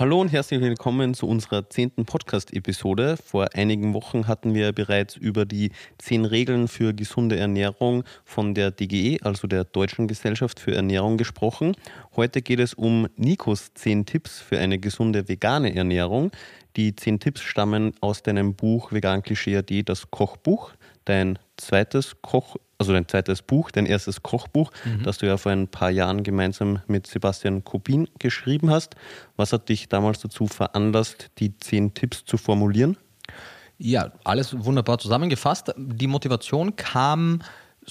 Hallo und herzlich willkommen zu unserer zehnten Podcast-Episode. Vor einigen Wochen hatten wir bereits über die zehn Regeln für gesunde Ernährung von der DGE, also der Deutschen Gesellschaft für Ernährung, gesprochen. Heute geht es um Nikos zehn Tipps für eine gesunde vegane Ernährung. Die zehn Tipps stammen aus deinem Buch Vegan AD, das Kochbuch, dein zweites Koch also dein zweites Buch, dein erstes Kochbuch, mhm. das du ja vor ein paar Jahren gemeinsam mit Sebastian Kubin geschrieben hast. Was hat dich damals dazu veranlasst, die zehn Tipps zu formulieren? Ja, alles wunderbar zusammengefasst. Die Motivation kam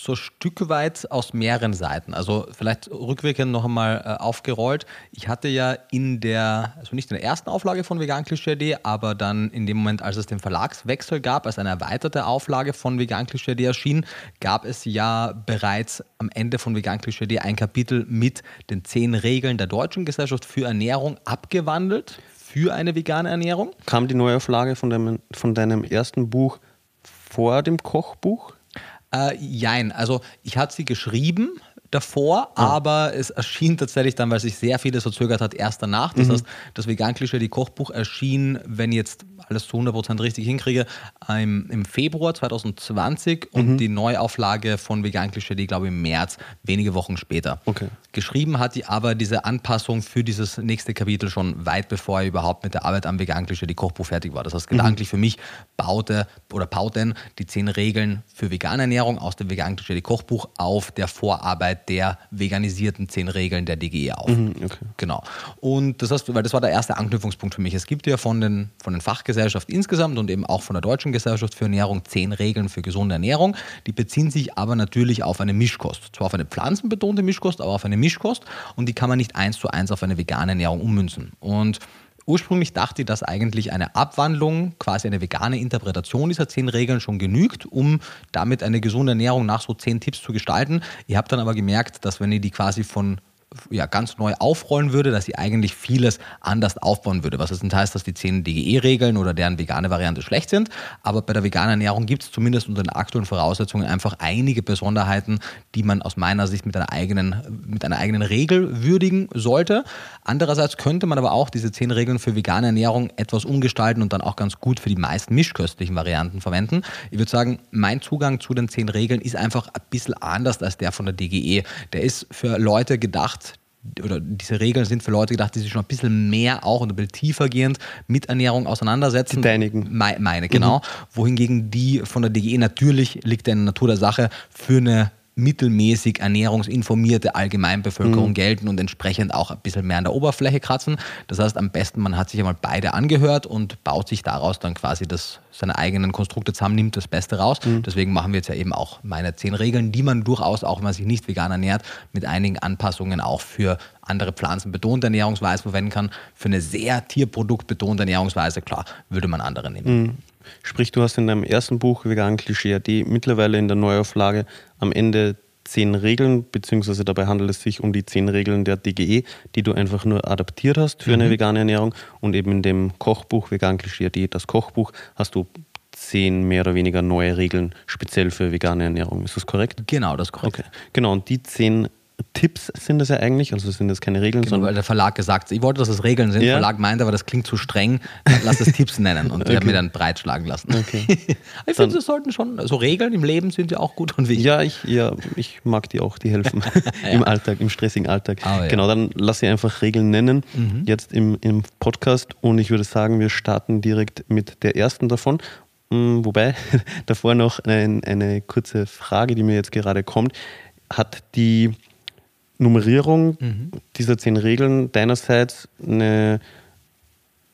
so Stück weit aus mehreren Seiten. Also vielleicht rückwirkend noch einmal äh, aufgerollt. Ich hatte ja in der, also nicht in der ersten Auflage von Vegan Klischee aber dann in dem Moment, als es den Verlagswechsel gab, als eine erweiterte Auflage von Vegan Klischee erschien, gab es ja bereits am Ende von Vegan Klischee ein Kapitel mit den zehn Regeln der Deutschen Gesellschaft für Ernährung abgewandelt für eine vegane Ernährung. Kam die Neuauflage von deinem, von deinem ersten Buch vor dem Kochbuch? Äh, jein, also ich hatte sie geschrieben davor, ja. aber es erschien tatsächlich dann, weil sich sehr vieles verzögert hat, erst danach. Das mhm. heißt, das Vegan-Klischee, die Kochbuch erschien, wenn jetzt alles zu 100% richtig hinkriege, im, im Februar 2020 mhm. und die Neuauflage von Vegan Klischee, die glaube ich im März, wenige Wochen später. Okay. Geschrieben hat die aber diese Anpassung für dieses nächste Kapitel schon weit bevor er überhaupt mit der Arbeit am Vegan Klischee, die Kochbuch fertig war. Das heißt, gedanklich mhm. für mich baute oder bauten die zehn Regeln für vegane Ernährung aus dem Vegan Klischee, die Kochbuch auf der Vorarbeit der veganisierten zehn Regeln der DGE auf. Mhm, okay. Genau. Und das heißt, weil das war der erste Anknüpfungspunkt für mich. Es gibt ja von den, von den Fachgesellschaften Gesellschaft insgesamt und eben auch von der Deutschen Gesellschaft für Ernährung zehn Regeln für gesunde Ernährung. Die beziehen sich aber natürlich auf eine Mischkost. Zwar auf eine pflanzenbetonte Mischkost, aber auf eine Mischkost und die kann man nicht eins zu eins auf eine vegane Ernährung ummünzen. Und Ursprünglich dachte ich, dass eigentlich eine Abwandlung, quasi eine vegane Interpretation dieser zehn Regeln schon genügt, um damit eine gesunde Ernährung nach so zehn Tipps zu gestalten. Ich habe dann aber gemerkt, dass wenn ihr die quasi von ja, ganz neu aufrollen würde, dass sie eigentlich vieles anders aufbauen würde. Was es nicht heißt, dass die 10 DGE-Regeln oder deren vegane Variante schlecht sind, aber bei der veganen Ernährung gibt es zumindest unter den aktuellen Voraussetzungen einfach einige Besonderheiten, die man aus meiner Sicht mit einer eigenen, mit einer eigenen Regel würdigen sollte. Andererseits könnte man aber auch diese 10 Regeln für vegane Ernährung etwas umgestalten und dann auch ganz gut für die meisten mischköstlichen Varianten verwenden. Ich würde sagen, mein Zugang zu den 10 Regeln ist einfach ein bisschen anders als der von der DGE. Der ist für Leute gedacht, oder diese Regeln sind für Leute gedacht, die sich schon ein bisschen mehr auch und ein bisschen tiefergehend mit Ernährung auseinandersetzen. Die deinigen. Me meine, genau. Mhm. Wohingegen die von der DGE natürlich, liegt in der Natur der Sache, für eine mittelmäßig ernährungsinformierte Allgemeinbevölkerung mhm. gelten und entsprechend auch ein bisschen mehr an der Oberfläche kratzen. Das heißt, am besten, man hat sich einmal beide angehört und baut sich daraus dann quasi das, seine eigenen Konstrukte zusammen, nimmt das Beste raus. Mhm. Deswegen machen wir jetzt ja eben auch meine zehn Regeln, die man durchaus, auch wenn man sich nicht vegan ernährt, mit einigen Anpassungen auch für andere pflanzenbetonte Ernährungsweise verwenden kann. Für eine sehr tierproduktbetonte Ernährungsweise, klar, würde man andere nehmen. Mhm. Sprich, du hast in deinem ersten Buch Vegan Klischee AD mittlerweile in der Neuauflage am Ende zehn Regeln, beziehungsweise dabei handelt es sich um die zehn Regeln der DGE, die du einfach nur adaptiert hast für mhm. eine vegane Ernährung. Und eben in dem Kochbuch Vegan Klischee AD, das Kochbuch, hast du zehn mehr oder weniger neue Regeln speziell für vegane Ernährung. Ist das korrekt? Genau, das ist korrekt. Okay. Genau, und die zehn Tipps sind das ja eigentlich, also sind das keine Regeln. Genau, sondern weil der Verlag gesagt hat, ich wollte, dass es Regeln sind. Ja. Der Verlag meinte aber, das klingt zu streng, lass es Tipps nennen. Und okay. der hat mir dann breitschlagen lassen. Okay. ich finde, es sollten schon, so also Regeln im Leben sind ja auch gut und wichtig. Ja, ich, ja, ich mag die auch, die helfen ja. im Alltag, im stressigen Alltag. Oh, genau, dann lass sie einfach Regeln nennen, mhm. jetzt im, im Podcast. Und ich würde sagen, wir starten direkt mit der ersten davon. Hm, wobei, davor noch eine, eine kurze Frage, die mir jetzt gerade kommt. Hat die Nummerierung mhm. dieser zehn Regeln deinerseits eine,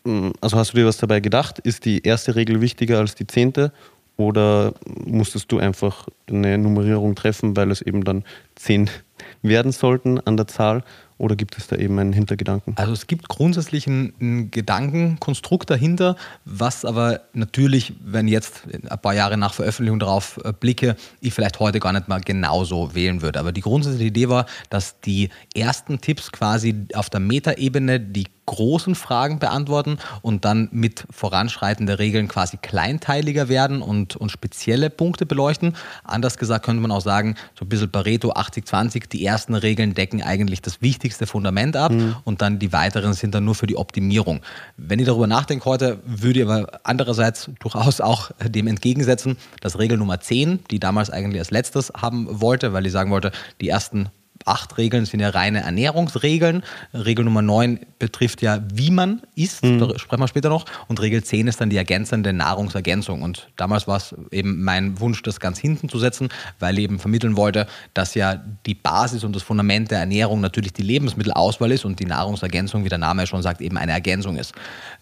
mm, also hast du dir was dabei gedacht? Ist die erste Regel wichtiger als die zehnte? Oder musstest du einfach eine Nummerierung treffen, weil es eben dann zehn werden sollten an der Zahl? Oder gibt es da eben einen Hintergedanken? Also es gibt grundsätzlich ein, Gedankenkonstrukt dahinter, was aber natürlich, wenn jetzt ein paar Jahre nach Veröffentlichung darauf äh, blicke, ich vielleicht heute gar nicht mal genauso wählen würde. Aber die grundsätzliche Idee war, dass die ersten Tipps quasi auf der Metaebene die großen Fragen beantworten und dann mit voranschreitenden Regeln quasi kleinteiliger werden und, und spezielle Punkte beleuchten. Anders gesagt könnte man auch sagen, so ein bisschen Pareto 80-20, die ersten Regeln decken eigentlich das wichtigste Fundament ab mhm. und dann die weiteren sind dann nur für die Optimierung. Wenn ich darüber nachdenke heute, würde ich aber andererseits durchaus auch dem entgegensetzen, dass Regel Nummer 10, die damals eigentlich als letztes haben wollte, weil ich sagen wollte, die ersten acht Regeln sind ja reine Ernährungsregeln. Regel Nummer neun betrifft ja, wie man isst, mhm. da sprechen wir später noch. Und Regel zehn ist dann die ergänzende Nahrungsergänzung. Und damals war es eben mein Wunsch, das ganz hinten zu setzen, weil ich eben vermitteln wollte, dass ja die Basis und das Fundament der Ernährung natürlich die Lebensmittelauswahl ist und die Nahrungsergänzung, wie der Name schon sagt, eben eine Ergänzung ist.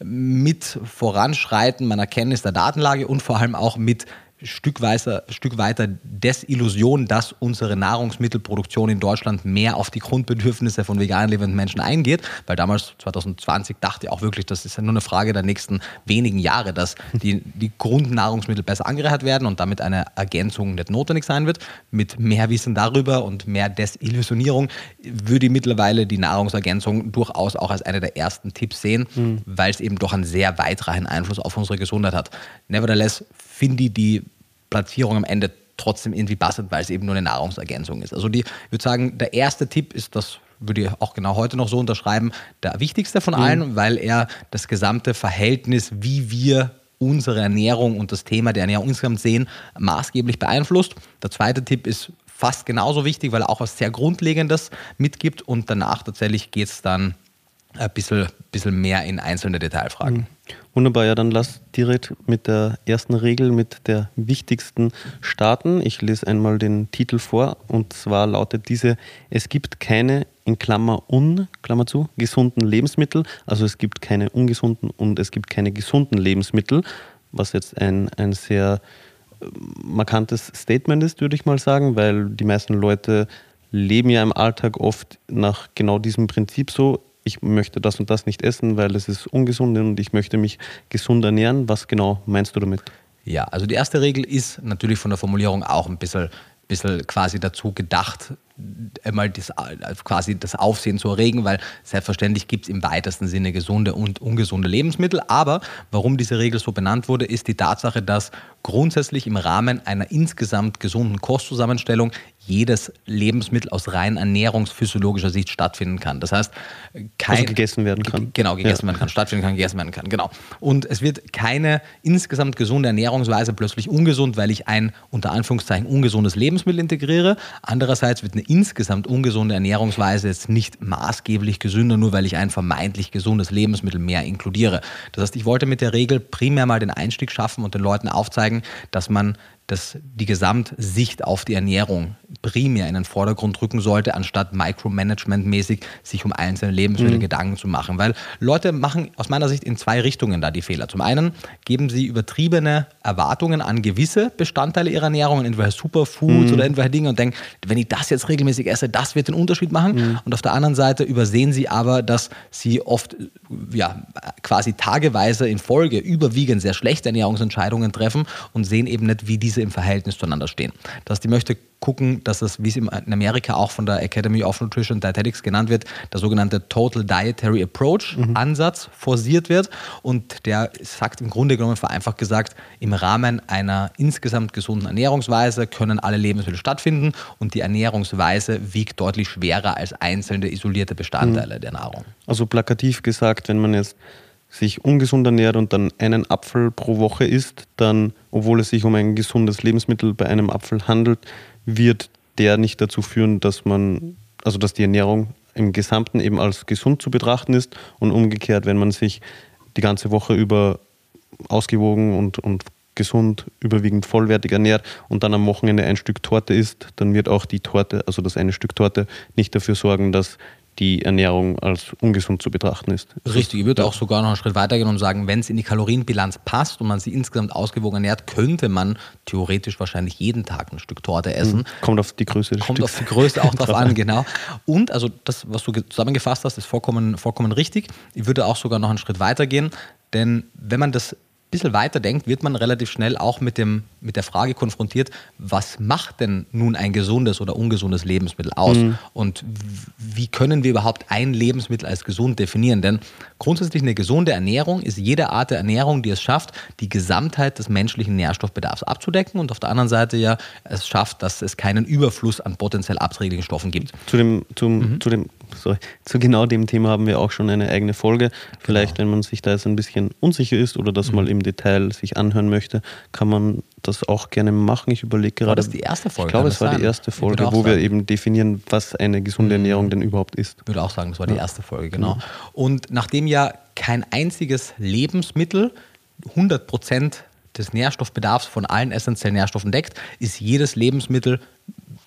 Mit Voranschreiten meiner Kenntnis der Datenlage und vor allem auch mit Stück weiter, Stück weiter Desillusion, dass unsere Nahrungsmittelproduktion in Deutschland mehr auf die Grundbedürfnisse von vegan lebenden Menschen eingeht, weil damals 2020 dachte ich auch wirklich, das ist ja nur eine Frage der nächsten wenigen Jahre, dass die, die Grundnahrungsmittel besser angereichert werden und damit eine Ergänzung nicht notwendig sein wird. Mit mehr Wissen darüber und mehr Desillusionierung würde ich mittlerweile die Nahrungsergänzung durchaus auch als einer der ersten Tipps sehen, mhm. weil es eben doch einen sehr weitreichenden Einfluss auf unsere Gesundheit hat. Nevertheless finde ich die Platzierung am Ende trotzdem irgendwie passend, weil es eben nur eine Nahrungsergänzung ist. Also die, ich würde sagen, der erste Tipp ist das würde ich auch genau heute noch so unterschreiben, der wichtigste von allen, mhm. weil er das gesamte Verhältnis, wie wir unsere Ernährung und das Thema der Ernährung insgesamt sehen, maßgeblich beeinflusst. Der zweite Tipp ist fast genauso wichtig, weil er auch was sehr Grundlegendes mitgibt und danach tatsächlich geht es dann ein bisschen, bisschen mehr in einzelne Detailfragen. Mhm. Wunderbar, ja, dann lass direkt mit der ersten Regel, mit der wichtigsten starten. Ich lese einmal den Titel vor und zwar lautet diese: Es gibt keine in Klammer un, Klammer zu, gesunden Lebensmittel. Also es gibt keine ungesunden und es gibt keine gesunden Lebensmittel, was jetzt ein, ein sehr äh, markantes Statement ist, würde ich mal sagen, weil die meisten Leute leben ja im Alltag oft nach genau diesem Prinzip so ich möchte das und das nicht essen, weil es ist ungesund und ich möchte mich gesund ernähren. Was genau meinst du damit? Ja, also die erste Regel ist natürlich von der Formulierung auch ein bisschen, bisschen quasi dazu gedacht, einmal das, quasi das Aufsehen zu erregen, weil selbstverständlich gibt es im weitesten Sinne gesunde und ungesunde Lebensmittel. Aber warum diese Regel so benannt wurde, ist die Tatsache, dass grundsätzlich im Rahmen einer insgesamt gesunden Kostzusammenstellung jedes Lebensmittel aus rein ernährungsphysiologischer Sicht stattfinden kann. Das heißt, kein, also gegessen werden kann. Genau, gegessen ja. werden kann, stattfinden kann, gegessen werden kann. Genau. Und es wird keine insgesamt gesunde Ernährungsweise plötzlich ungesund, weil ich ein unter Anführungszeichen ungesundes Lebensmittel integriere. Andererseits wird eine insgesamt ungesunde Ernährungsweise jetzt nicht maßgeblich gesünder, nur weil ich ein vermeintlich gesundes Lebensmittel mehr inkludiere. Das heißt, ich wollte mit der Regel primär mal den Einstieg schaffen und den Leuten aufzeigen, dass man dass die Gesamtsicht auf die Ernährung primär in den Vordergrund rücken sollte, anstatt Micromanagement-mäßig sich um einzelne Lebensmittel mhm. Gedanken zu machen. Weil Leute machen aus meiner Sicht in zwei Richtungen da die Fehler. Zum einen geben sie übertriebene Erwartungen an gewisse Bestandteile ihrer Ernährung, entweder Superfoods mhm. oder irgendwelche Dinge und denken, wenn ich das jetzt regelmäßig esse, das wird den Unterschied machen. Mhm. Und auf der anderen Seite übersehen sie aber, dass sie oft ja, quasi tageweise in Folge überwiegend sehr schlechte Ernährungsentscheidungen treffen und sehen eben nicht, wie diese im Verhältnis zueinander stehen. Das heißt, ich möchte gucken, dass es, wie es in Amerika auch von der Academy of Nutrition Dietetics genannt wird, der sogenannte Total Dietary Approach mhm. Ansatz forciert wird. Und der sagt im Grunde genommen vereinfacht gesagt, im Rahmen einer insgesamt gesunden Ernährungsweise können alle Lebensmittel stattfinden und die Ernährungsweise wiegt deutlich schwerer als einzelne isolierte Bestandteile mhm. der Nahrung. Also plakativ gesagt, wenn man jetzt sich ungesund ernährt und dann einen Apfel pro Woche isst, dann, obwohl es sich um ein gesundes Lebensmittel bei einem Apfel handelt, wird der nicht dazu führen, dass man, also dass die Ernährung im Gesamten eben als gesund zu betrachten ist und umgekehrt, wenn man sich die ganze Woche über ausgewogen und, und gesund, überwiegend vollwertig ernährt und dann am Wochenende ein Stück Torte isst, dann wird auch die Torte, also das eine Stück Torte, nicht dafür sorgen, dass die Ernährung als ungesund zu betrachten ist. Richtig, ich würde auch sogar noch einen Schritt weitergehen und sagen, wenn es in die Kalorienbilanz passt und man sich insgesamt ausgewogen ernährt, könnte man theoretisch wahrscheinlich jeden Tag ein Stück Torte essen. Mhm. Kommt auf die Größe des Kommt Stücks. auf die Größe auch drauf an, genau. Und also das, was du zusammengefasst hast, ist vollkommen, vollkommen richtig. Ich würde auch sogar noch einen Schritt weitergehen, denn wenn man das bisschen weiter denkt, wird man relativ schnell auch mit, dem, mit der Frage konfrontiert, was macht denn nun ein gesundes oder ungesundes Lebensmittel aus? Mhm. Und wie können wir überhaupt ein Lebensmittel als gesund definieren? Denn grundsätzlich eine gesunde Ernährung ist jede Art der Ernährung, die es schafft, die Gesamtheit des menschlichen Nährstoffbedarfs abzudecken und auf der anderen Seite ja es schafft, dass es keinen Überfluss an potenziell abträglichen Stoffen gibt. Zu dem, zum, mhm. zu dem sorry, zu genau dem Thema haben wir auch schon eine eigene Folge. Vielleicht, genau. wenn man sich da jetzt ein bisschen unsicher ist oder das mhm. mal im Detail sich anhören möchte, kann man das auch gerne machen. Ich überlege gerade. War das die erste Folge? Ich glaube, es war sein? die erste Folge, wo sagen. wir eben definieren, was eine gesunde mhm. Ernährung denn überhaupt ist. Ich würde auch sagen, das war die erste Folge, genau. Mhm. Und nachdem ja kein einziges Lebensmittel 100 Prozent des Nährstoffbedarfs von allen essentiellen Nährstoffen deckt, ist jedes Lebensmittel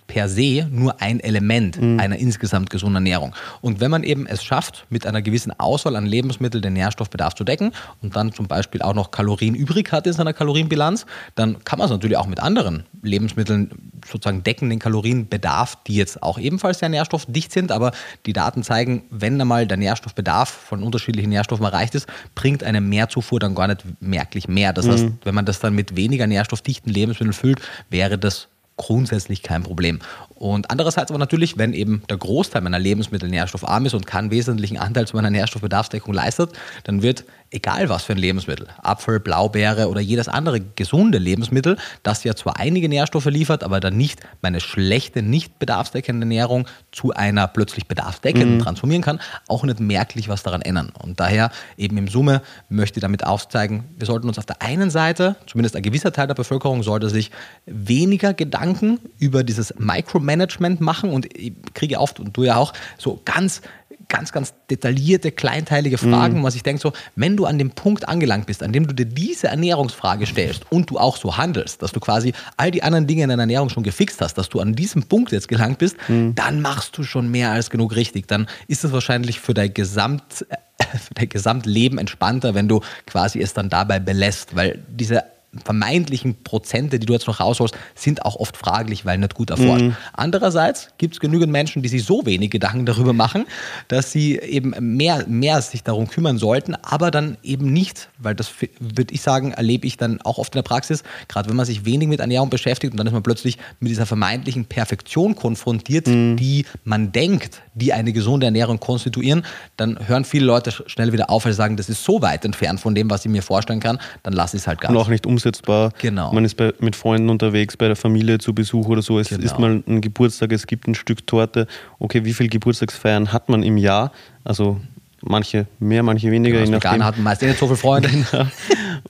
per se nur ein Element mhm. einer insgesamt gesunden Ernährung. Und wenn man eben es schafft, mit einer gewissen Auswahl an Lebensmitteln den Nährstoffbedarf zu decken und dann zum Beispiel auch noch Kalorien übrig hat in seiner Kalorienbilanz, dann kann man es natürlich auch mit anderen Lebensmitteln sozusagen decken, den Kalorienbedarf, die jetzt auch ebenfalls sehr nährstoffdicht sind. Aber die Daten zeigen, wenn einmal der Nährstoffbedarf von unterschiedlichen Nährstoffen erreicht ist, bringt eine Mehrzufuhr dann gar nicht merklich mehr. Das mhm. heißt, wenn man das dann mit weniger nährstoffdichten Lebensmitteln füllt, wäre das grundsätzlich kein Problem. Und andererseits aber natürlich, wenn eben der Großteil meiner Lebensmittel nährstoffarm ist und keinen wesentlichen Anteil zu meiner Nährstoffbedarfsdeckung leistet, dann wird, egal was für ein Lebensmittel, Apfel, Blaubeere oder jedes andere gesunde Lebensmittel, das ja zwar einige Nährstoffe liefert, aber dann nicht meine schlechte, nicht bedarfsdeckende Ernährung zu einer plötzlich bedarfsdeckenden mhm. transformieren kann, auch nicht merklich was daran ändern. Und daher eben im Summe möchte ich damit aufzeigen, wir sollten uns auf der einen Seite, zumindest ein gewisser Teil der Bevölkerung, sollte sich weniger Gedanken über dieses Micro Management machen und ich kriege oft, und du ja auch, so ganz ganz, ganz detaillierte, kleinteilige Fragen, mhm. was ich denke, so, wenn du an dem Punkt angelangt bist, an dem du dir diese Ernährungsfrage stellst und du auch so handelst, dass du quasi all die anderen Dinge in deiner Ernährung schon gefixt hast, dass du an diesem Punkt jetzt gelangt bist, mhm. dann machst du schon mehr als genug richtig. Dann ist es wahrscheinlich für dein Gesamt für dein Gesamtleben entspannter, wenn du quasi es dann dabei belässt, weil diese vermeintlichen Prozente, die du jetzt noch rausholst, sind auch oft fraglich, weil nicht gut erforscht. Mhm. Andererseits gibt es genügend Menschen, die sich so wenig Gedanken darüber machen, dass sie eben mehr, mehr sich darum kümmern sollten, aber dann eben nicht, weil das würde ich sagen, erlebe ich dann auch oft in der Praxis, gerade wenn man sich wenig mit Ernährung beschäftigt und dann ist man plötzlich mit dieser vermeintlichen Perfektion konfrontiert, mhm. die man denkt, die eine gesunde Ernährung konstituieren, dann hören viele Leute schnell wieder auf, weil sie sagen, das ist so weit entfernt von dem, was ich mir vorstellen kann, dann lasse ich es halt gar nicht. Und auch nicht umsetzen umsetzbar. Genau. Man ist bei, mit Freunden unterwegs, bei der Familie zu Besuch oder so. Es genau. ist mal ein Geburtstag, es gibt ein Stück Torte. Okay, wie viele Geburtstagsfeiern hat man im Jahr? Also manche mehr, manche weniger. Genau, Veganer hatten meist eh nicht so viele Freunde.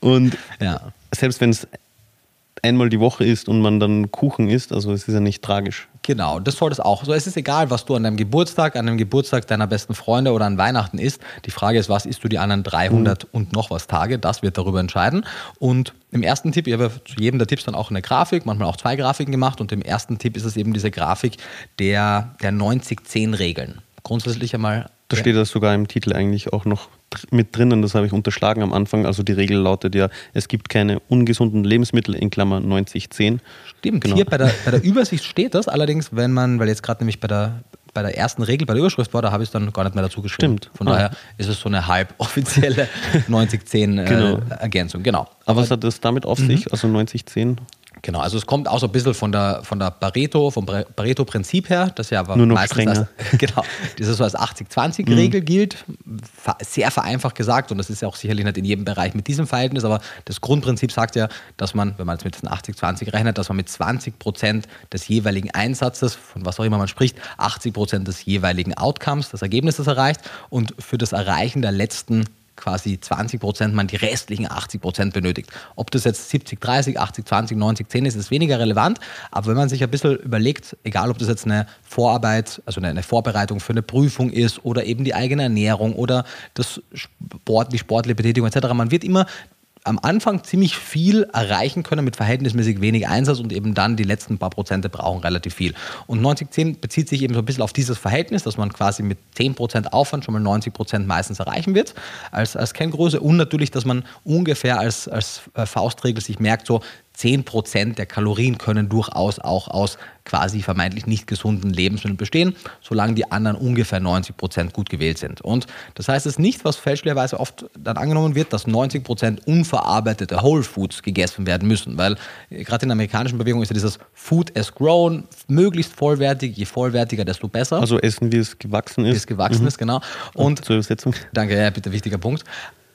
Und ja. selbst wenn es einmal die Woche isst und man dann Kuchen isst, also es ist ja nicht tragisch. Genau, das soll es auch. So, es ist egal, was du an deinem Geburtstag, an dem Geburtstag deiner besten Freunde oder an Weihnachten isst. Die Frage ist, was isst du die anderen 300 mhm. und noch was Tage? Das wird darüber entscheiden. Und im ersten Tipp, ich habe zu jedem der Tipps dann auch eine Grafik, manchmal auch zwei Grafiken gemacht. Und im ersten Tipp ist es eben diese Grafik der, der 90-10-Regeln. Grundsätzlich einmal da steht das sogar im Titel eigentlich auch noch mit drinnen, das habe ich unterschlagen am Anfang. Also die Regel lautet ja, es gibt keine ungesunden Lebensmittel in Klammer 9010. Stimmt, genau. hier bei der, bei der Übersicht steht das, allerdings, wenn man, weil jetzt gerade nämlich bei der, bei der ersten Regel, bei der Überschrift war, da habe ich es dann gar nicht mehr dazu geschrieben. Stimmt. Von ah. daher ist es so eine halb offizielle 9010 genau. äh, Ergänzung, genau. Aber was hat das damit auf sich, mhm. also 9010? Genau, also es kommt auch so ein bisschen von der, von der Pareto, vom Pareto-Prinzip her, das ja aber Nur noch meistens als, genau, das so als 80-20-Regel mhm. gilt, sehr vereinfacht gesagt, und das ist ja auch sicherlich nicht in jedem Bereich mit diesem Verhältnis, aber das Grundprinzip sagt ja, dass man, wenn man jetzt mit diesen 80-20 rechnet, dass man mit 20 Prozent des jeweiligen Einsatzes, von was auch immer man spricht, 80 Prozent des jeweiligen Outcomes, des Ergebnisses erreicht und für das Erreichen der letzten quasi 20 Prozent man die restlichen 80 Prozent benötigt. Ob das jetzt 70, 30, 80, 20, 90, 10 ist, ist weniger relevant. Aber wenn man sich ein bisschen überlegt, egal ob das jetzt eine Vorarbeit, also eine Vorbereitung für eine Prüfung ist oder eben die eigene Ernährung oder das Sport, die sportliche Betätigung etc., man wird immer am Anfang ziemlich viel erreichen können mit verhältnismäßig wenig Einsatz und eben dann die letzten paar Prozente brauchen relativ viel. Und 90-10 bezieht sich eben so ein bisschen auf dieses Verhältnis, dass man quasi mit 10% Aufwand schon mal 90% meistens erreichen wird als, als Kenngröße und natürlich, dass man ungefähr als, als äh, Faustregel sich merkt, so 10% der Kalorien können durchaus auch aus quasi vermeintlich nicht gesunden Lebensmitteln bestehen, solange die anderen ungefähr 90% gut gewählt sind. Und das heißt es nicht, was fälschlicherweise oft dann angenommen wird, dass 90% unverarbeitete Whole Foods gegessen werden müssen, weil äh, gerade in der amerikanischen Bewegung ist ja dieses Food as grown, möglichst vollwertig, je vollwertiger, desto besser. Also essen, wie es gewachsen ist. Wie es gewachsen mhm. ist, genau. Und, Und zur Übersetzung. Danke, ja, bitte, wichtiger Punkt.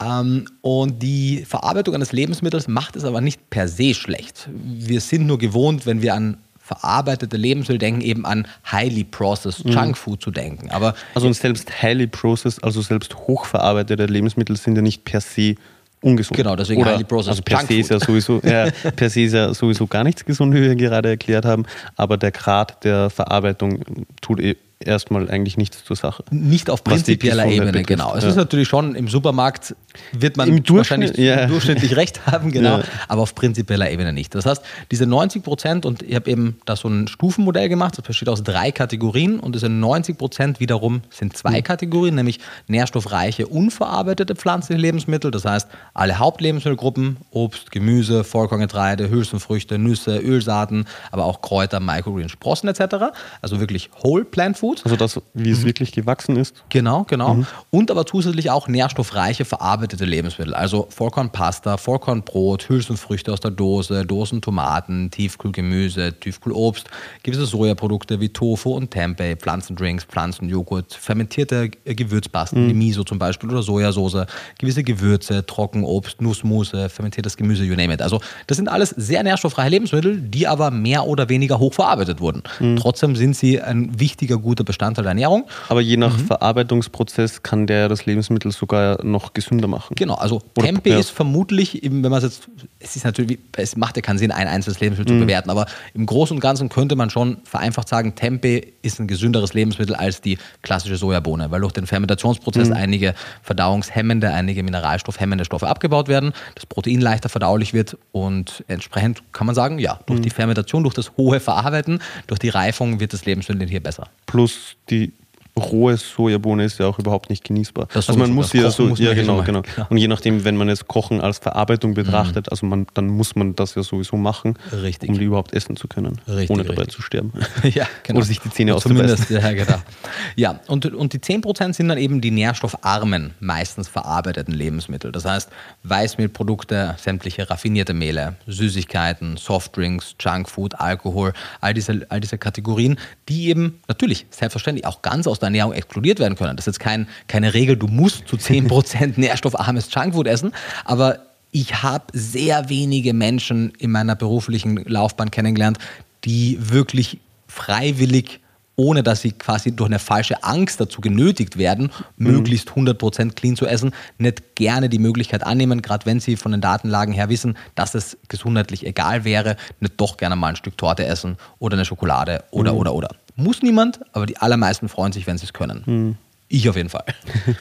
Ähm, und die Verarbeitung eines Lebensmittels macht es aber nicht per se schlecht. Wir sind nur gewohnt, wenn wir an verarbeitete Lebensmittel denken, eben an highly processed mhm. Junkfood zu denken. Aber also selbst highly processed, also selbst hochverarbeitete Lebensmittel sind ja nicht per se ungesund. Genau, deswegen Oder, highly processed also per se ist ja sowieso ja, per se ist ja sowieso gar nichts gesund, wie wir gerade erklärt haben, aber der Grad der Verarbeitung tut eh erstmal eigentlich nichts zur Sache. Nicht auf prinzipieller Ebene, betrifft. genau. Es ja. ist natürlich schon, im Supermarkt wird man Im wahrscheinlich ja. durchschnittlich recht haben, genau, ja. aber auf prinzipieller Ebene nicht. Das heißt, diese 90 Prozent, und ich habe eben da so ein Stufenmodell gemacht, das besteht aus drei Kategorien und diese 90 Prozent wiederum sind zwei mhm. Kategorien, nämlich nährstoffreiche, unverarbeitete pflanzliche Lebensmittel, das heißt alle Hauptlebensmittelgruppen, Obst, Gemüse, Vollkorngetreide, Hülsenfrüchte, Nüsse, Ölsaaten, aber auch Kräuter, Microgreen, Sprossen etc. Also wirklich Whole Plant Food gut. Also das, wie es mhm. wirklich gewachsen ist. Genau, genau. Mhm. Und aber zusätzlich auch nährstoffreiche verarbeitete Lebensmittel. Also Vollkornpasta, Vollkornbrot, Hülsenfrüchte aus der Dose, Dosentomaten, Tiefkühlgemüse, Tiefkühlobst, gewisse Sojaprodukte wie Tofu und Tempeh, Pflanzendrinks, Pflanzenjoghurt, fermentierte Gewürzpasten mhm. wie Miso zum Beispiel oder Sojasauce, gewisse Gewürze, Trockenobst, Nussmuse, fermentiertes Gemüse, you name it. Also das sind alles sehr nährstoffreiche Lebensmittel, die aber mehr oder weniger hoch verarbeitet wurden. Mhm. Trotzdem sind sie ein wichtiger, guter guter Bestandteil der Ernährung. Aber je nach mhm. Verarbeitungsprozess kann der das Lebensmittel sogar noch gesünder machen. Genau, also Oder, Tempeh ja. ist vermutlich, wenn man es jetzt, es ist natürlich, es macht ja keinen Sinn, ein einzelnes Lebensmittel mhm. zu bewerten, aber im Großen und Ganzen könnte man schon vereinfacht sagen, Tempeh ist ein gesünderes Lebensmittel als die klassische Sojabohne, weil durch den Fermentationsprozess mhm. einige verdauungshemmende, einige mineralstoffhemmende Stoffe abgebaut werden, das Protein leichter verdaulich wird und entsprechend kann man sagen, ja, durch mhm. die Fermentation, durch das hohe Verarbeiten, durch die Reifung wird das Lebensmittel hier besser. Plus die rohe Sojabohne ist ja auch überhaupt nicht genießbar. Das also man muss ja so, muss ja genau, genau. Ja. Und je nachdem, wenn man jetzt Kochen als Verarbeitung betrachtet, mhm. also man, dann muss man das ja sowieso machen, richtig. um die überhaupt essen zu können, richtig, ohne dabei richtig. zu sterben. ja, genau. Oder sich die Zähne Zumindest, ja, genau. ja, und, und die 10% sind dann eben die nährstoffarmen, meistens verarbeiteten Lebensmittel. Das heißt, Weißmehlprodukte, sämtliche raffinierte Mehle, Süßigkeiten, Softdrinks, Junkfood, Alkohol, all diese, all diese Kategorien, die eben natürlich selbstverständlich auch ganz aus der Ernährung exkludiert werden können. Das ist jetzt kein, keine Regel, du musst zu 10% nährstoffarmes Junkfood essen, aber ich habe sehr wenige Menschen in meiner beruflichen Laufbahn kennengelernt, die wirklich freiwillig ohne dass sie quasi durch eine falsche Angst dazu genötigt werden, mhm. möglichst 100% clean zu essen, nicht gerne die Möglichkeit annehmen, gerade wenn sie von den Datenlagen her wissen, dass es gesundheitlich egal wäre, nicht doch gerne mal ein Stück Torte essen oder eine Schokolade oder, mhm. oder, oder. Muss niemand, aber die allermeisten freuen sich, wenn sie es können. Mhm. Ich auf jeden Fall.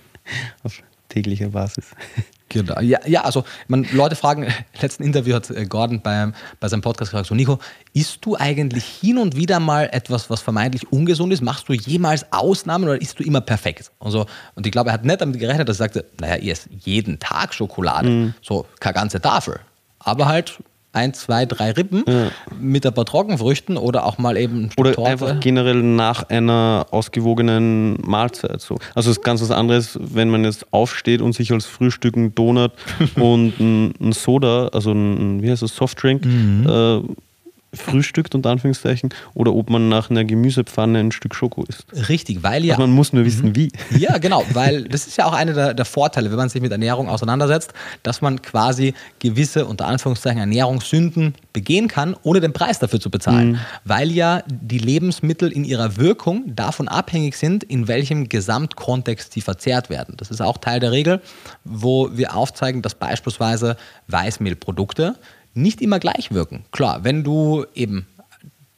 auf täglicher Basis. Genau. Ja, ja also man, Leute fragen, im letzten Interview hat äh, Gordon bei, bei seinem Podcast gesagt, so Nico, isst du eigentlich hin und wieder mal etwas, was vermeintlich ungesund ist? Machst du jemals Ausnahmen oder isst du immer perfekt? Und, so, und ich glaube, er hat nicht damit gerechnet, dass er sagte, naja, ich esse jeden Tag Schokolade, mhm. so keine ganze Tafel. Aber halt ein, zwei, drei Rippen ja. mit ein paar Trockenfrüchten oder auch mal eben ein Stück Oder Torte. einfach generell nach einer ausgewogenen Mahlzeit. So. Also es ist ganz was anderes, wenn man jetzt aufsteht und sich als Frühstück einen Donut und ein, Soda, also ein, wie heißt das, Softdrink, mhm. äh, frühstückt, unter Anführungszeichen, oder ob man nach einer Gemüsepfanne ein Stück Schoko isst. Richtig, weil ja. Also man muss nur wissen, mhm. wie. Ja, genau, weil das ist ja auch einer der, der, Vorteile, wenn man sich mit Ernährung auseinandersetzt, dass man quasi gewisse, unter Anführungszeichen, Ernährungssünden begehen kann, ohne den Preis dafür zu bezahlen. Mhm. Weil ja die Lebensmittel in ihrer Wirkung davon abhängig sind, in welchem Gesamtkontext sie verzehrt werden. Das ist auch Teil der Regel, wo wir aufzeigen, dass beispielsweise Weißmehlprodukte nicht immer gleich wirken. Klar, wenn du eben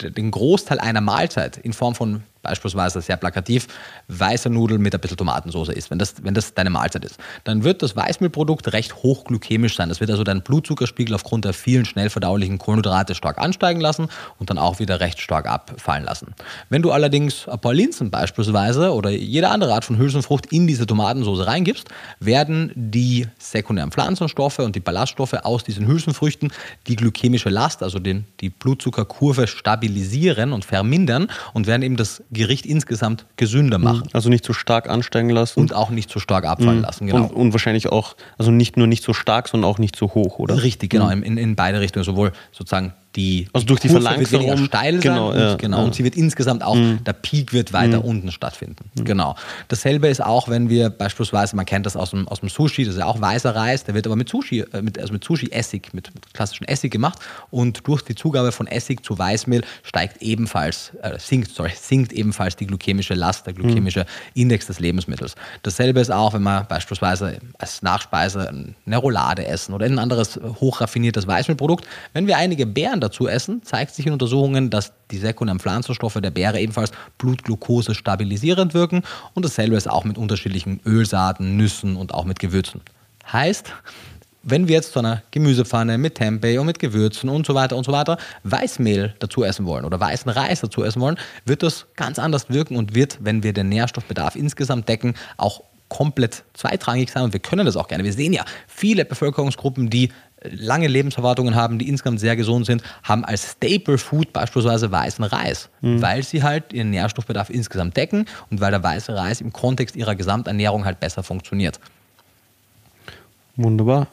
den Großteil einer Mahlzeit in Form von beispielsweise sehr plakativ weiße Nudeln mit ein bisschen Tomatensauce isst, wenn das, wenn das deine Mahlzeit ist, dann wird das Weißmehlprodukt recht hochglykemisch sein. Das wird also deinen Blutzuckerspiegel aufgrund der vielen schnell verdaulichen Kohlenhydrate stark ansteigen lassen und dann auch wieder recht stark abfallen lassen. Wenn du allerdings ein paar Linsen beispielsweise oder jede andere Art von Hülsenfrucht in diese Tomatensauce reingibst, werden die sekundären Pflanzenstoffe und die Ballaststoffe aus diesen Hülsenfrüchten die glykämische Last, also den, die Blutzuckerkurve stabilisieren und vermindern und werden eben das Gericht insgesamt gesünder Mhm. machen. Also nicht so stark ansteigen lassen. Und auch nicht so stark abfallen lassen, genau. und, und wahrscheinlich auch, also nicht nur nicht so stark, sondern auch nicht so hoch, oder? Richtig, genau, in, in, in beide Richtungen, sowohl sozusagen die Also durch die Kurve wird Verlangsamung, weniger steil sein genau, und, ja, genau, ja. Mhm. und sie wird insgesamt auch, der Peak wird weiter unten stattfinden. Genau. Dasselbe ist auch, wenn wir beispielsweise, man kennt das aus dem, aus dem Sushi, das ist ja auch weißer Reis, der wird aber mit Sushi, äh, mit, also mit Sushi-Essig, mit, mit klassischem Essig gemacht und durch die Zugabe von Essig zu Weißmehl steigt ebenfalls, äh, sinkt, sorry, sinkt ebenfalls die glykämische Last, der glykämische Index des Lebensmittels. Dasselbe ist auch, wenn man beispielsweise als Nachspeise eine Roulade essen oder ein anderes hochraffiniertes Weißmehlprodukt. Wenn wir einige Beeren dazu essen, zeigt sich in Untersuchungen, dass die sekundären Pflanzenstoffe der Beere ebenfalls Blutglucose stabilisierend wirken und dasselbe ist auch mit unterschiedlichen Ölsaaten, Nüssen und auch mit Gewürzen. Heißt, wenn wir jetzt zu einer Gemüsepfanne mit Tempeh und mit Gewürzen und so weiter und so weiter Weißmehl dazu essen wollen oder weißen Reis dazu essen wollen, wird das ganz anders wirken und wird, wenn wir den Nährstoffbedarf insgesamt decken, auch komplett zweitrangig sein und wir können das auch gerne. Wir sehen ja viele Bevölkerungsgruppen, die lange Lebenserwartungen haben, die insgesamt sehr gesund sind, haben als Staple Food beispielsweise weißen Reis, weil sie halt ihren Nährstoffbedarf insgesamt decken und weil der weiße Reis im Kontext ihrer Gesamternährung halt besser funktioniert. Wunderbar.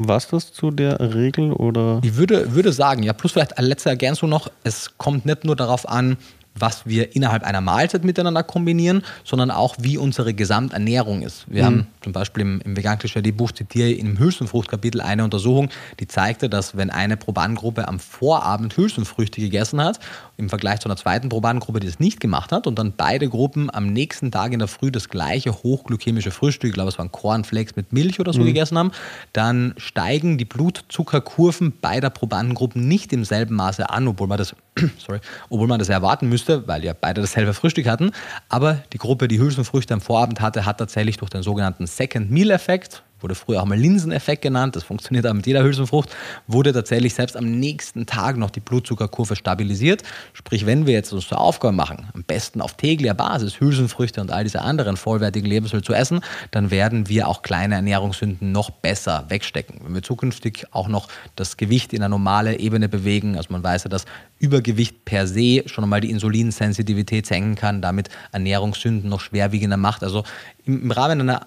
Was das zu der Regel oder? Ich würde, würde sagen, ja, plus vielleicht eine letzte Ergänzung noch, es kommt nicht nur darauf an, was wir innerhalb einer Mahlzeit miteinander kombinieren, sondern auch, wie unsere Gesamternährung ist. Wir haben zum Beispiel im, im Vegan Klischee Buch zitiere ich im Hülsenfruchtkapitel eine Untersuchung, die zeigte, dass wenn eine Probandengruppe am Vorabend Hülsenfrüchte gegessen hat, im Vergleich zu einer zweiten Probandengruppe, die das nicht gemacht hat, und dann beide Gruppen am nächsten Tag in der Früh das gleiche hochglykämische Frühstück, ich glaube es waren Cornflakes mit Milch oder so gegessen haben, dann steigen die Blutzuckerkurven beider Probandengruppen nicht im selben Maße an, obwohl man das, sorry, obwohl man das erwarten müsste, weil ja beide dasselbe Frühstück hatten. Aber die Gruppe, die Hülsenfrüchte am Vorabend hatte, hat tatsächlich durch den sogenannten Second Meal Effekt, wurde früher auch mal Linseneffekt genannt, das funktioniert auch mit jeder Hülsenfrucht, wurde tatsächlich selbst am nächsten Tag noch die Blutzuckerkurve stabilisiert. Sprich, wenn wir jetzt uns zur Aufgabe machen, am besten auf täglicher Basis Hülsenfrüchte und all diese anderen vollwertigen Lebensmittel zu essen, dann werden wir auch kleine Ernährungssünden noch besser wegstecken. Wenn wir zukünftig auch noch das Gewicht in eine normale Ebene bewegen, also man weiß ja, dass Übergewicht per se schon einmal die Insulinsensitivität senken kann, damit Ernährungssünden noch schwerwiegender macht. Also im, im Rahmen einer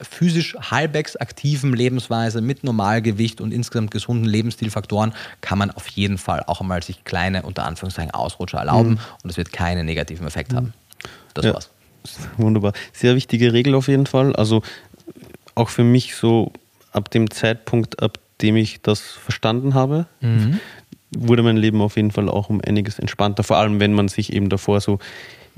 physisch halbwegs aktiven Lebensweise mit Normalgewicht und insgesamt gesunden Lebensstilfaktoren kann man auf jeden Fall auch einmal sich kleine, unter Anführungszeichen, Ausrutscher erlauben und es wird keinen negativen Effekt haben. Das Ja. war's. Wunderbar. Sehr wichtige Regel auf jeden Fall. Also auch für mich so ab dem Zeitpunkt, ab dem ich das verstanden habe, wurde mein Leben auf jeden Fall auch um einiges entspannter. Vor allem, wenn man sich eben davor so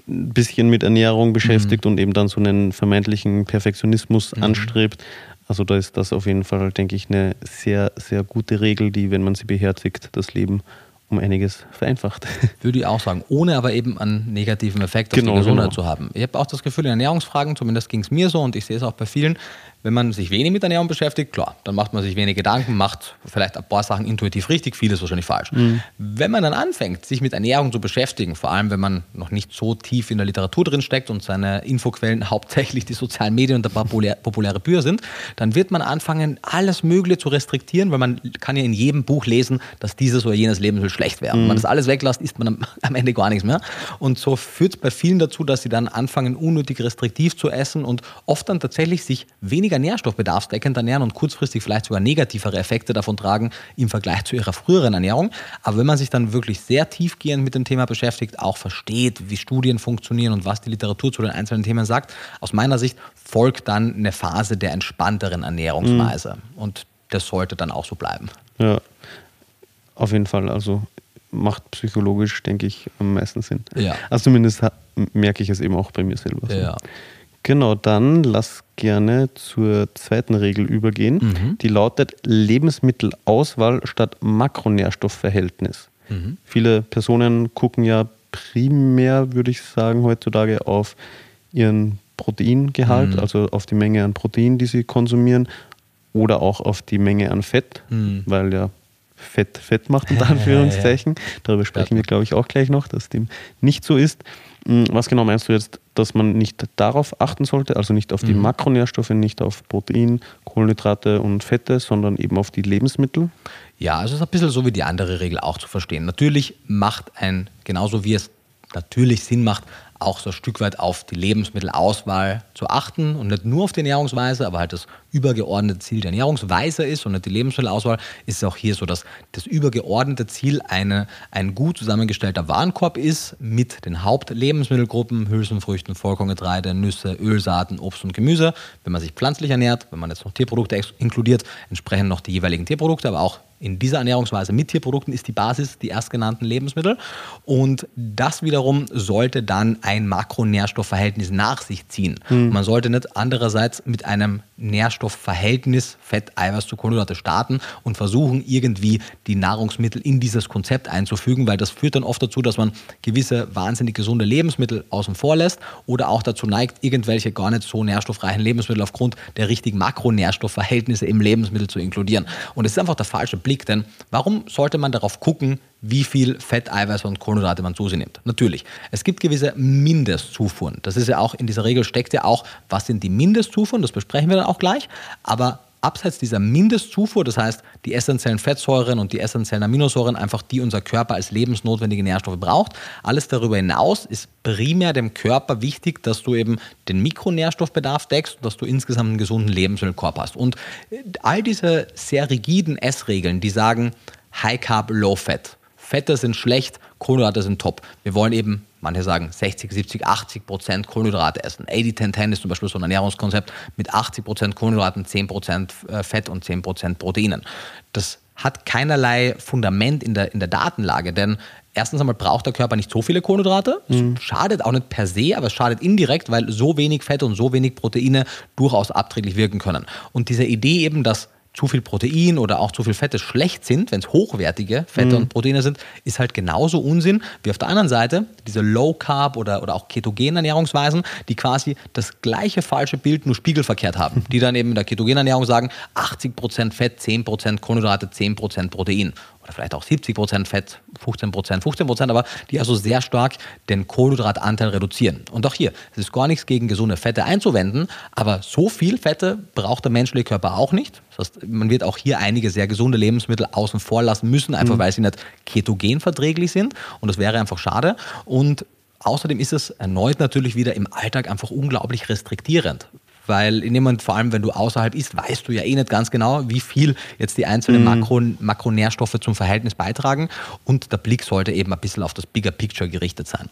ein bisschen mit Ernährung beschäftigt und eben dann so einen vermeintlichen Perfektionismus anstrebt. Also da ist das auf jeden Fall, denke ich, eine sehr, sehr gute Regel, die, wenn man sie beherzigt, das Leben um einiges vereinfacht. Würde ich auch sagen, ohne aber eben einen negativen Effekt auf Genau, die Gesundheit genau. zu haben. Ich habe auch das Gefühl, in Ernährungsfragen, zumindest ging es mir so und ich sehe es auch bei vielen, wenn man sich wenig mit Ernährung beschäftigt, klar, dann macht man sich wenig Gedanken, macht vielleicht ein paar Sachen intuitiv richtig, vieles wahrscheinlich falsch. Mhm. Wenn man dann anfängt, sich mit Ernährung zu beschäftigen, vor allem wenn man noch nicht so tief in der Literatur drin steckt und seine Infoquellen hauptsächlich die sozialen Medien und der populär, populäre Bücher sind, dann wird man anfangen, alles Mögliche zu restriktieren, weil man kann ja in jedem Buch lesen, dass dieses oder jenes Lebensmittel schlecht wäre. Wenn man das alles weglässt, isst man am, am Ende gar nichts mehr. Und so führt es bei vielen dazu, dass sie dann anfangen, unnötig restriktiv zu essen und oft dann tatsächlich sich weniger nährstoffbedarfsdeckend ernähren und kurzfristig vielleicht sogar negativere Effekte davon tragen im Vergleich zu ihrer früheren Ernährung. Aber wenn man sich dann wirklich sehr tiefgehend mit dem Thema beschäftigt, auch versteht, wie Studien funktionieren und was die Literatur zu den einzelnen Themen sagt, aus meiner Sicht folgt dann eine Phase der entspannteren Ernährungsweise. Und das sollte dann auch so bleiben. Ja, auf jeden Fall. Also macht psychologisch, denke ich, am meisten Sinn. Ja. Also zumindest merke ich es eben auch bei mir selber. So. Ja. Genau, dann lass gerne zur zweiten Regel übergehen. Mhm. Die lautet Lebensmittelauswahl statt Makronährstoffverhältnis. Mhm. Viele Personen gucken ja primär, würde ich sagen, heutzutage auf ihren Proteingehalt, Mhm. also auf die Menge an Protein, die sie konsumieren, oder auch auf die Menge an Fett, Mhm. weil ja Fett Fett macht, unter Anführungszeichen. Darüber sprechen wir, glaube ich, auch gleich noch, dass dem nicht so ist. Mm, Was genau meinst du jetzt, dass man nicht darauf achten sollte, also nicht auf die Mhm. Makronährstoffe, nicht auf Protein, Kohlenhydrate und Fette, sondern eben auf die Lebensmittel? Ja, also es ist ein bisschen so wie die andere Regel auch zu verstehen. Natürlich macht ein, genauso wie es natürlich Sinn macht, auch so ein Stück weit auf die Lebensmittelauswahl zu achten und nicht nur auf die Ernährungsweise, aber halt das übergeordnete Ziel der Ernährungsweise ist und nicht die Lebensmittelauswahl, ist es auch hier so, dass das übergeordnete Ziel eine, ein gut zusammengestellter Warenkorb ist mit den Hauptlebensmittelgruppen, Hülsenfrüchten, Vollkorngetreide, Nüsse, Ölsaaten, Obst und Gemüse. Wenn man sich pflanzlich ernährt, wenn man jetzt noch Tierprodukte inkludiert, entsprechend noch die jeweiligen Tierprodukte, aber auch in dieser Ernährungsweise mit Tierprodukten ist die Basis die erstgenannten Lebensmittel. Und das wiederum sollte dann ein Makronährstoffverhältnis nach sich ziehen. Man sollte nicht andererseits mit einem Nährstoffverhältnis Fett, Eiweiß zu Kohlenhydrate starten und versuchen, irgendwie die Nahrungsmittel in dieses Konzept einzufügen, weil das führt dann oft dazu, dass man gewisse wahnsinnig gesunde Lebensmittel außen vor lässt oder auch dazu neigt, irgendwelche gar nicht so nährstoffreichen Lebensmittel aufgrund der richtigen Makronährstoffverhältnisse im Lebensmittel zu inkludieren. Und es ist einfach der falsche Blick, denn warum sollte man darauf gucken, wie viel Fett, Eiweiß und Kohlenhydrate man zu sich nimmt? Natürlich, es gibt gewisse Mindestzufuhren. Das ist ja auch, in dieser Regel steckt ja auch, was sind die Mindestzufuhren, das besprechen wir dann auch gleich, aber abseits dieser Mindestzufuhr, das heißt die essentiellen Fettsäuren und die essentiellen Aminosäuren, einfach die unser Körper als lebensnotwendige Nährstoffe braucht. Alles darüber hinaus ist primär dem Körper wichtig, dass du eben den Mikronährstoffbedarf deckst und dass du insgesamt einen gesunden Lebensmittelkorb hast. Und äh, all diese sehr rigiden Essregeln, die sagen High Carb, Low Fat. Fette sind schlecht, Kohlenhydrate sind top. Wir wollen eben, manche sagen 60, 70, 80 Prozent Kohlenhydrate essen. 80-10-10 ist zum Beispiel so ein Ernährungskonzept mit 80 Prozent Kohlenhydraten, 10 Prozent äh, Fett und 10 Prozent Proteinen. Das hat keinerlei Fundament in der, in der Datenlage, denn erstens einmal braucht der Körper nicht so viele Kohlenhydrate. Es Schadet auch nicht per se, aber es schadet indirekt, weil so wenig Fett und so wenig Proteine durchaus abträglich wirken können. Und diese Idee eben, dass zu viel Protein oder auch zu viel Fette schlecht sind, wenn es hochwertige Fette und Proteine sind, ist halt genauso Unsinn wie auf der anderen Seite diese Low Carb oder, oder auch ketogenen Ernährungsweisen, die quasi das gleiche falsche Bild nur spiegelverkehrt haben. Die dann eben in der ketogenen Ernährung sagen, 80% Fett, 10% Kohlenhydrate, 10% Protein oder vielleicht auch 70% Fett, 15%, 15%, aber die also sehr stark den Kohlenhydratanteil reduzieren. Und auch hier, es ist gar nichts gegen gesunde Fette einzuwenden, aber so viel Fette braucht der menschliche Körper auch nicht. Das heißt, man wird auch hier einige sehr gesunde Lebensmittel außen vor lassen müssen, einfach weil sie nicht ketogen verträglich sind. Und das wäre einfach schade. Und außerdem ist es erneut natürlich wieder im Alltag einfach unglaublich restriktierend. Weil in dem Moment, vor allem wenn du außerhalb isst, weißt du ja eh nicht ganz genau, wie viel jetzt die einzelnen Makro, Makronährstoffe zum Verhältnis beitragen. Und der Blick sollte eben ein bisschen auf das Bigger Picture gerichtet sein.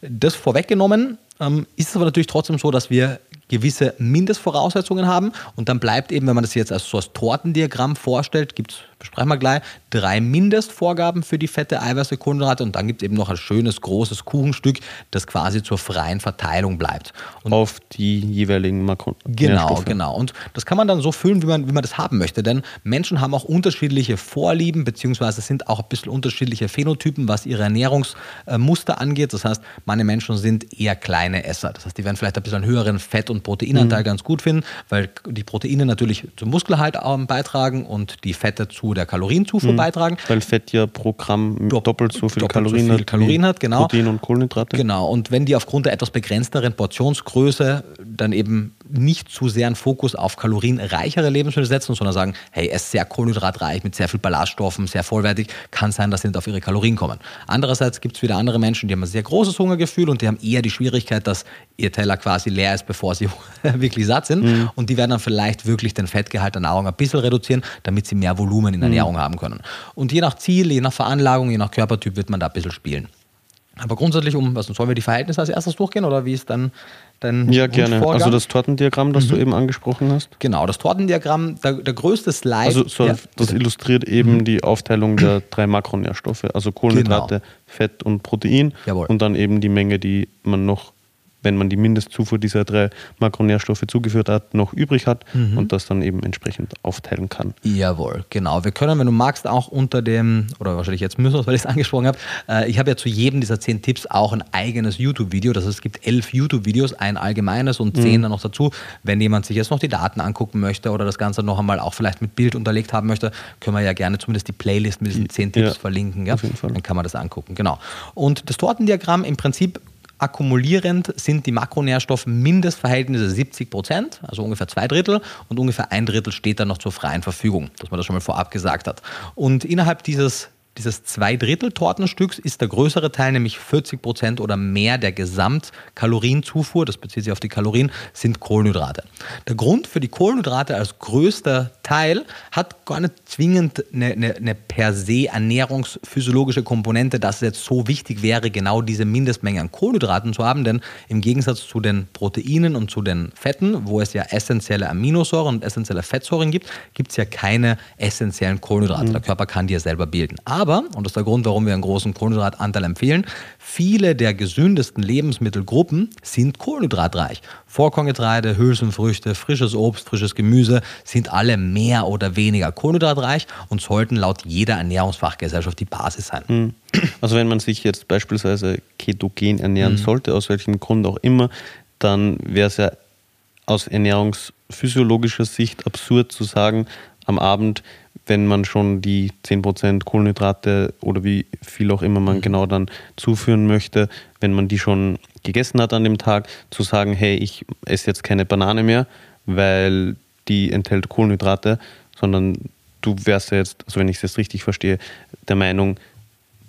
Das vorweggenommen ähm, ist es aber natürlich trotzdem so, dass wir gewisse Mindestvoraussetzungen haben und dann bleibt eben, wenn man das jetzt als so als Tortendiagramm vorstellt, gibt es, besprechen wir gleich, drei Mindestvorgaben für die Fette, Eiweiße, Kohlenhydrate und dann gibt es eben noch ein schönes, großes Kuchenstück, das quasi zur freien Verteilung bleibt. Und Auf die jeweiligen Makro Genau, genau. Und das kann man dann so füllen, wie man, wie man das haben möchte. Denn Menschen haben auch unterschiedliche Vorlieben, beziehungsweise sind auch ein bisschen unterschiedliche Phänotypen, was ihre Ernährungsmuster angeht. Das heißt, meine Menschen sind eher kleine Esser. Das heißt, die werden vielleicht ein bisschen einen höheren Fett- und Proteinanteil ganz gut finden, weil die Proteine natürlich zum Muskelhalt ähm, beitragen und die Fette zu der Kalorienzufuhr beitragen. Weil Fett ja pro Gramm Dopp- doppelt so viel doppelt so Kalorien viel hat. Kalorien hat, genau. Protein und Kohlenhydrate. Genau, und wenn die aufgrund der etwas begrenzteren Portionsgröße dann eben nicht zu sehr einen Fokus auf kalorienreichere Lebensmittel setzen, sondern sagen, hey, es ist sehr kohlenhydratreich mit sehr viel Ballaststoffen, sehr vollwertig, kann sein, dass sie nicht auf ihre Kalorien kommen. Andererseits gibt es wieder andere Menschen, die haben ein sehr großes Hungergefühl und die haben eher die Schwierigkeit, dass ihr Teller quasi leer ist, bevor sie wirklich satt sind. Und die werden dann vielleicht wirklich den Fettgehalt der Nahrung ein bisschen reduzieren, damit sie mehr Volumen in der Ernährung haben können. Und je nach Ziel, je nach Veranlagung, je nach Körpertyp wird man da ein bisschen spielen. Aber grundsätzlich, um, was sollen wir die Verhältnisse als erstes durchgehen oder wie ist dann dein Ja, gerne. Also das Tortendiagramm, das du eben angesprochen hast. Genau, das Tortendiagramm, der, der größte Slide. Also so, ja, das illustriert eben die Aufteilung der drei Makronährstoffe, also Kohlenhydrate, Genau. Fett und Protein Jawohl. und dann eben die Menge, die man noch wenn man die Mindestzufuhr dieser drei Makronährstoffe zugeführt hat, noch übrig hat mhm. und das dann eben entsprechend aufteilen kann. Jawohl, genau. Wir können, wenn du magst, auch unter dem, oder wahrscheinlich jetzt müssen wir weil ich es angesprochen habe, äh, ich habe ja zu jedem dieser zehn Tipps auch ein eigenes YouTube-Video. Das heißt, es gibt elf YouTube-Videos, ein allgemeines und zehn mhm. dann noch dazu. Wenn jemand sich jetzt noch die Daten angucken möchte oder das Ganze noch einmal auch vielleicht mit Bild unterlegt haben möchte, können wir ja gerne zumindest die Playlist mit diesen zehn Tipps ja, verlinken. Ja? Dann kann man das angucken. Genau. Und das Tortendiagramm im Prinzip akkumulierend sind die Makronährstoffe Mindestverhältnisse 70 Prozent, also ungefähr zwei Drittel, und ungefähr ein Drittel steht dann noch zur freien Verfügung, dass man das schon mal vorab gesagt hat. Und innerhalb dieses dieses Zweidrittel-Tortenstücks ist der größere Teil, nämlich 40 Prozent oder mehr der Gesamtkalorienzufuhr, das bezieht sich auf die Kalorien, sind Kohlenhydrate. Der Grund für die Kohlenhydrate als größter Teil hat gar nicht zwingend eine, eine, eine per se ernährungsphysiologische Komponente, dass es jetzt so wichtig wäre, genau diese Mindestmenge an Kohlenhydraten zu haben, denn im Gegensatz zu den Proteinen und zu den Fetten, wo es ja essentielle Aminosäuren und essentielle Fettsäuren gibt, gibt es ja keine essentiellen Kohlenhydrate. Mhm. Der Körper kann die ja selber bilden. Aber aber, und das ist der Grund, warum wir einen großen Kohlenhydratanteil empfehlen, viele der gesündesten Lebensmittelgruppen sind kohlenhydratreich. Vollkorngetreide, Hülsenfrüchte, frisches Obst, frisches Gemüse sind alle mehr oder weniger kohlenhydratreich und sollten laut jeder Ernährungsfachgesellschaft die Basis sein. Hm. Also wenn man sich jetzt beispielsweise ketogen ernähren mhm. sollte, aus welchem Grund auch immer, dann wäre es ja aus ernährungsphysiologischer Sicht absurd zu sagen, am Abend wenn man schon die 10% Kohlenhydrate oder wie viel auch immer man mhm. genau dann zuführen möchte, wenn man die schon gegessen hat an dem Tag, zu sagen, hey, ich esse jetzt keine Banane mehr, weil die enthält Kohlenhydrate, sondern du wärst ja jetzt, also wenn ich es jetzt richtig verstehe, der Meinung,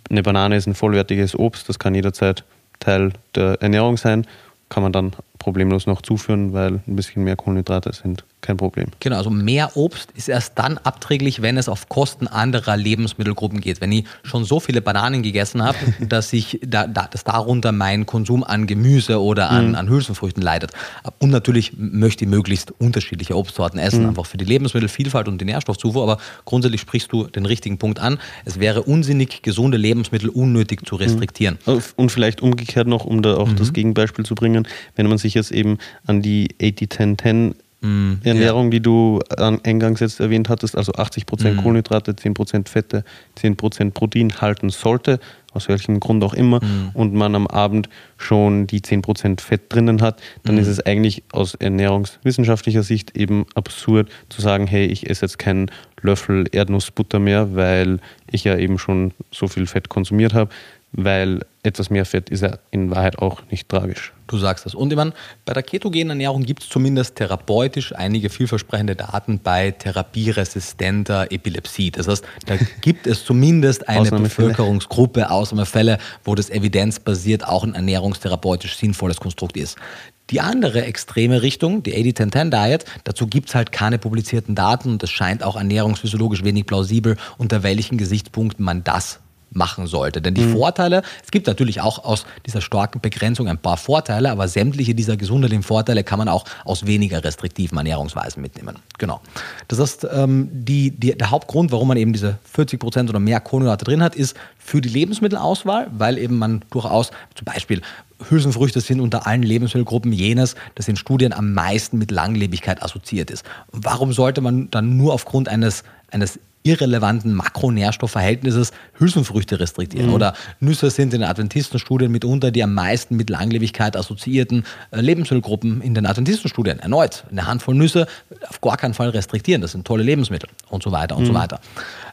eine Banane ist ein vollwertiges Obst, das kann jederzeit Teil der Ernährung sein, kann man dann problemlos noch zuführen, weil ein bisschen mehr Kohlenhydrate sind kein Problem. Genau, also mehr Obst ist erst dann abträglich, wenn es auf Kosten anderer Lebensmittelgruppen geht. Wenn ich schon so viele Bananen gegessen habe, dass ich da, da, dass darunter mein Konsum an Gemüse oder an, mhm. an Hülsenfrüchten leidet. Und natürlich möchte ich möglichst unterschiedliche Obstsorten essen, mhm. einfach für die Lebensmittelvielfalt und die Nährstoffzufuhr. Aber grundsätzlich sprichst du den richtigen Punkt an. Es wäre unsinnig, gesunde Lebensmittel unnötig zu restriktieren. Mhm. Und vielleicht umgekehrt noch, um da auch das mhm. Gegenbeispiel zu bringen, wenn man sich jetzt eben an die 80-10-10 Mm, Ernährung, ja. die du eingangs jetzt erwähnt hattest, also 80% mm. Kohlenhydrate, 10% Fette, 10% Protein halten sollte, aus welchem Grund auch immer, mm. und man am Abend schon die 10% Fett drinnen hat, dann ist mm. es eigentlich aus ernährungswissenschaftlicher Sicht eben absurd zu sagen, hey, ich esse jetzt keinen Löffel Erdnussbutter mehr, weil ich ja eben schon so viel Fett konsumiert habe weil etwas mehr Fett ist ja in Wahrheit auch nicht tragisch. Du sagst das. Und ich meine, bei der ketogenen Ernährung gibt es zumindest therapeutisch einige vielversprechende Daten bei therapieresistenter Epilepsie. Das heißt, da gibt es zumindest eine Bevölkerungsgruppe, Ausnahmefälle, wo das evidenzbasiert auch ein ernährungstherapeutisch sinnvolles Konstrukt ist. Die andere extreme Richtung, die 80-10-10-Diet, dazu gibt es halt keine publizierten Daten und es scheint auch ernährungsphysiologisch wenig plausibel, unter welchen Gesichtspunkten man das machen sollte. Denn die mhm. Vorteile, es gibt natürlich auch aus dieser starken Begrenzung ein paar Vorteile, aber sämtliche dieser gesundheitlichen Vorteile kann man auch aus weniger restriktiven Ernährungsweisen mitnehmen. Genau. Das heißt, ähm, die, die, der Hauptgrund, warum man eben diese 40 Prozent oder mehr Kohlenhydrate drin hat, ist für die Lebensmittelauswahl, weil eben man durchaus zum Beispiel Hülsenfrüchte sind unter allen Lebensmittelgruppen jenes, das in Studien am meisten mit Langlebigkeit assoziiert ist. Warum sollte man dann nur aufgrund eines, eines irrelevanten Makronährstoffverhältnisses Hülsenfrüchte restriktieren. Mhm. Oder Nüsse sind in den Adventistenstudien mitunter die am meisten mit Langlebigkeit assoziierten äh, Lebensmittelgruppen in den Adventistenstudien. Erneut, eine Handvoll Nüsse auf gar keinen Fall restriktieren. Das sind tolle Lebensmittel und so weiter und mhm. so weiter.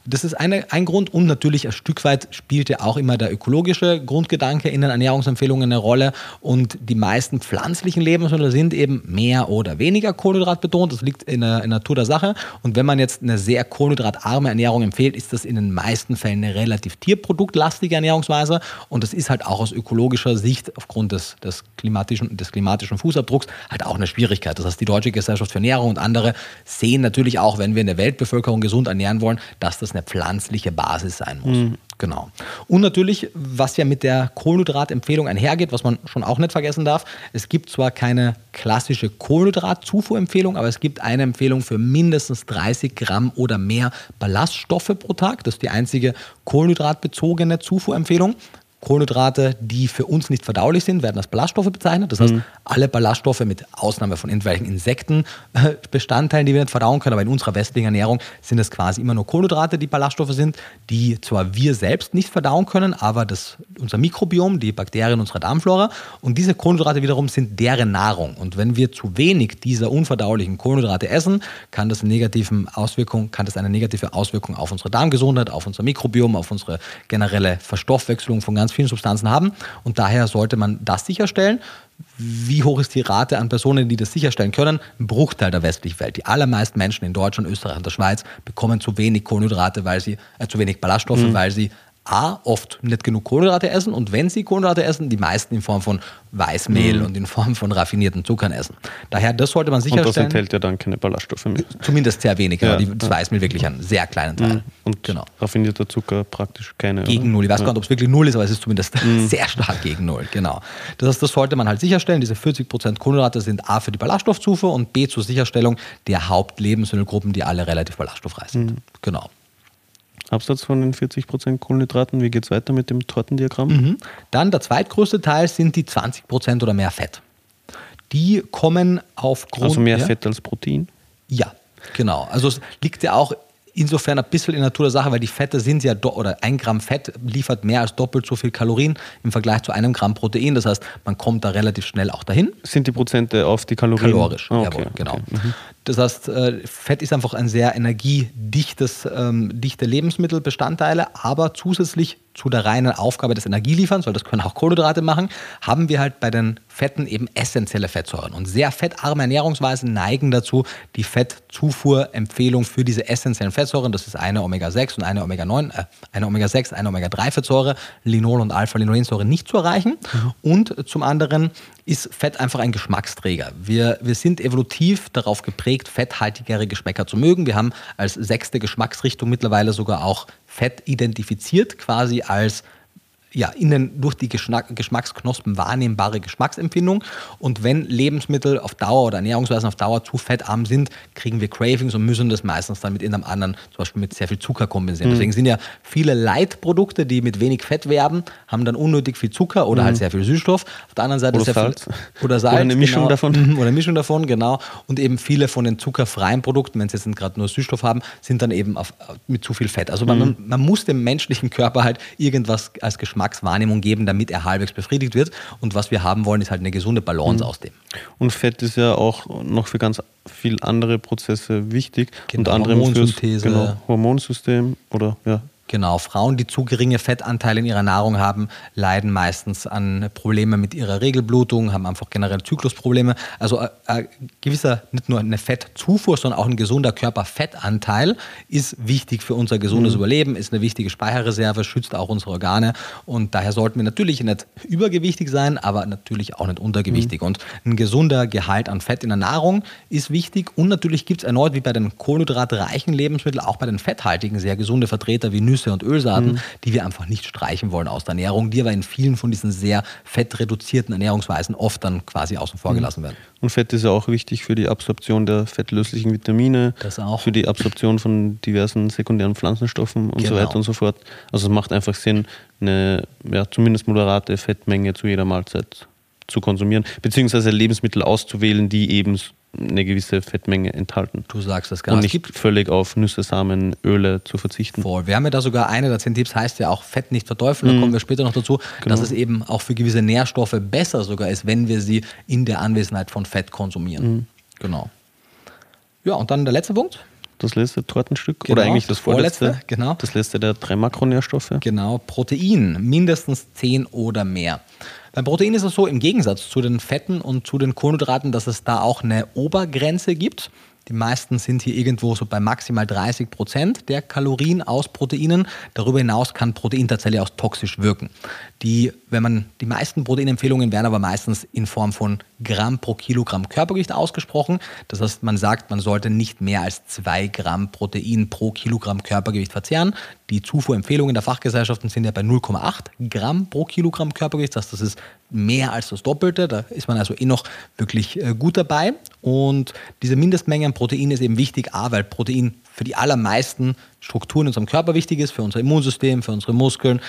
Das ist eine, ein Grund und natürlich ein Stück weit spielt ja auch immer der ökologische Grundgedanke in den Ernährungsempfehlungen eine Rolle und die meisten pflanzlichen Lebensmittel sind eben mehr oder weniger Kohlenhydrat betont. Das liegt in der, in der Natur der Sache und wenn man jetzt eine sehr kohlenhydratarme Ernährung empfiehlt, ist das in den meisten Fällen eine relativ tierproduktlastige Ernährungsweise und das ist halt auch aus ökologischer Sicht aufgrund des, des, klimatischen, des klimatischen Fußabdrucks halt auch eine Schwierigkeit. Das heißt, die Deutsche Gesellschaft für Ernährung und andere sehen natürlich auch, wenn wir eine Weltbevölkerung gesund ernähren wollen, dass das eine pflanzliche Basis sein muss. Mhm. Genau. Und natürlich, was ja mit der Kohlenhydratempfehlung einhergeht, was man schon auch nicht vergessen darf, es gibt zwar keine klassische Kohlenhydratzufuhrempfehlung, aber es gibt eine Empfehlung für mindestens 30 Gramm oder mehr Ballaststoffe pro Tag. Das ist die einzige kohlenhydratbezogene Zufuhrempfehlung. Kohlenhydrate, die für uns nicht verdaulich sind, werden als Ballaststoffe bezeichnet. Das heißt, mhm. alle Ballaststoffe mit Ausnahme von irgendwelchen Insektenbestandteilen, die wir nicht verdauen können, aber in unserer westlichen Ernährung sind es quasi immer nur Kohlenhydrate, die Ballaststoffe sind, die zwar wir selbst nicht verdauen können, aber das, unser Mikrobiom, die Bakterien unserer Darmflora und diese Kohlenhydrate wiederum sind deren Nahrung. Und wenn wir zu wenig dieser unverdaulichen Kohlenhydrate essen, kann das, negativen Auswirkung, kann das eine negative Auswirkung auf unsere Darmgesundheit, auf unser Mikrobiom, auf unsere generelle Verstoffwechslung von ganz ganz vielen Substanzen haben. Und daher sollte man das sicherstellen. Wie hoch ist die Rate an Personen, die das sicherstellen können? Ein Bruchteil der westlichen Welt. Die allermeisten Menschen in Deutschland, Österreich und der Schweiz bekommen zu wenig Kohlenhydrate, weil sie, äh, zu wenig Ballaststoffe, mhm. weil sie A, oft nicht genug Kohlenhydrate essen und wenn sie Kohlenhydrate essen, die meisten in Form von Weißmehl mhm. und in Form von raffinierten Zuckern essen. Daher, das sollte man sicherstellen. Und das enthält ja dann keine Ballaststoffe mehr. Zumindest sehr wenig, ja, das ja. Weißmehl wirklich einen sehr kleinen Teil. Mhm. Und genau. raffinierter Zucker praktisch keine. Gegen oder? Null. Ich weiß ja. gar nicht, ob es wirklich Null ist, aber es ist zumindest mhm. sehr stark gegen Null. Genau. Das heißt, das sollte man halt sicherstellen. Diese 40% Kohlenhydrate sind A für die Ballaststoffzufuhr und B zur Sicherstellung der Hauptlebensmittelgruppen, die alle relativ ballaststoffreich sind. Mhm. Genau. Absatz von den 40% Kohlenhydraten. Wie geht es weiter mit dem Tortendiagramm? Mhm. Dann der zweitgrößte Teil sind die 20% oder mehr Fett. Die kommen aufgrund. Also mehr Fett als Protein? Ja, genau. Also es liegt ja auch insofern ein bisschen in der Natur der Sache, weil die Fette sind ja, oder ein Gramm Fett liefert mehr als doppelt so viel Kalorien im Vergleich zu einem Gramm Protein. Das heißt, man kommt da relativ schnell auch dahin. Sind die Prozente auf die Kalorien? Kalorisch, oh, okay, jawohl, genau. Okay. Mhm. Das heißt, äh, Fett ist einfach ein sehr energiedichtes, ähm, dichte Lebensmittelbestandteile, aber zusätzlich zu der reinen Aufgabe des Energielieferns, weil das können auch Kohlenhydrate machen, haben wir halt bei den Fetten eben essentielle Fettsäuren. Und sehr fettarme Ernährungsweisen neigen dazu, die Fettzufuhrempfehlung für diese essentiellen Fettsäuren, das ist eine Omega-6 und eine Omega-9, äh, eine Omega-6, eine Omega-3-Fettsäure, Linol und Alpha-Linolensäure nicht zu erreichen. Mhm. Und zum anderen ist Fett einfach ein Geschmacksträger. Wir, wir sind evolutiv darauf geprägt, fetthaltigere Geschmäcker zu mögen. Wir haben als sechste Geschmacksrichtung mittlerweile sogar auch Fett identifiziert, quasi als ja, innen durch die Geschmacksknospen wahrnehmbare Geschmacksempfindung. Und wenn Lebensmittel auf Dauer oder Ernährungsweisen auf Dauer zu fettarm sind, kriegen wir Cravings und müssen das meistens dann mit irgendeinem anderen, zum Beispiel mit sehr viel Zucker kompensieren. Mhm. Deswegen sind ja viele Leitprodukte, die mit wenig Fett werben, haben dann unnötig viel Zucker oder halt mhm. halt sehr viel Süßstoff. Auf der anderen Seite oder sehr Salz. Viel, oder Salz. Oder eine Mischung genau, davon. Mhm, oder eine Mischung davon, genau. Und eben viele von den zuckerfreien Produkten, wenn sie jetzt gerade nur Süßstoff haben, sind dann eben auf, mit zu viel Fett. Also man, mhm. man muss dem menschlichen Körper halt irgendwas als Geschmackswahrnehmung Wahrnehmung geben, damit er halbwegs befriedigt wird. Und was wir haben wollen, ist halt eine gesunde Balance mhm. aus dem. Und Fett ist ja auch noch für ganz viele andere Prozesse wichtig. Genau, unter anderem Hormonsynthese. Fürs, genau, Hormonsystem oder ja, Genau, Frauen, die zu geringe Fettanteile in ihrer Nahrung haben, leiden meistens an Problemen mit ihrer Regelblutung, haben einfach generell Zyklusprobleme. Also ein äh, äh, gewisser, nicht nur eine Fettzufuhr, sondern auch ein gesunder Körperfettanteil ist wichtig für unser gesundes mhm. Überleben, ist eine wichtige Speicherreserve, schützt auch unsere Organe und daher sollten wir natürlich nicht übergewichtig sein, aber natürlich auch nicht untergewichtig. Mhm. Und ein gesunder Gehalt an Fett in der Nahrung ist wichtig und natürlich gibt es erneut wie bei den kohlenhydratreichen Lebensmitteln auch bei den fetthaltigen sehr gesunde Vertreter wie Nüsse Nüsse und Ölsaaten, mhm. die wir einfach nicht streichen wollen aus der Ernährung, die aber in vielen von diesen sehr fettreduzierten Ernährungsweisen oft dann quasi außen vor mhm. gelassen werden. Und Fett ist ja auch wichtig für die Absorption der fettlöslichen Vitamine, für die Absorption von diversen sekundären Pflanzenstoffen und genau. so weiter und so fort. Also es macht einfach Sinn, eine ja, zumindest moderate Fettmenge zu jeder Mahlzeit zu konsumieren, beziehungsweise Lebensmittel auszuwählen, die eben eine gewisse Fettmenge enthalten. Du sagst das genau. Und nicht völlig auf Nüsse, Samen, Öle zu verzichten. Voll. Wir haben ja da sogar eine der zehn Tipps, heißt ja auch Fett nicht verteufeln, da mhm. kommen wir später noch dazu, genau. dass es eben auch für gewisse Nährstoffe besser sogar ist, wenn wir sie in der Anwesenheit von Fett konsumieren. Mhm. Genau. Ja, und dann der letzte Punkt. Das letzte Tortenstück genau, oder eigentlich das, das vorletzte, vorletzte, genau. Das letzte der drei Makronährstoffe. Genau, Protein, mindestens zehn oder mehr. Beim Protein ist es so, im Gegensatz zu den Fetten und zu den Kohlenhydraten, dass es da auch eine Obergrenze gibt. Die meisten sind hier irgendwo so bei maximal 30 Prozent der Kalorien aus Proteinen. Darüber hinaus kann Protein tatsächlich auch toxisch wirken. Die, wenn man, die meisten Proteinempfehlungen werden aber meistens in Form von Gramm pro Kilogramm Körpergewicht ausgesprochen. Das heißt, man sagt, man sollte nicht mehr als zwei Gramm Protein pro Kilogramm Körpergewicht verzehren. Die Zufuhrempfehlungen der Fachgesellschaften sind ja bei 0,8 Gramm pro Kilogramm Körpergewicht. Das das ist mehr als das Doppelte. Da ist man also eh noch wirklich äh, gut dabei. Und diese Mindestmenge an Protein ist eben wichtig, A, weil Protein für die allermeisten Struktur in unserem Körper wichtig ist, für unser Immunsystem, für unsere Muskeln.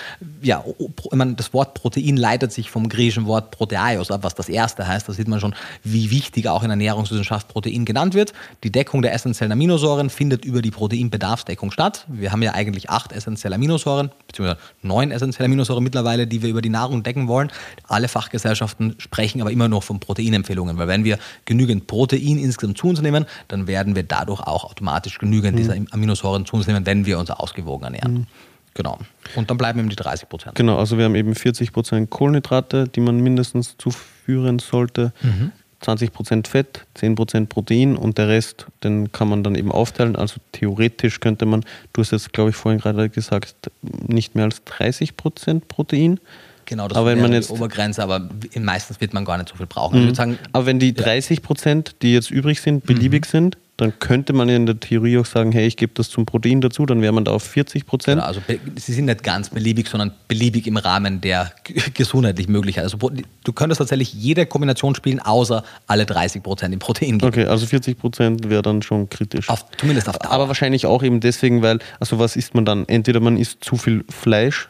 Ja, meine, das Wort Protein leitet sich vom griechischen Wort Proteios ab, was das erste heißt. Da sieht man schon, wie wichtig auch in Ernährungswissenschaft Protein genannt wird. Die Deckung der essentiellen Aminosäuren findet über die Proteinbedarfsdeckung statt. Wir haben ja eigentlich acht essentielle Aminosäuren, beziehungsweise neun essentielle Aminosäuren mittlerweile, die wir über die Nahrung decken wollen. Alle Fachgesellschaften sprechen aber immer noch von Proteinempfehlungen, weil wenn wir genügend Protein insgesamt zu uns nehmen, dann werden wir dadurch auch automatisch genügend. Dieser Aminosäuren zu uns nehmen, wenn wir uns ausgewogen ernähren. Mhm. Genau. Und dann bleiben eben die 30 Prozent. Genau, also wir haben eben 40 Prozent Kohlenhydrate, die man mindestens zuführen sollte. Mhm. 20 Prozent Fett, 10 Prozent Protein und der Rest, den kann man dann eben aufteilen. Also theoretisch könnte man, du hast jetzt, glaube ich, vorhin gerade gesagt, nicht mehr als 30 Prozent Protein. Genau, das aber wäre die Obergrenze, aber meistens wird man gar nicht so viel brauchen. Also mhm. sagen, aber wenn die 30 Prozent, die jetzt übrig sind, beliebig mhm. sind, dann könnte man in der Theorie auch sagen, hey, ich gebe das zum Protein dazu, dann wäre man da auf 40 Prozent. Genau, also sie sind nicht ganz beliebig, sondern beliebig im Rahmen der gesundheitlich Möglichkeit. Also du könntest tatsächlich jede Kombination spielen, außer alle 30 Prozent im Protein geben. Okay, also 40 Prozent wäre dann schon kritisch. Auf, zumindest auf Dauer. Aber wahrscheinlich auch eben deswegen, weil, also was isst man dann? Entweder man isst zu viel Fleisch,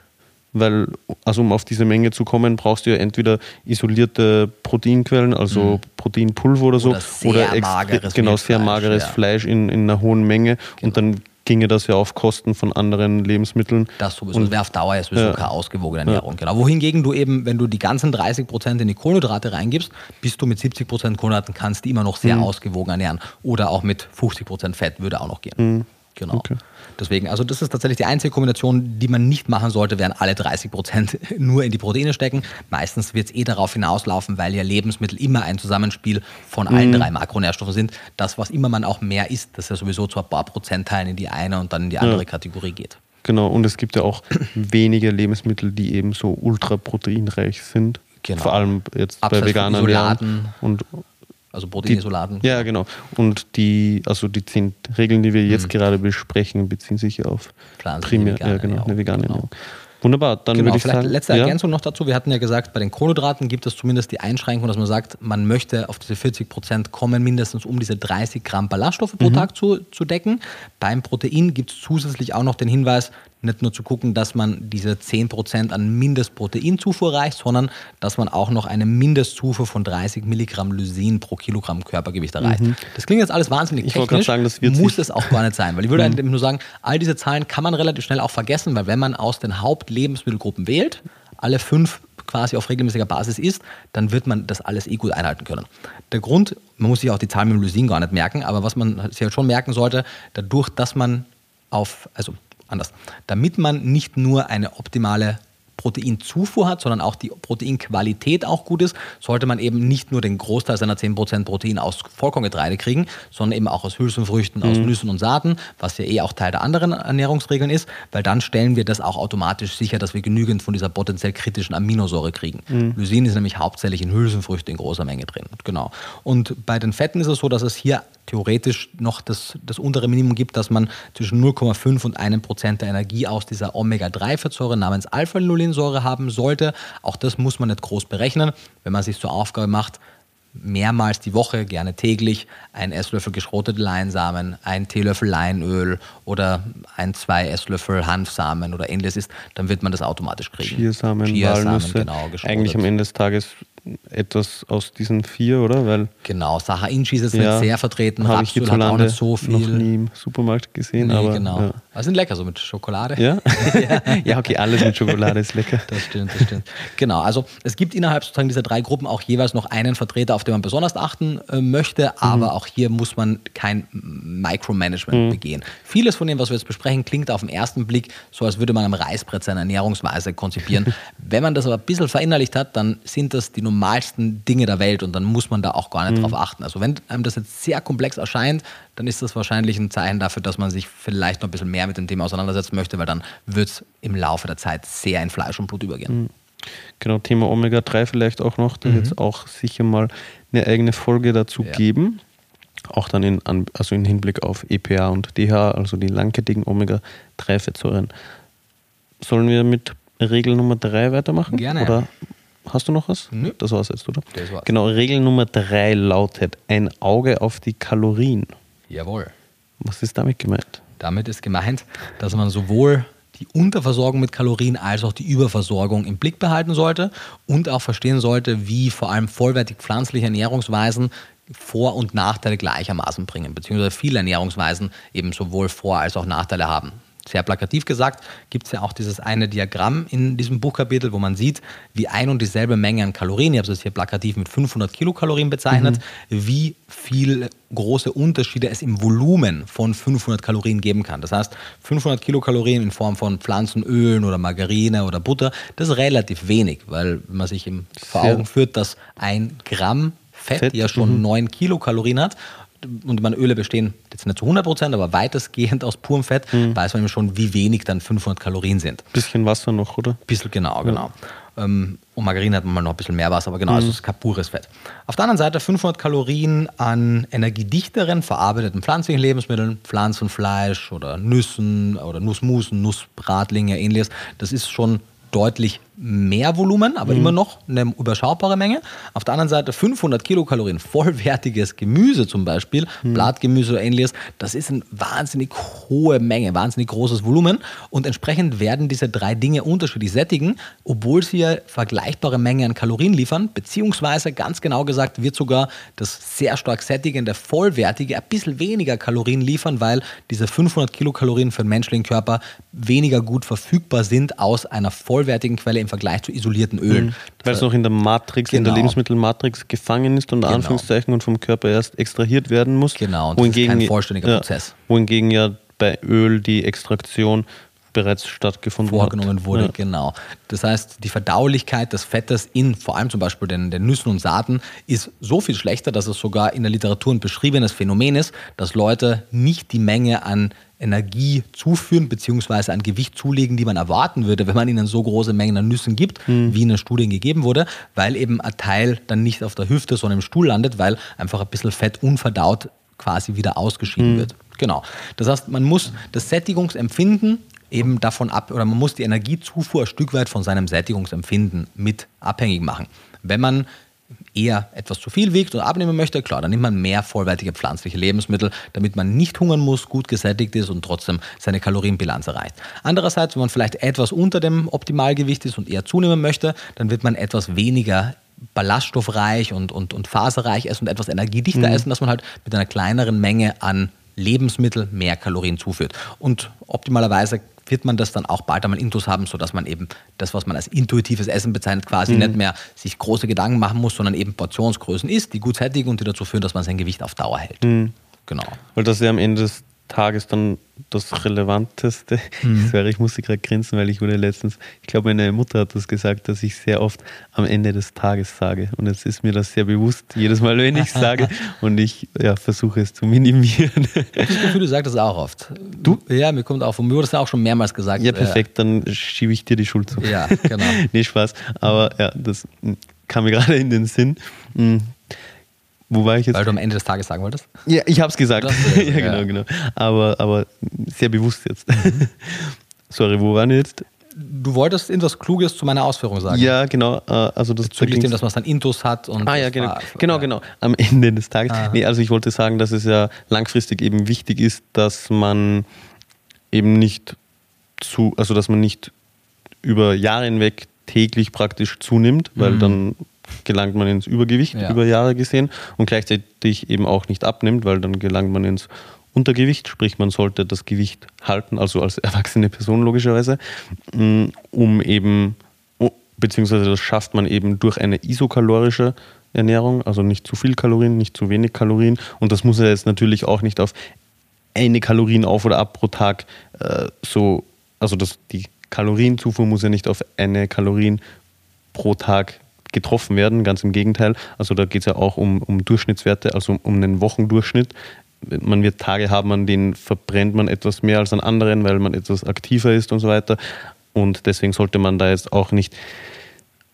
weil, also um auf diese Menge zu kommen, brauchst du ja entweder isolierte Proteinquellen, also mhm. Proteinpulver oder so, oder sehr oder mageres genau sehr mageres ja. Fleisch in, in einer hohen Menge genau. und dann ginge das ja auf Kosten von anderen Lebensmitteln. Das sowieso. Und, das wäre auf Dauer ja sowieso ja. keine ausgewogene Ernährung. Ja. Genau. Wohingegen du eben, wenn du die ganzen 30 Prozent in die Kohlenhydrate reingibst, bist du mit 70 Prozent Kohlenhydraten kannst du immer noch sehr mhm. ausgewogen ernähren. Oder auch mit 50 Prozent Fett würde auch noch gehen. Mhm. Genau. Okay. Deswegen, also das ist tatsächlich die einzige Kombination, die man nicht machen sollte, wären alle 30 Prozent nur in die Proteine stecken. Meistens wird es eh darauf hinauslaufen, weil ja Lebensmittel immer ein Zusammenspiel von allen mhm. drei Makronährstoffen sind. Das, was immer man auch mehr isst, das ja sowieso zu ein paar Prozentteilen in die eine und dann in die andere ja. Kategorie geht. Genau, und es gibt ja auch wenige Lebensmittel, die eben so ultraproteinreich sind. Genau. Vor allem jetzt Abseits bei Veganern und also Proteinisolaten. ja, genau. Und die, also die zehn Regeln, die wir jetzt mhm. gerade besprechen, beziehen sich auf primär, ja, genau, eine vegane genau. Ernährung. Wunderbar, dann genau, würde ich vielleicht sagen. Letzte Ergänzung ja. noch dazu. Wir hatten ja gesagt, bei den Kohlenhydraten gibt es zumindest die Einschränkung, dass man sagt, man möchte auf diese 40 Prozent kommen, mindestens um diese 30 Gramm Ballaststoffe pro mhm. Tag zu, zu decken. Beim Protein gibt es zusätzlich auch noch den Hinweis, nicht nur zu gucken, dass man diese 10% an Mindestproteinzufuhr reicht, sondern dass man auch noch eine Mindestzufuhr von 30 Milligramm Lysin pro Kilogramm Körpergewicht erreicht. Mhm. Das klingt jetzt alles wahnsinnig ich technisch, sagen, das wird muss es auch gar nicht sein, weil ich würde mhm. nur sagen, all diese Zahlen kann man relativ schnell auch vergessen, weil wenn man aus den Hauptlebensmittelgruppen wählt, alle fünf quasi auf regelmäßiger Basis isst, dann wird man das alles eh gut einhalten können. Der Grund, man muss sich auch die Zahlen mit dem Lysin gar nicht merken, aber was man sich halt schon merken sollte, dadurch, dass man auf, also anders. Damit man nicht nur eine optimale Proteinzufuhr hat, sondern auch die Proteinqualität auch gut ist, sollte man eben nicht nur den Großteil seiner 10% Protein aus Vollkorngetreide kriegen, sondern eben auch aus Hülsenfrüchten, mhm. aus Nüssen und Saaten, was ja eh auch Teil der anderen Ernährungsregeln ist, weil dann stellen wir das auch automatisch sicher, dass wir genügend von dieser potenziell kritischen Aminosäure kriegen. Mhm. Lysin ist nämlich hauptsächlich in Hülsenfrüchten in großer Menge drin. Genau. Und bei den Fetten ist es so, dass es hier theoretisch noch das, das untere Minimum gibt, dass man zwischen 0,5 und 1 Prozent der Energie aus dieser Omega-3-Fettsäure namens Alpha-Linolensäure haben sollte. Auch das muss man nicht groß berechnen. Wenn man sich zur Aufgabe macht, mehrmals die Woche, gerne täglich, ein Esslöffel geschrotete Leinsamen, ein Teelöffel Leinöl oder ein, zwei Esslöffel Hanfsamen oder ähnliches ist, dann wird man das automatisch kriegen. Chiasamen, Chiasamen Walnüsse, genau, eigentlich am Ende des Tages etwas aus diesen vier, oder? Weil genau, Sacharinchi ist jetzt ja, nicht sehr vertreten, habe ich hierzulande auch nicht so viel. noch nie im Supermarkt gesehen. Nee, aber, genau. Ja. Aber sind lecker, so mit Schokolade. Ja? ja, okay, alles mit Schokolade ist lecker. Das stimmt, das stimmt. Genau, also es gibt innerhalb sozusagen dieser drei Gruppen auch jeweils noch einen Vertreter, auf den man besonders achten äh, möchte, aber mhm. auch hier muss man kein Micromanagement mhm. begehen. Vieles von dem, was wir jetzt besprechen, klingt auf den ersten Blick so, als würde man am Reißbrett seine Ernährungsweise konzipieren. Wenn man das aber ein bisschen verinnerlicht hat, dann sind das die normalsten Dinge der Welt und dann muss man da auch gar nicht mhm. drauf achten. Also wenn einem das jetzt sehr komplex erscheint, dann ist das wahrscheinlich ein Zeichen dafür, dass man sich vielleicht noch ein bisschen mehr mit dem Thema auseinandersetzen möchte, weil dann wird es im Laufe der Zeit sehr in Fleisch und Blut übergehen. Mhm. Genau, Thema Omega-3 vielleicht auch noch. Da mhm. wird es auch sicher mal eine eigene Folge dazu ja. geben. Auch dann in, also in Hinblick auf EPA und DH, also die langkettigen Omega-3-Fettsäuren. Sollen wir mit Regel Nummer 3 weitermachen? Gerne. Oder hast du noch was? Nö. Das war's jetzt, oder? Das war's. Genau, Regel Nummer 3 lautet: ein Auge auf die Kalorien. Jawohl. Was ist damit gemeint? Damit ist gemeint, dass man sowohl die Unterversorgung mit Kalorien als auch die Überversorgung im Blick behalten sollte und auch verstehen sollte, wie vor allem vollwertig pflanzliche Ernährungsweisen vor- und Nachteile gleichermaßen bringen, beziehungsweise viele Ernährungsweisen eben sowohl Vor- als auch Nachteile haben sehr plakativ gesagt, gibt es ja auch dieses eine Diagramm in diesem Buchkapitel, wo man sieht, wie ein und dieselbe Menge an Kalorien, ich habe es hier plakativ mit 500 Kilokalorien bezeichnet, mhm. wie viel große Unterschiede es im Volumen von 500 Kalorien geben kann. Das heißt, 500 Kilokalorien in Form von Pflanzenölen oder Margarine oder Butter, das ist relativ wenig, weil man sich vor Augen führt, dass ein Gramm Fett, Fett ja schon mhm. 9 Kilokalorien hat und meine Öle bestehen jetzt nicht zu 100 Prozent, aber weitestgehend aus purem Fett, mhm. weiß man eben schon, wie wenig dann 500 Kalorien sind. Bisschen Wasser noch, oder? Bisschen, genau, genau. Ja. Ähm, und Margarine hat man mal noch ein bisschen mehr Wasser, aber genau, mhm. also es ist kein pures Fett. Auf der anderen Seite 500 Kalorien an energiedichteren, verarbeiteten pflanzlichen Lebensmitteln, Pflanzenfleisch oder Nüssen oder Nussmusen, Nussbratlinge, ähnliches. Das ist schon deutlich mehr Volumen, aber mhm. immer noch eine überschaubare Menge. Auf der anderen Seite 500 Kilokalorien vollwertiges Gemüse zum Beispiel, mhm. Blattgemüse oder ähnliches, das ist eine wahnsinnig hohe Menge, wahnsinnig großes Volumen und entsprechend werden diese drei Dinge unterschiedlich sättigen, obwohl sie ja vergleichbare Mengen an Kalorien liefern, beziehungsweise ganz genau gesagt wird sogar das sehr stark sättigende, vollwertige ein bisschen weniger Kalorien liefern, weil diese 500 Kilokalorien für den menschlichen Körper weniger gut verfügbar sind aus einer vollwertigen Quelle im Vergleich zu isolierten Ölen. Mhm. Weil es noch in der Matrix, genau. in der genau. Lebensmittelmatrix gefangen ist, unter genau. Anführungszeichen, und vom Körper erst extrahiert werden muss. Genau, und das wohingegen, ist kein vollständiger ja, Prozess. Wohingegen ja bei Öl die Extraktion bereits stattgefunden vorgenommen hat. wurde, ja. genau. Das heißt, die Verdaulichkeit des Fettes in vor allem zum Beispiel den, den, Nüssen und Saaten ist so viel schlechter, dass es sogar in der Literatur ein beschriebenes Phänomen ist, dass Leute nicht die Menge an Energie zuführen bzw. an Gewicht zulegen, die man erwarten würde, wenn man ihnen so große Mengen an Nüssen gibt, mhm. wie in den Studien gegeben wurde, weil eben ein Teil dann nicht auf der Hüfte, sondern im Stuhl landet, weil einfach ein bisschen Fett unverdaut quasi wieder ausgeschieden mhm. wird. Genau. Das heißt, man muss das Sättigungsempfinden eben davon ab, oder man muss die Energiezufuhr ein Stück weit von seinem Sättigungsempfinden mit abhängig machen. Wenn man eher etwas zu viel wiegt oder abnehmen möchte, klar, dann nimmt man mehr vollwertige pflanzliche Lebensmittel, damit man nicht hungern muss, gut gesättigt ist und trotzdem seine Kalorienbilanz erreicht. Andererseits, wenn man vielleicht etwas unter dem Optimalgewicht ist und eher zunehmen möchte, dann wird man etwas weniger ballaststoffreich und, und, und faserreich essen und etwas energiedichter mhm. essen, dass man halt mit einer kleineren Menge an Lebensmittel mehr Kalorien zuführt. Und optimalerweise wird man das dann auch bald einmal intus haben, sodass man eben das, was man als intuitives Essen bezeichnet, quasi mhm. nicht mehr sich große Gedanken machen muss, sondern eben Portionsgrößen isst, die gut sättigen und die dazu führen, dass man sein Gewicht auf Dauer hält. Mhm. Genau. Weil das ja am Ende des Tages dann das Relevanteste. Mhm. Ich, ich musste gerade grinsen, weil ich wurde letztens, ich glaube, meine Mutter hat das gesagt, dass ich sehr oft am Ende des Tages sage. Und jetzt ist mir das sehr bewusst, jedes Mal, wenn ich sage. und ich ja, versuche es zu minimieren. Ich das Gefühl, du sagst das auch oft. Du? Ja, mir kommt auch von mir wurde das auch schon mehrmals gesagt. Ja, perfekt, dann schiebe ich dir die Schuld zu. Ja, genau. nee, Spaß. Aber ja, das kam mir gerade in den Sinn. Wo war ich jetzt? Weil du am Ende des Tages sagen wolltest? Ja, ich habe es gesagt. ja, ja, genau, genau. Aber, aber sehr bewusst jetzt. Mhm. Sorry, wo waren wir jetzt? Du wolltest etwas Kluges zu meiner Ausführung sagen. Ja, genau. Äh, also das Bezüglich dem, dass man es dann Intus hat. Und ah ja, genau. War, genau, genau. Am Ende des Tages. Ah. Nee, also ich wollte sagen, dass es ja langfristig eben wichtig ist, dass man eben nicht zu, also dass man nicht über Jahre hinweg täglich praktisch zunimmt, weil mhm. dann gelangt man ins Übergewicht ja. über Jahre gesehen und gleichzeitig eben auch nicht abnimmt, weil dann gelangt man ins Untergewicht, sprich man sollte das Gewicht halten, also als erwachsene Person logischerweise, mm, um eben, beziehungsweise das schafft man eben durch eine isokalorische Ernährung, also nicht zu viel Kalorien, nicht zu wenig Kalorien und das muss ja jetzt natürlich auch nicht auf eine Kalorien auf oder ab pro Tag äh, so, also das, die Kalorienzufuhr muss ja nicht auf eine Kalorien pro Tag getroffen werden, ganz im Gegenteil. Also da geht es ja auch um, um Durchschnittswerte, also um einen Wochendurchschnitt. Man wird Tage haben, an denen verbrennt man etwas mehr als an anderen, weil man etwas aktiver ist und so weiter. Und deswegen sollte man da jetzt auch nicht,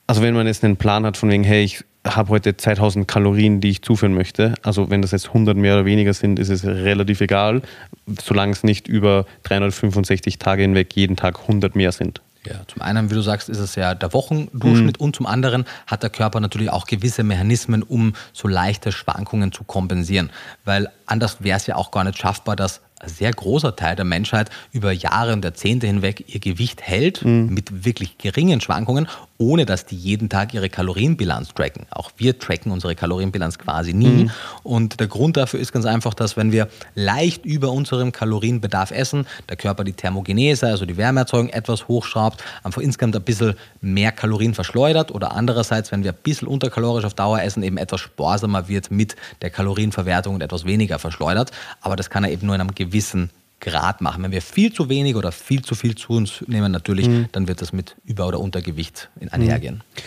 also wenn man jetzt einen Plan hat von wegen, hey, ich habe heute 2000 Kalorien, die ich zuführen möchte. Also wenn das jetzt 100 mehr oder weniger sind, ist es relativ egal, solange es nicht über 365 Tage hinweg jeden Tag 100 mehr sind. Ja, zum einen, wie du sagst, ist es ja der Wochendurchschnitt mhm. und zum anderen hat der Körper natürlich auch gewisse Mechanismen, um so leichte Schwankungen zu kompensieren. Weil anders wäre es ja auch gar nicht schaffbar, dass sehr großer Teil der Menschheit über Jahre und Jahrzehnte hinweg ihr Gewicht hält, mhm. mit wirklich geringen Schwankungen, ohne dass die jeden Tag ihre Kalorienbilanz tracken. Auch wir tracken unsere Kalorienbilanz quasi nie. Mhm. Und der Grund dafür ist ganz einfach, dass wenn wir leicht über unserem Kalorienbedarf essen, der Körper die Thermogenese, also die Wärmeerzeugung, etwas hochschraubt, einfach insgesamt ein bisschen mehr Kalorien verschleudert oder andererseits, wenn wir ein bisschen unterkalorisch auf Dauer essen, eben etwas sparsamer wird mit der Kalorienverwertung und etwas weniger verschleudert. Aber das kann er eben nur in einem gewissen Grad machen. Wenn wir viel zu wenig oder viel zu viel zu uns nehmen, natürlich, mhm. dann wird das mit Über- oder Untergewicht einhergehen. Mhm.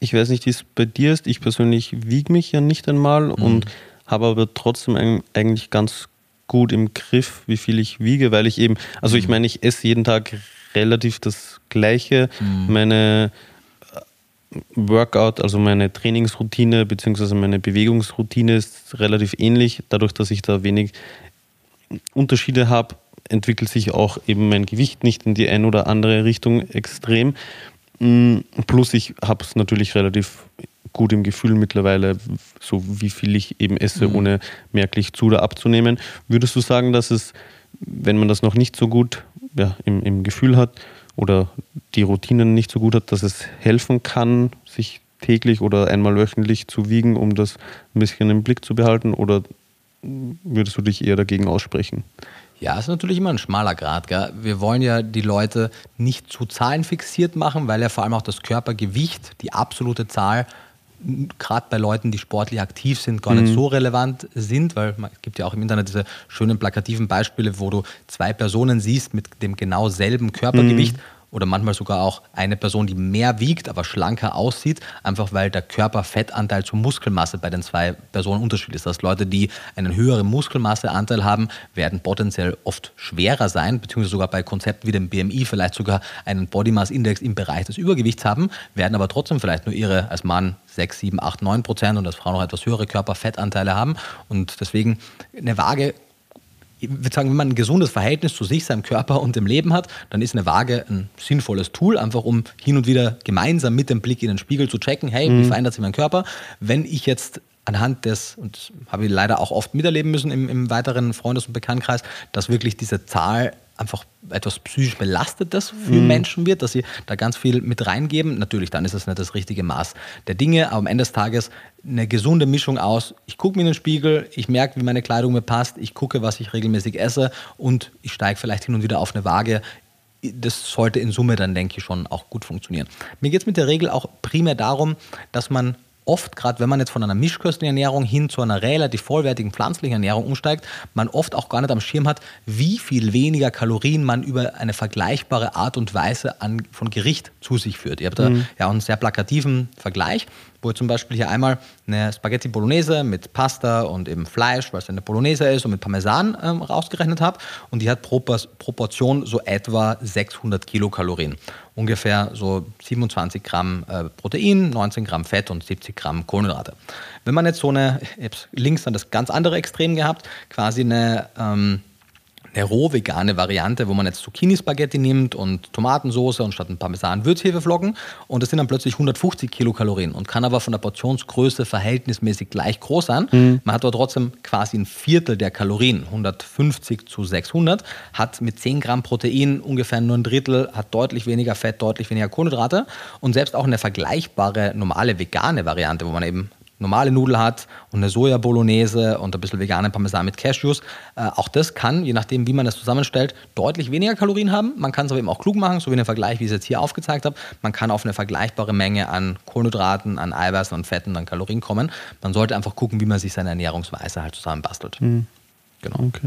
Ich weiß nicht, wie es bei dir ist. Ich persönlich wiege mich ja nicht einmal mhm. und habe aber trotzdem eigentlich ganz gut im Griff, wie viel ich wiege, weil ich eben, also ich mhm. meine, ich esse jeden Tag relativ das Gleiche. Mhm. Meine äh, Workout, also meine Trainingsroutine bzw. meine Bewegungsroutine ist relativ ähnlich. Dadurch, dass ich da wenig Unterschiede habe, entwickelt sich auch eben mein Gewicht nicht in die eine oder andere Richtung extrem. Mm, plus ich habe es natürlich relativ gut im Gefühl mittlerweile, so wie viel ich eben esse, mhm. ohne merklich zu oder abzunehmen. Würdest du sagen, dass es, wenn man das noch nicht so gut ja, im, im Gefühl hat oder die Routinen nicht so gut hat, dass es helfen kann, sich täglich oder einmal wöchentlich zu wiegen, um das ein bisschen im Blick zu behalten? Oder würdest du dich eher dagegen aussprechen? Ja, ist natürlich immer ein schmaler Grad. Gell? Wir wollen ja die Leute nicht zu Zahlen fixiert machen, weil ja vor allem auch das Körpergewicht, die absolute Zahl, gerade bei Leuten, die sportlich aktiv sind, gar nicht mhm. so relevant sind, weil es gibt ja auch im Internet diese schönen plakativen Beispiele, wo du zwei Personen siehst mit dem genau selben Körpergewicht. Mhm oder manchmal sogar auch eine Person, die mehr wiegt, aber schlanker aussieht, einfach weil der Körperfettanteil zur Muskelmasse bei den zwei Personen unterschiedlich ist. Das heißt, Leute, die einen höheren Muskelmasseanteil haben, werden potenziell oft schwerer sein, beziehungsweise sogar bei Konzepten wie dem BMI vielleicht sogar einen Body Mass Index im Bereich des Übergewichts haben, werden aber trotzdem vielleicht nur ihre als Mann 6, 7, 8, 9 Prozent und als Frau noch etwas höhere Körperfettanteile haben. Und deswegen eine Waage ich würde sagen, wenn man ein gesundes Verhältnis zu sich, seinem Körper und dem Leben hat, dann ist eine Waage ein sinnvolles Tool, einfach um hin und wieder gemeinsam mit dem Blick in den Spiegel zu checken, hey, mhm. wie verändert sich mein Körper? Wenn ich jetzt anhand des, und habe ich leider auch oft miterleben müssen im, im weiteren Freundes- und Bekanntenkreis, dass wirklich diese Zahl einfach etwas psychisch Belastetes für mhm. Menschen wird, dass sie da ganz viel mit reingeben. Natürlich, dann ist es nicht das richtige Maß der Dinge, aber am Ende des Tages eine gesunde Mischung aus, ich gucke mir in den Spiegel, ich merke, wie meine Kleidung mir passt, ich gucke, was ich regelmäßig esse und ich steige vielleicht hin und wieder auf eine Waage. Das sollte in Summe dann, denke ich, schon auch gut funktionieren. Mir geht es mit der Regel auch primär darum, dass man oft, gerade wenn man jetzt von einer mischköstlichen Ernährung hin zu einer relativ vollwertigen pflanzlichen Ernährung umsteigt, man oft auch gar nicht am Schirm hat, wie viel weniger Kalorien man über eine vergleichbare Art und Weise an, von Gericht zu sich führt. Ihr habt da mhm. ja auch einen sehr plakativen Vergleich wo ich zum Beispiel hier einmal eine Spaghetti Bolognese mit Pasta und eben Fleisch, weil es eine Bolognese ist, und mit Parmesan ähm, rausgerechnet habe. Und die hat pro Proportion so etwa 600 Kilokalorien. Ungefähr so 27 Gramm äh, Protein, 19 Gramm Fett und 70 Gramm Kohlenhydrate. Wenn man jetzt so eine, ich habe links dann das ganz andere Extrem gehabt, quasi eine ähm, eine roh-vegane Variante, wo man jetzt Zucchini-Spaghetti nimmt und Tomatensauce und statt ein Parmesan Würzhefeflocken und das sind dann plötzlich 150 Kilokalorien und kann aber von der Portionsgröße verhältnismäßig gleich groß sein. Mhm. Man hat aber trotzdem quasi ein Viertel der Kalorien, 150 zu 600, hat mit 10 Gramm Protein ungefähr nur ein Drittel, hat deutlich weniger Fett, deutlich weniger Kohlenhydrate und selbst auch eine vergleichbare normale vegane Variante, wo man eben normale Nudel hat und eine Soja-Bolognese und ein bisschen veganen Parmesan mit Cashews. Äh, auch das kann, je nachdem, wie man das zusammenstellt, deutlich weniger Kalorien haben. Man kann es aber eben auch klug machen, so wie in dem Vergleich, wie ich es jetzt hier aufgezeigt habe. Man kann auf eine vergleichbare Menge an Kohlenhydraten, an Eiweißen und Fetten, an Kalorien kommen. Man sollte einfach gucken, wie man sich seine Ernährungsweise halt zusammenbastelt. Mhm. Genau. Okay.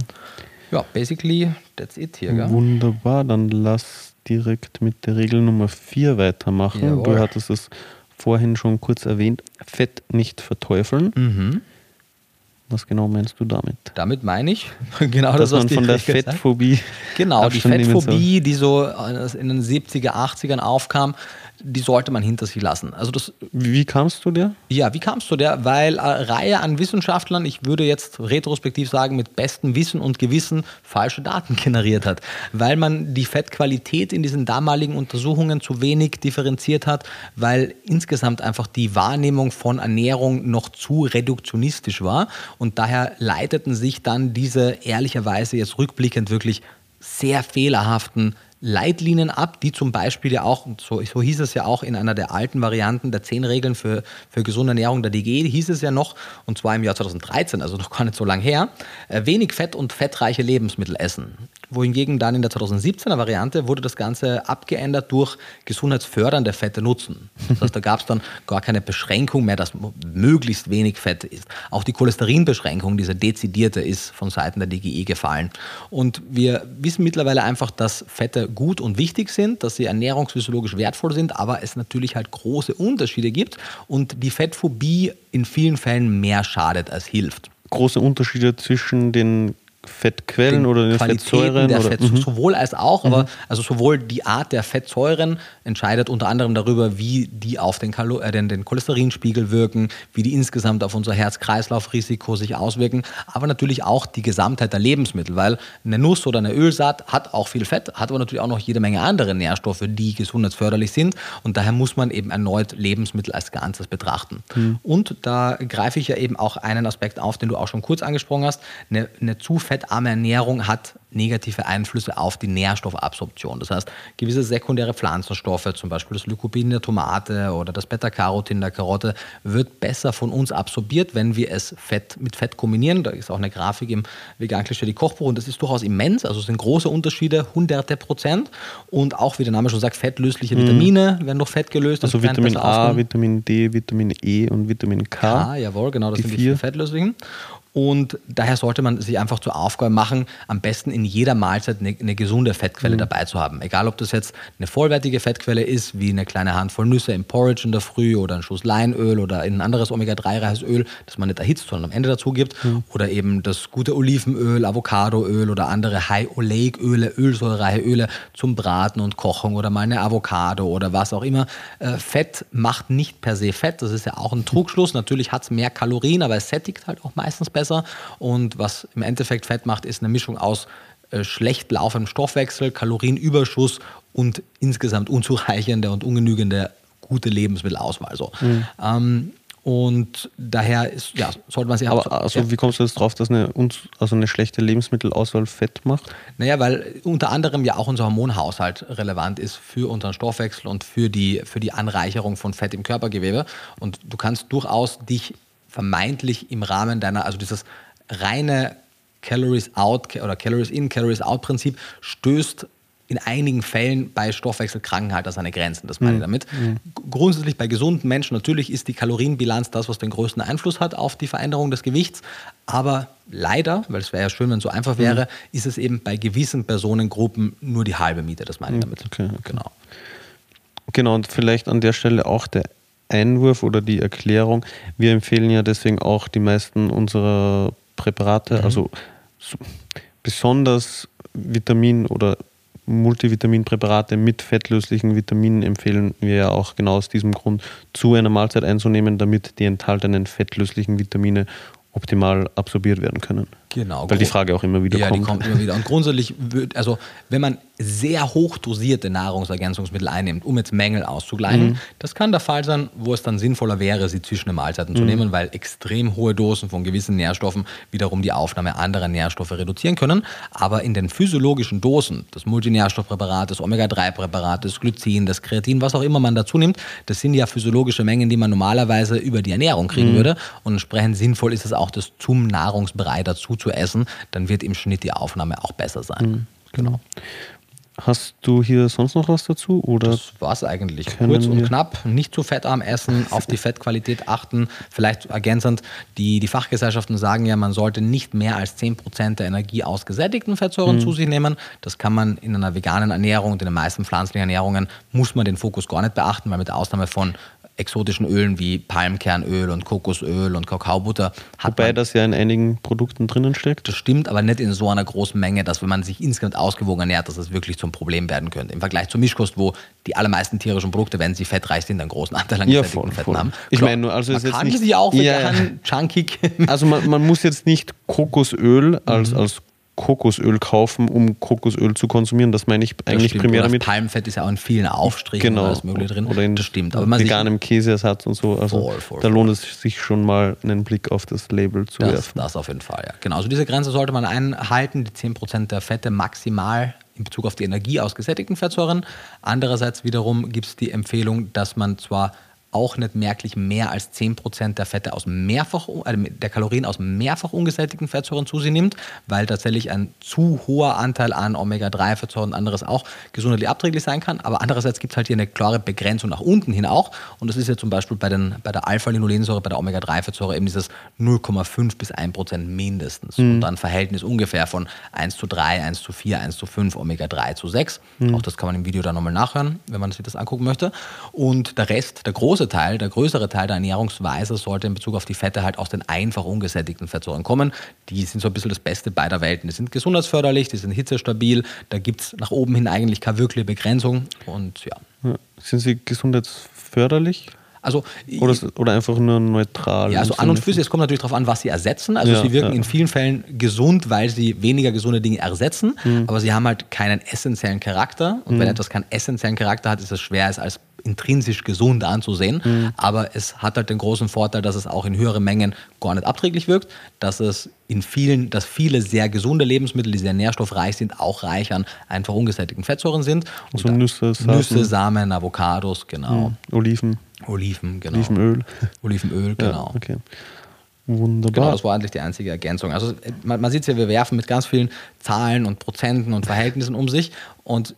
Ja, basically, that's it hier. Gell? Wunderbar, dann lass direkt mit der Regel Nummer 4 weitermachen. Jawohl. Du hattest es vorhin schon kurz erwähnt, Fett nicht verteufeln. Mhm. Was genau meinst du damit? Damit meine ich genau Dass das, was man von der Fettphobie. Genau, die Fettphobie, die so in den 70er, 80ern aufkam, die sollte man hinter sich lassen. Also das, wie kamst du der? Ja, wie kamst du der? Weil eine Reihe an Wissenschaftlern, ich würde jetzt retrospektiv sagen, mit bestem Wissen und Gewissen falsche Daten generiert hat. Weil man die Fettqualität in diesen damaligen Untersuchungen zu wenig differenziert hat, weil insgesamt einfach die Wahrnehmung von Ernährung noch zu reduktionistisch war Und daher leiteten sich dann diese ehrlicherweise jetzt rückblickend wirklich sehr fehlerhaften Leitlinien ab, die zum Beispiel ja auch, so, so hieß es ja auch in einer der alten Varianten der zehn Regeln für, für gesunde Ernährung der DG, hieß es ja noch, und zwar im Jahr 2013, also noch gar nicht so lang her, äh, wenig Fett und fettreiche Lebensmittel essen wohingegen dann in der 2017er Variante wurde das Ganze abgeändert durch gesundheitsfördernde Fette nutzen. Das heißt, da gab es dann gar keine Beschränkung mehr, dass möglichst wenig Fett ist. Auch die Cholesterinbeschränkung, diese dezidierte, ist von Seiten der DGE gefallen. Und wir wissen mittlerweile einfach, dass Fette gut und wichtig sind, dass sie ernährungsphysiologisch wertvoll sind, aber es natürlich halt große Unterschiede gibt und die Fettphobie in vielen Fällen mehr schadet als hilft große Unterschiede zwischen den Fettquellen oder den Fettsäuren? Der oder? Fett, mhm. Sowohl als auch, mhm. aber also sowohl die Art der Fettsäuren entscheidet unter anderem darüber, wie die auf den, Kalo äh, den, den Cholesterinspiegel wirken, wie die insgesamt auf unser Herz-Kreislauf-Risiko sich auswirken, aber natürlich auch die Gesamtheit der Lebensmittel, weil eine Nuss oder eine Ölsaat hat auch viel Fett, hat aber natürlich auch noch jede Menge andere Nährstoffe, die gesundheitsförderlich sind und daher muss man eben erneut Lebensmittel als Ganzes betrachten. Mhm. Und da greife ich ja eben auch einen Aspekt auf, den du auch schon kurz angesprochen hast, eine, eine zu fettarme Ernährung hat negative Einflüsse auf die Nährstoffabsorption. Das heißt, gewisse sekundäre Pflanzenstoffe, zum Beispiel das Lycopin der Tomate oder das Beta-Carotin der Karotte, wird besser von uns absorbiert, wenn wir es Fett mit Fett kombinieren. Da ist auch eine Grafik im Vegan-Klischee die Kochbuch und das ist durchaus immens. Also es sind große Unterschiede, hunderte Prozent. Und auch, wie der Name schon sagt, fettlösliche mhm. Vitamine werden durch Fett gelöst. Also Vitamin A, Vitamin D, Vitamin E und Vitamin K. K, jawohl, genau, das die sind vier. die fettlöslichen. Und daher sollte man sich einfach zur Aufgabe machen, am besten in jeder Mahlzeit eine, eine gesunde Fettquelle mhm. dabei zu haben. Egal, ob das jetzt eine vollwertige Fettquelle ist, wie eine kleine Handvoll Nüsse im Porridge in der Früh oder ein Schuss Leinöl oder ein anderes Omega-3-reiches Öl, das man nicht erhitzt, sondern am Ende dazu gibt. Mhm. Oder eben das gute Olivenöl, Avocadoöl oder andere High-Oleic-Öle, ölsäurereiche Öle zum Braten und Kochen oder mal eine Avocado oder was auch immer. Äh, Fett macht nicht per se Fett, das ist ja auch ein Trugschluss. Natürlich hat es mehr Kalorien, aber es sättigt halt auch meistens besser besser. Und was im Endeffekt Fett macht, ist eine Mischung aus äh, schlecht laufendem Stoffwechsel, Kalorienüberschuss und insgesamt unzureichende und ungenügende gute Lebensmittelauswahl. So. Mhm. Ähm, und daher ist, ja, sollte man sich Aber so, also, ja. wie kommst du jetzt drauf, dass eine, also eine schlechte Lebensmittelauswahl Fett macht? Naja, weil unter anderem ja auch unser Hormonhaushalt relevant ist für unseren Stoffwechsel und für die, für die Anreicherung von Fett im Körpergewebe. Und du kannst durchaus dich vermeintlich im Rahmen deiner, also dieses reine Calories out oder Calories in, Calories out Prinzip stößt in einigen Fällen bei Stoffwechselkranken halt an seine Grenzen. Das meine ich mhm. damit. Mhm. Grundsätzlich bei gesunden Menschen natürlich ist die Kalorienbilanz das, was den größten Einfluss hat auf die Veränderung des Gewichts. Aber leider, weil es wäre ja schön, wenn es so einfach wäre, mhm. ist es eben bei gewissen Personengruppen nur die halbe Miete. Das meine ich mhm. damit. Okay, okay. Genau. Genau, und vielleicht an der Stelle auch der Einwurf oder die Erklärung. Wir empfehlen ja deswegen auch die meisten unserer Präparate, mhm. also besonders Vitamin- oder Multivitaminpräparate mit fettlöslichen Vitaminen empfehlen wir ja auch genau aus diesem Grund zu einer Mahlzeit einzunehmen, damit die enthaltenen fettlöslichen Vitamine optimal absorbiert werden können. Genau. Weil die Frage auch immer wieder ja, kommt. Ja, die kommt immer wieder. Und grundsätzlich, wird, also wenn man sehr hoch dosierte Nahrungsergänzungsmittel einnimmt, um jetzt Mängel auszugleichen, mhm. das kann der Fall sein, wo es dann sinnvoller wäre, sie zwischen den Mahlzeiten mhm. zu nehmen, weil extrem hohe Dosen von gewissen Nährstoffen wiederum die Aufnahme anderer Nährstoffe reduzieren können. Aber in den physiologischen Dosen, das Multinährstoffpräparat, das Omega-3-Präparat, das Glycin, das Kreatin, was auch immer man dazu nimmt, das sind ja physiologische Mengen, die man normalerweise über die Ernährung kriegen mhm. würde. Und entsprechend sinnvoll ist es auch, das zum Nahrungsbrei dazu zu essen, dann wird im Schnitt die Aufnahme auch besser sein. Mhm, genau. Hast du hier sonst noch was dazu? Oder das war es eigentlich. Kurz und knapp, nicht zu fettarm essen, auf die Fettqualität achten. Vielleicht ergänzend, die, die Fachgesellschaften sagen ja, man sollte nicht mehr als 10% der Energie aus gesättigten Fettsäuren mhm. zu sich nehmen. Das kann man in einer veganen Ernährung und in den meisten pflanzlichen Ernährungen muss man den Fokus gar nicht beachten, weil mit der Ausnahme von exotischen Ölen wie Palmkernöl und Kokosöl und Kakaobutter. Hat Wobei das ja in einigen Produkten drinnen steckt. Das stimmt, aber nicht in so einer großen Menge, dass wenn man sich insgesamt ausgewogen ernährt, dass das wirklich zum Problem werden könnte. Im Vergleich zur Mischkost, wo die allermeisten tierischen Produkte, wenn sie fettreich sind, einen großen Anteil an ja, voll, Fetten voll. haben. Ich meine nur, also man ist kann jetzt nicht, sie auch vegan, ja, chunkig. Also man, man, muss jetzt nicht Kokosöl als, mhm. als Kokosöl kaufen, um Kokosöl zu konsumieren. Das meine ich eigentlich stimmt. primär damit. Palmfett ist ja auch in vielen Aufstrichen Genau. alles Mögliche drin. Oder in das stimmt. Aber man veganem Käseersatz und so. Also Voll, voll, da voll. lohnt es sich schon mal einen Blick auf das Label zu das, werfen. das auf jeden Fall, ja. Genau, also diese Grenze sollte man einhalten, die 10% der Fette maximal in Bezug auf die Energie aus gesättigten Fettsäuren. Andererseits wiederum gibt es die Empfehlung, dass man zwar auch nicht merklich mehr als 10% der Fette aus mehrfach, äh, der Kalorien aus mehrfach ungesättigten Fettsäuren zu sich nimmt, weil tatsächlich ein zu hoher Anteil an Omega-3-Fettsäuren und anderes auch gesundheitlich abträglich sein kann. Aber andererseits gibt es halt hier eine klare Begrenzung nach unten hin auch. Und das ist ja zum Beispiel bei, den, bei der Alpha-Linolensäure, bei der Omega-3-Fettsäure eben dieses 0,5 bis 1% mindestens. Und dann Verhältnis ungefähr von 1 zu 3, 1 zu 4, 1 zu 5, Omega-3 zu 6. Auch das kann man im Video dann nochmal nachhören, wenn man sich das angucken möchte. Und der Rest, der große Teil, der größere Teil der Ernährungsweise sollte in Bezug auf die Fette halt aus den einfach ungesättigten Fettsäuren kommen. Die sind so ein bisschen das Beste beider Welten. Die sind gesundheitsförderlich, die sind hitzestabil, da gibt es nach oben hin eigentlich keine wirkliche Begrenzung. Und. Ja. Sind sie gesundheitsförderlich Also, oder, oder einfach nur neutral? Ja, also an und für sich, es kommt natürlich darauf an, was sie ersetzen. Also Ja, sie wirken ja. in vielen Fällen gesund, weil sie weniger gesunde Dinge ersetzen, Mhm. aber sie haben halt keinen essentiellen Charakter. Und wenn etwas keinen essentiellen Charakter hat, ist es schwer, es als intrinsisch gesund anzusehen. Mhm. Aber es hat halt den großen Vorteil, dass es auch in höheren Mengen gar nicht abträglich wirkt, dass es in vielen, dass viele sehr gesunde Lebensmittel, die sehr nährstoffreich sind, auch reich an einfach ungesättigten Fettsäuren sind. Und Also Nüsse, Samen. Nüsse, Samen, Avocados, genau. Oliven, Oliven, genau. Olivenöl. Olivenöl, genau. Ja, okay. Genau, Wunderbar. das war eigentlich die einzige Ergänzung. Also äh, man, man sieht ja, wir werfen mit ganz vielen Zahlen und Prozenten und Verhältnissen um sich und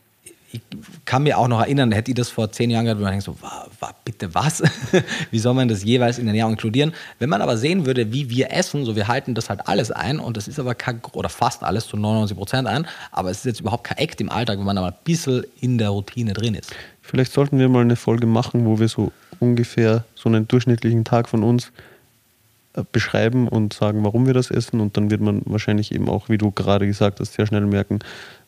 ich kann mir auch noch erinnern, hätte ich das vor zehn Jahren gehabt, wo man denkt so, wa, wa, bitte was? wie soll man das jeweils in der Ernährung inkludieren? Wenn man aber sehen würde, wie wir essen, so wir halten das halt alles ein und das ist aber kein, oder fast alles zu 99 Prozent ein, aber es ist jetzt überhaupt kein Act im Alltag, wenn man aber ein bisschen in der Routine drin ist. Vielleicht sollten wir mal eine Folge machen, wo wir so ungefähr so einen durchschnittlichen Tag von uns äh, beschreiben und sagen, warum wir das essen. Und dann wird man wahrscheinlich eben auch, wie du gerade gesagt hast, sehr schnell merken,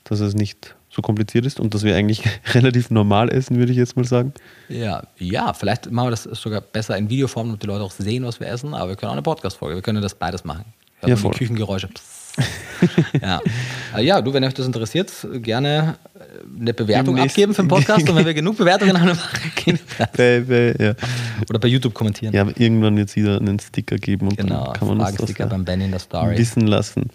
dass es nicht so kompliziert ist und dass wir eigentlich relativ normal essen, würde ich jetzt mal sagen. Ja, ja, vielleicht machen wir das sogar besser in Videoform, damit die Leute auch sehen, was wir essen, aber wir können auch eine Podcast-Folge, wir können das beides machen. Hört Ja, voll. die Küchengeräusche. Ja. Äh, ja, du, wenn euch das interessiert, gerne äh, eine Bewertung Im nächsten- abgeben für den Podcast und wenn wir genug Bewertungen haben, dann gehen wir Bei, bei, ja. Oder bei YouTube kommentieren. ja, irgendwann wird es wieder einen Sticker geben und genau, dann kann man uns das ja beim Benny in der Story. wissen lassen.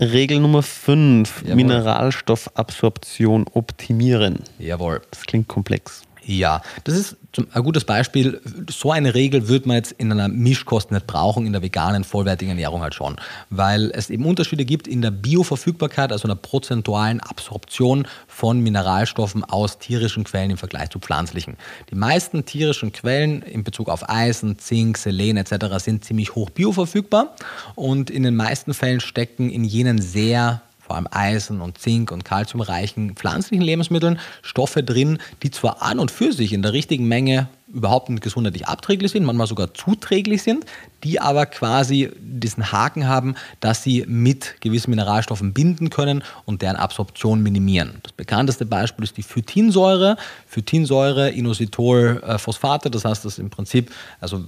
Regel Nummer 5, Jawohl. Mineralstoffabsorption optimieren. Jawohl. Das klingt komplex. Ja, das ist ein gutes Beispiel. So eine Regel wird man jetzt in einer Mischkost nicht brauchen, in der veganen, vollwertigen Ernährung halt schon. Weil es eben Unterschiede gibt in der Bioverfügbarkeit, also einer prozentualen Absorption von Mineralstoffen aus tierischen Quellen im Vergleich zu pflanzlichen. Die meisten tierischen Quellen in Bezug auf Eisen, Zink, Selen etc. sind ziemlich hoch bioverfügbar und in den meisten Fällen stecken in jenen sehr vor allem Eisen und Zink und Kalziumreichen pflanzlichen Lebensmitteln Stoffe drin, die zwar an und für sich in der richtigen Menge überhaupt nicht gesundheitlich abträglich sind, manchmal sogar zuträglich sind, die aber quasi diesen Haken haben, dass sie mit gewissen Mineralstoffen binden können und deren Absorption minimieren. Das bekannteste Beispiel ist die Phytinsäure. Phytinsäure, Inositol, äh, Phosphate, das heißt, das im Prinzip, also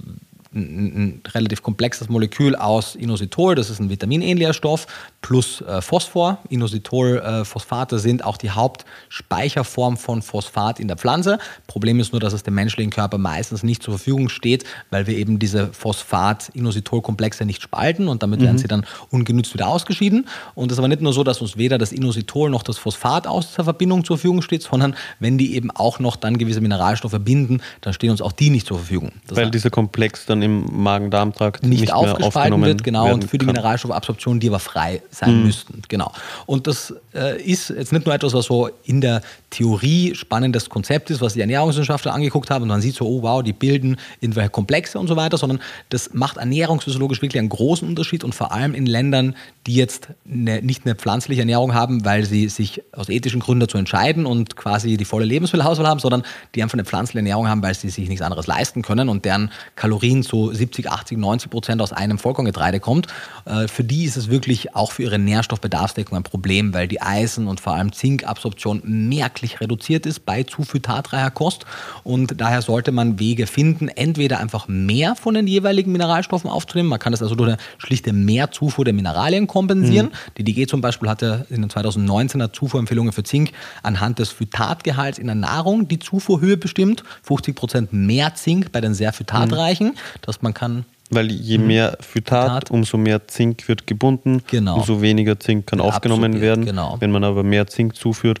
ein, ein relativ komplexes Molekül aus Inositol, das ist ein vitaminähnlicher Stoff, plus äh, Phosphor. Inositol, äh, sind auch die Hauptspeicherform von Phosphat in der Pflanze. Problem ist nur, dass es dem menschlichen Körper meistens nicht zur Verfügung steht, weil wir eben diese Phosphat-Inositol-Komplexe nicht spalten und damit werden sie dann ungenützt wieder ausgeschieden. Und es ist aber nicht nur so, dass uns weder das Inositol noch das Phosphat aus der Verbindung zur Verfügung steht, sondern wenn die eben auch noch dann gewisse Mineralstoffe binden, dann stehen uns auch die nicht zur Verfügung. Das Weil dieser Komplex dann im Magen-Darm-Trakt nicht, nicht, aufgespalten wird, genau, und für die kann. Mineralstoffabsorption, die aber frei sein müssten, genau. Und das äh, ist jetzt nicht nur etwas, was so in der Theorie spannendes Konzept ist, was die Ernährungswissenschaftler angeguckt haben und man sieht so, oh wow, die bilden irgendwelche Komplexe und so weiter, sondern das macht ernährungsphysiologisch wirklich einen großen Unterschied und vor allem in Ländern, die jetzt eine, nicht eine pflanzliche Ernährung haben, weil sie sich aus ethischen Gründen dazu entscheiden und quasi die volle Lebensmittelauswahl haben, sondern die einfach eine pflanzliche Ernährung haben, weil sie sich nichts anderes leisten können und deren Kalorien so 70, 80, 90 Prozent aus einem Vollkorngetreide kommt, äh, für die ist es wirklich auch für ihre Nährstoffbedarfsdeckung ein Problem, weil die Eisen- und vor allem Zinkabsorption merklich reduziert ist bei zu phytatreicher Kost. Und daher sollte man Wege finden, entweder einfach mehr von den jeweiligen Mineralstoffen aufzunehmen. Man kann das also durch eine schlichte Mehrzufuhr der Mineralien kompensieren. Mhm. Die DG zum Beispiel hatte in den 2019er Zufuhrempfehlungen für Zink anhand des Phytatgehalts in der Nahrung die Zufuhrhöhe bestimmt. 50 Prozent mehr Zink bei den sehr phytatreichen. Mhm. Dass man kann weil je mhm. mehr Phytat, Phytat, umso mehr Zink wird gebunden, genau. umso weniger Zink kann aufgenommen werden. Genau. Wenn man aber mehr Zink zuführt,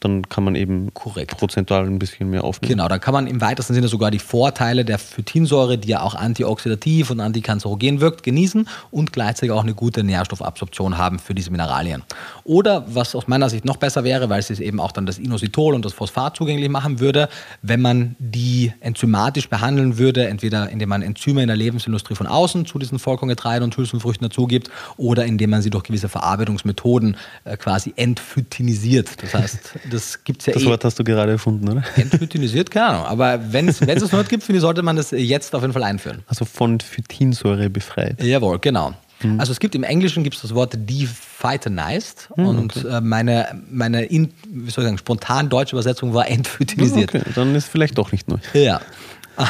dann kann man eben Korrekt. prozentual ein bisschen mehr aufnehmen. Genau, dann kann man im weitesten Sinne sogar die Vorteile der Phytinsäure, die ja auch antioxidativ und antikanzerogen wirkt, genießen und gleichzeitig auch eine gute Nährstoffabsorption haben für diese Mineralien. Oder was aus meiner Sicht noch besser wäre, weil es eben auch dann das Inositol und das Phosphat zugänglich machen würde, wenn man die enzymatisch behandeln würde, entweder indem man Enzyme in der Lebensindustrie von außen zu diesen Vollkorngetreiden und Hülsenfrüchten dazugibt oder indem man sie durch gewisse Verarbeitungsmethoden äh, quasi entphytinisiert. Das heißt, das gibt es ja Das eh. Wort hast du gerade erfunden, oder? Entphytinisiert, keine Ahnung. Aber wenn es es noch gibt, finde ich, sollte man das jetzt auf jeden Fall einführen. Also von Phytinsäure befreit. Jawohl, genau. Hm. Also es gibt im Englischen gibt es das Wort dephytinized hm, und okay. Äh, meine, meine in, wie soll ich sagen, spontan deutsche Übersetzung war entphytinisiert. Okay, dann ist vielleicht doch nicht neu. Ja.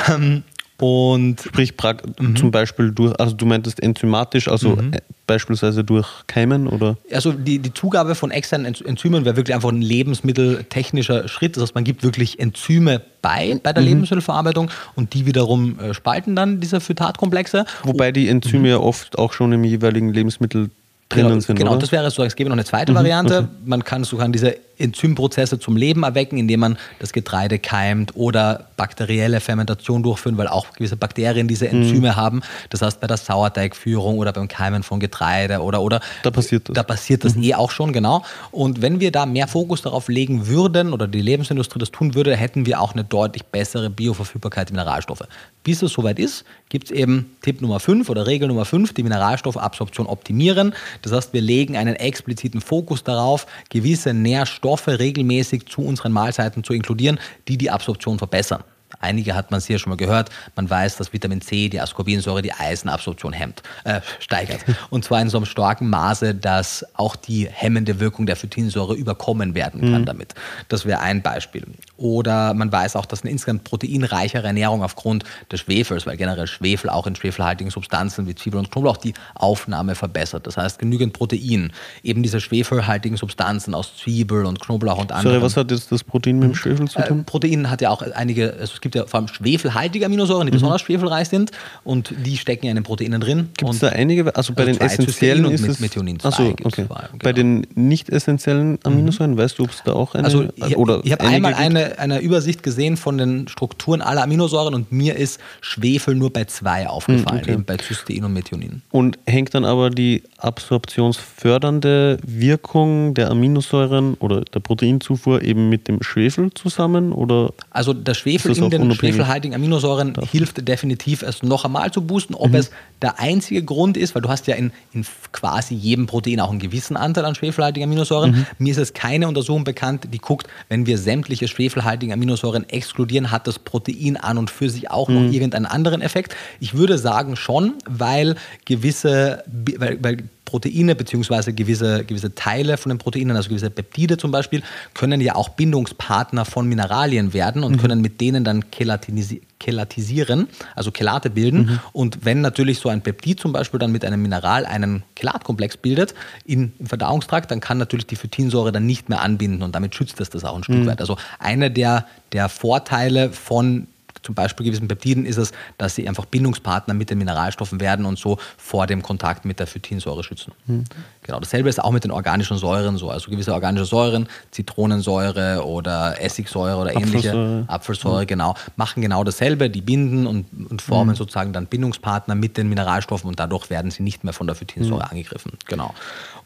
Ähm, und Sprich mhm. zum Beispiel durch, also du meintest enzymatisch, also mhm. Äh, beispielsweise durch Keimen oder? Also die, die Zugabe von externen Enzymen wäre wirklich einfach ein lebensmitteltechnischer Schritt. Das heißt, man gibt wirklich Enzyme bei, bei der mhm. Lebensmittelverarbeitung und die wiederum äh, spalten dann diese Phytatkomplexe. Wobei die Enzyme ja oft auch schon im jeweiligen Lebensmittel drinnen genau, sind. Genau, oder? das wäre so, es gäbe noch eine zweite mhm, Variante. Okay. Man kann sogar diese Enzymprozesse zum Leben erwecken, indem man das Getreide keimt oder bakterielle Fermentation durchführen, weil auch gewisse Bakterien diese mhm. Enzyme mhm. haben. Das heißt, bei der Sauerteigführung oder beim Keimen von Getreide oder oder da passiert das. Da passiert das mhm. eh auch schon, genau. Und wenn wir da mehr Fokus darauf legen würden oder die Lebensindustrie das tun würde, hätten wir auch eine deutlich bessere Bioverfügbarkeit der Mineralstoffe. Bis es soweit ist, gibt es eben Tipp Nummer 5 oder Regel Nummer 5, die Mineralstoffabsorption optimieren. Das heißt, wir legen einen expliziten Fokus darauf, gewisse Nährstoffe regelmäßig zu unseren Mahlzeiten zu inkludieren, die die Absorption verbessern. Einige hat man sicher schon mal gehört. Man weiß, dass Vitamin C, die Ascorbinsäure, die Eisenabsorption hemmt, äh, steigert. Und zwar in so einem starken Maße, dass auch die hemmende Wirkung der Phytinsäure überkommen werden kann mhm. damit. Das wäre ein Beispiel. Oder man weiß auch, dass eine insgesamt proteinreichere Ernährung aufgrund des Schwefels, weil generell Schwefel auch in schwefelhaltigen Substanzen wie Zwiebel und Knoblauch die Aufnahme verbessert. Das heißt, genügend Protein, eben diese schwefelhaltigen Substanzen aus Zwiebel und Knoblauch und anderen. Sorry, was hat jetzt das Protein mit dem Schwefel zu tun? Äh, Protein hat ja auch einige, also es gibt ja vor allem schwefelhaltige Aminosäuren, die mhm. besonders schwefelreich sind und die stecken ja in den Proteinen drin. Gibt es da einige? Also bei also den essentiellen ist es... Methionin achso, okay. Zwei, genau. Bei den nicht essentiellen Aminosäuren, mhm. weißt du, ob es da auch eine... Also ich, oder ich habe einmal eine, eine Übersicht gesehen von den Strukturen aller Aminosäuren und mir ist Schwefel nur bei zwei aufgefallen, okay. eben bei Cystein und Methionin. Und hängt dann aber die absorptionsfördernde Wirkung der Aminosäuren oder der Proteinzufuhr eben mit dem Schwefel zusammen? Oder also der Schwefel in den schwefelhaltigen Aminosäuren das. hilft definitiv, es noch einmal zu boosten. Ob mhm. es der einzige Grund ist, weil du hast ja in, in, quasi jedem Protein auch einen gewissen Anteil an schwefelhaltigen Aminosäuren. Mhm. Mir ist es keine Untersuchung bekannt, die guckt, wenn wir sämtliche schwefelhaltigen Aminosäuren exkludieren, hat das Protein an und für sich auch mhm. noch irgendeinen anderen Effekt. Ich würde sagen schon, weil gewisse, weil, weil Proteine beziehungsweise gewisse, gewisse Teile von den Proteinen, also gewisse Peptide zum Beispiel, können ja auch Bindungspartner von Mineralien werden und mhm. können mit denen dann chelatisieren, also Chelate bilden. Mhm. Und wenn natürlich so ein Peptid zum Beispiel dann mit einem Mineral einen Chelatkomplex bildet in, im Verdauungstrakt, dann kann natürlich die Phytinsäure dann nicht mehr anbinden und damit schützt es das auch ein Stück mhm. weit. Also einer der, der Vorteile von zum Beispiel gewissen Peptiden ist es, dass sie einfach Bindungspartner mit den Mineralstoffen werden und so vor dem Kontakt mit der Phytinsäure schützen. Mhm. Genau, dasselbe ist auch mit den organischen Säuren so. Also gewisse organische Säuren, Zitronensäure oder Essigsäure oder ähnliche, Apfelsäure, Apfelsäure mhm. genau, machen genau dasselbe. Die binden und, und formen mhm. sozusagen dann Bindungspartner mit den Mineralstoffen und dadurch werden sie nicht mehr von der Phytinsäure hm. angegriffen. Genau.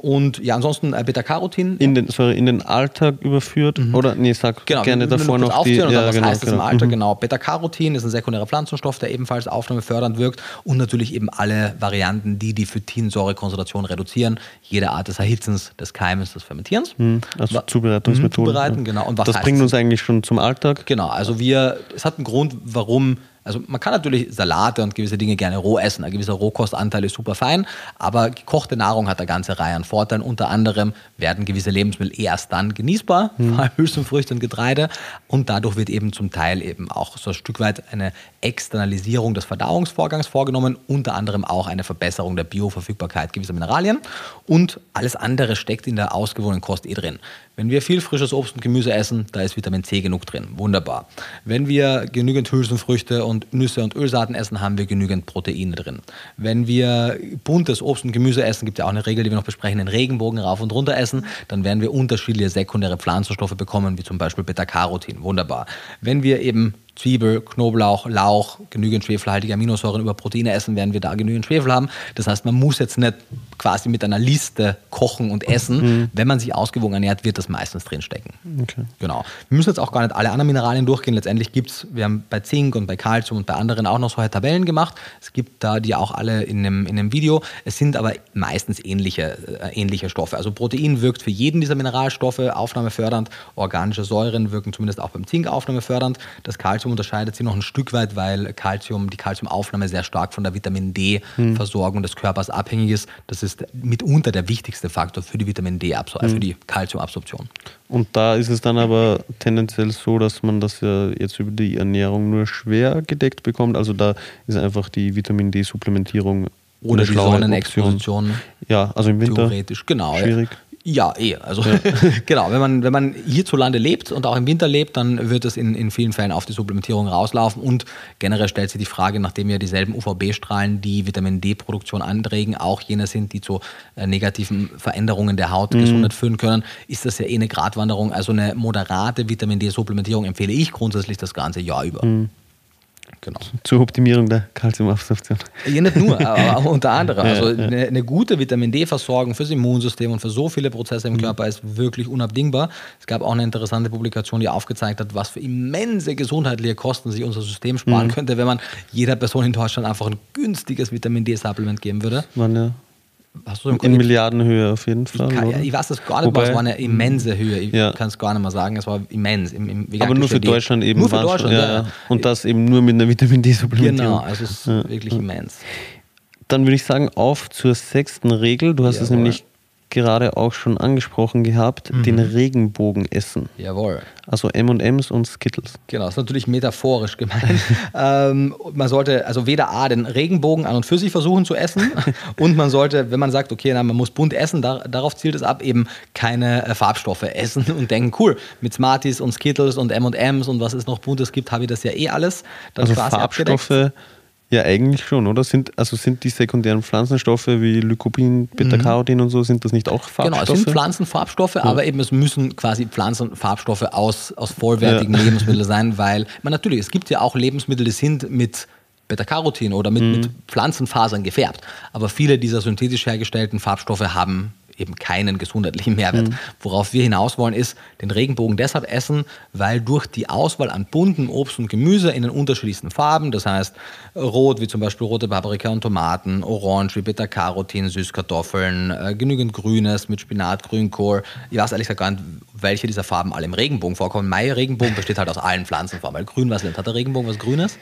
Und ja, ansonsten äh, Beta-Carotin. In den, sorry, in den Alltag überführt? Mhm. Oder, nee, sag genau, gerne davor noch die... Ja, was genau, heißt das genau. im Alltag? Mhm. Genau, Beta-Carotin ist ein sekundärer Pflanzenstoff, der ebenfalls aufnahmefördernd wirkt und natürlich eben alle Varianten, die die Phytinsäurekonzentration reduzieren. Jede Art des Erhitzens, des Keimens, des Fermentierens. Mhm. Also Zubereitungsmethoden. Zubereiten, genau. Und was das bringt uns eigentlich schon zum Alltag? Genau, also wir, es hat einen Grund, warum Also man kann natürlich Salate und gewisse Dinge gerne roh essen. Ein gewisser Rohkostanteil ist super fein, aber gekochte Nahrung hat eine ganze Reihe an Vorteilen. Unter anderem werden gewisse Lebensmittel erst dann genießbar, mhm. vor allem Hülsenfrüchte und Getreide. Und dadurch wird eben zum Teil eben auch so ein Stück weit eine Externalisierung des Verdauungsvorgangs vorgenommen, unter anderem auch eine Verbesserung der Bioverfügbarkeit gewisser Mineralien. Und alles andere steckt in der ausgewogenen Kost eh drin. Wenn wir viel frisches Obst und Gemüse essen, da ist Vitamin C genug drin. Wunderbar. Wenn wir genügend Hülsenfrüchte und Nüsse und Ölsaaten essen, haben wir genügend Proteine drin. Wenn wir buntes Obst und Gemüse essen, gibt es ja auch eine Regel, die wir noch besprechen, den Regenbogen rauf und runter essen, dann werden wir unterschiedliche sekundäre Pflanzenstoffe bekommen, wie zum Beispiel Beta-Carotin. Wunderbar. Wenn wir eben Zwiebel, Knoblauch, Lauch, genügend schwefelhaltige Aminosäuren über Proteine essen, werden wir da genügend Schwefel haben. Das heißt, man muss jetzt nicht quasi mit einer Liste kochen und essen. Mhm. Wenn man sich ausgewogen ernährt, wird das meistens drinstecken. Okay. Genau. Wir müssen jetzt auch gar nicht alle anderen Mineralien durchgehen. Letztendlich gibt es, wir haben bei Zink und bei Kalzium und bei anderen auch noch solche Tabellen gemacht. Es gibt da die auch alle in einem, in einem Video. Es sind aber meistens ähnliche, äh, ähnliche Stoffe. Also Protein wirkt für jeden dieser Mineralstoffe aufnahmefördernd. Organische Säuren wirken zumindest auch beim Zink aufnahmefördernd. Das Kalzium Calcium unterscheidet sich noch ein Stück weit, weil Calcium, die Calciumaufnahme sehr stark von der Vitamin D-Versorgung hm. des Körpers abhängig ist. Das ist mitunter der wichtigste Faktor für die Vitamin D, hm. für die Calciumabsorption. Und da ist es dann aber tendenziell so, dass man das ja jetzt über die Ernährung nur schwer gedeckt bekommt. Also da ist einfach die Vitamin D-Supplementierung oder die Sonnenexposition. Ja, also im Winter. Theoretisch, genau. Schwierig. Ja, eh. Also ja. genau, wenn man, wenn man hierzulande lebt und auch im Winter lebt, dann wird es in, in vielen Fällen auf die Supplementierung rauslaufen. Und generell stellt sich die Frage, nachdem ja dieselben UVB-Strahlen, die Vitamin D-Produktion anregen, auch jene sind, die zu äh, negativen Veränderungen der Hautgesundheit mhm. führen können, ist das ja eh eine Gratwanderung. Also eine moderate Vitamin D-Supplementierung empfehle ich grundsätzlich das ganze Jahr über. Mhm. Genau. Zur Optimierung der Kalziumabsorption. Ja, nicht nur, aber auch unter anderem. Also eine, eine, gute Vitamin D-Versorgung fürs Immunsystem und für so viele Prozesse im mhm. Körper ist wirklich unabdingbar. Es gab auch eine interessante Publikation, die aufgezeigt hat, was für immense gesundheitliche Kosten sich unser System sparen mhm. könnte, wenn man jeder Person in Deutschland einfach ein günstiges Vitamin D-Supplement geben würde. Man, ja. Hast du in Kopf? Milliardenhöhe auf jeden Fall. Ich, kann, ja, ich weiß das gar nicht, Wobei, es war eine immense Höhe. Ich ja. kann es gar nicht mehr sagen, es war immens. Im, im Aber nur für Deutschland eben. Nur für Deutschland, ja, ja. Und das eben nur mit einer Vitamin D-Supplementierung. Genau, also es ist wirklich immens. Dann würde ich sagen, auf zur sechsten Regel. Du hast es nämlich gerade auch schon angesprochen gehabt, mhm. den Regenbogen essen. Jawohl. Also M&M's und Skittles. Genau, das ist natürlich metaphorisch gemeint. ähm, man sollte also weder A, den Regenbogen an und für sich versuchen zu essen und man sollte, wenn man sagt, okay, na, man muss bunt essen, da, darauf zielt es ab, eben keine äh, Farbstoffe essen und denken, cool, mit Smarties und Skittles und M&M's und was es noch buntes gibt, habe ich das ja eh alles. Dann also Farbstoffe abgedeckt. Ja, eigentlich schon, oder? Sind, also sind die sekundären Pflanzenstoffe wie Lycopin, Beta-Carotin und so, sind das nicht auch Farbstoffe? Genau, es sind Pflanzenfarbstoffe, ja. aber eben es müssen quasi Pflanzenfarbstoffe aus, aus vollwertigen ja. Lebensmitteln sein, weil, man natürlich, es gibt ja auch Lebensmittel, die sind mit Beta-Carotin oder mit, mhm. mit Pflanzenfasern gefärbt, aber viele dieser synthetisch hergestellten Farbstoffe haben eben keinen gesundheitlichen Mehrwert. Mhm. Worauf wir hinaus wollen, ist den Regenbogen deshalb essen, weil durch die Auswahl an bunten Obst und Gemüse in den unterschiedlichsten Farben, das heißt rot wie zum Beispiel rote Paprika und Tomaten, orange wie Beta-Carotin, Süßkartoffeln, äh, genügend Grünes mit Spinat, Grünkohl. Ich weiß ehrlich gesagt gar nicht, welche dieser Farben alle im Regenbogen vorkommen. Mein Regenbogen besteht halt aus allen Pflanzenfarben, weil grün was nicht. Hat der Regenbogen was Grünes?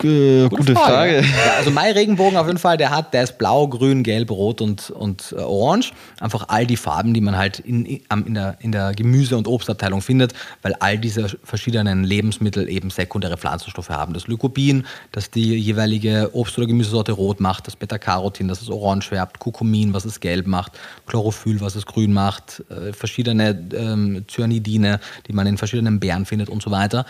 Gute, gute Frage. Frage. Ja, also mein Regenbogen auf jeden Fall, der hat, der ist blau, grün, gelb, rot und, und äh, orange. Einfach all die Farben, die man halt in, in, der, in der Gemüse- und Obstabteilung findet, weil all diese verschiedenen Lebensmittel eben sekundäre Pflanzenstoffe haben. Das Lycopin, das die jeweilige Obst- oder Gemüsesorte rot macht, das Beta-Carotin, das es orange färbt, Kurkumin, was es gelb macht, Chlorophyll, was es grün macht, äh, verschiedene ähm, Cyanidine, die man in verschiedenen Beeren findet und so weiter.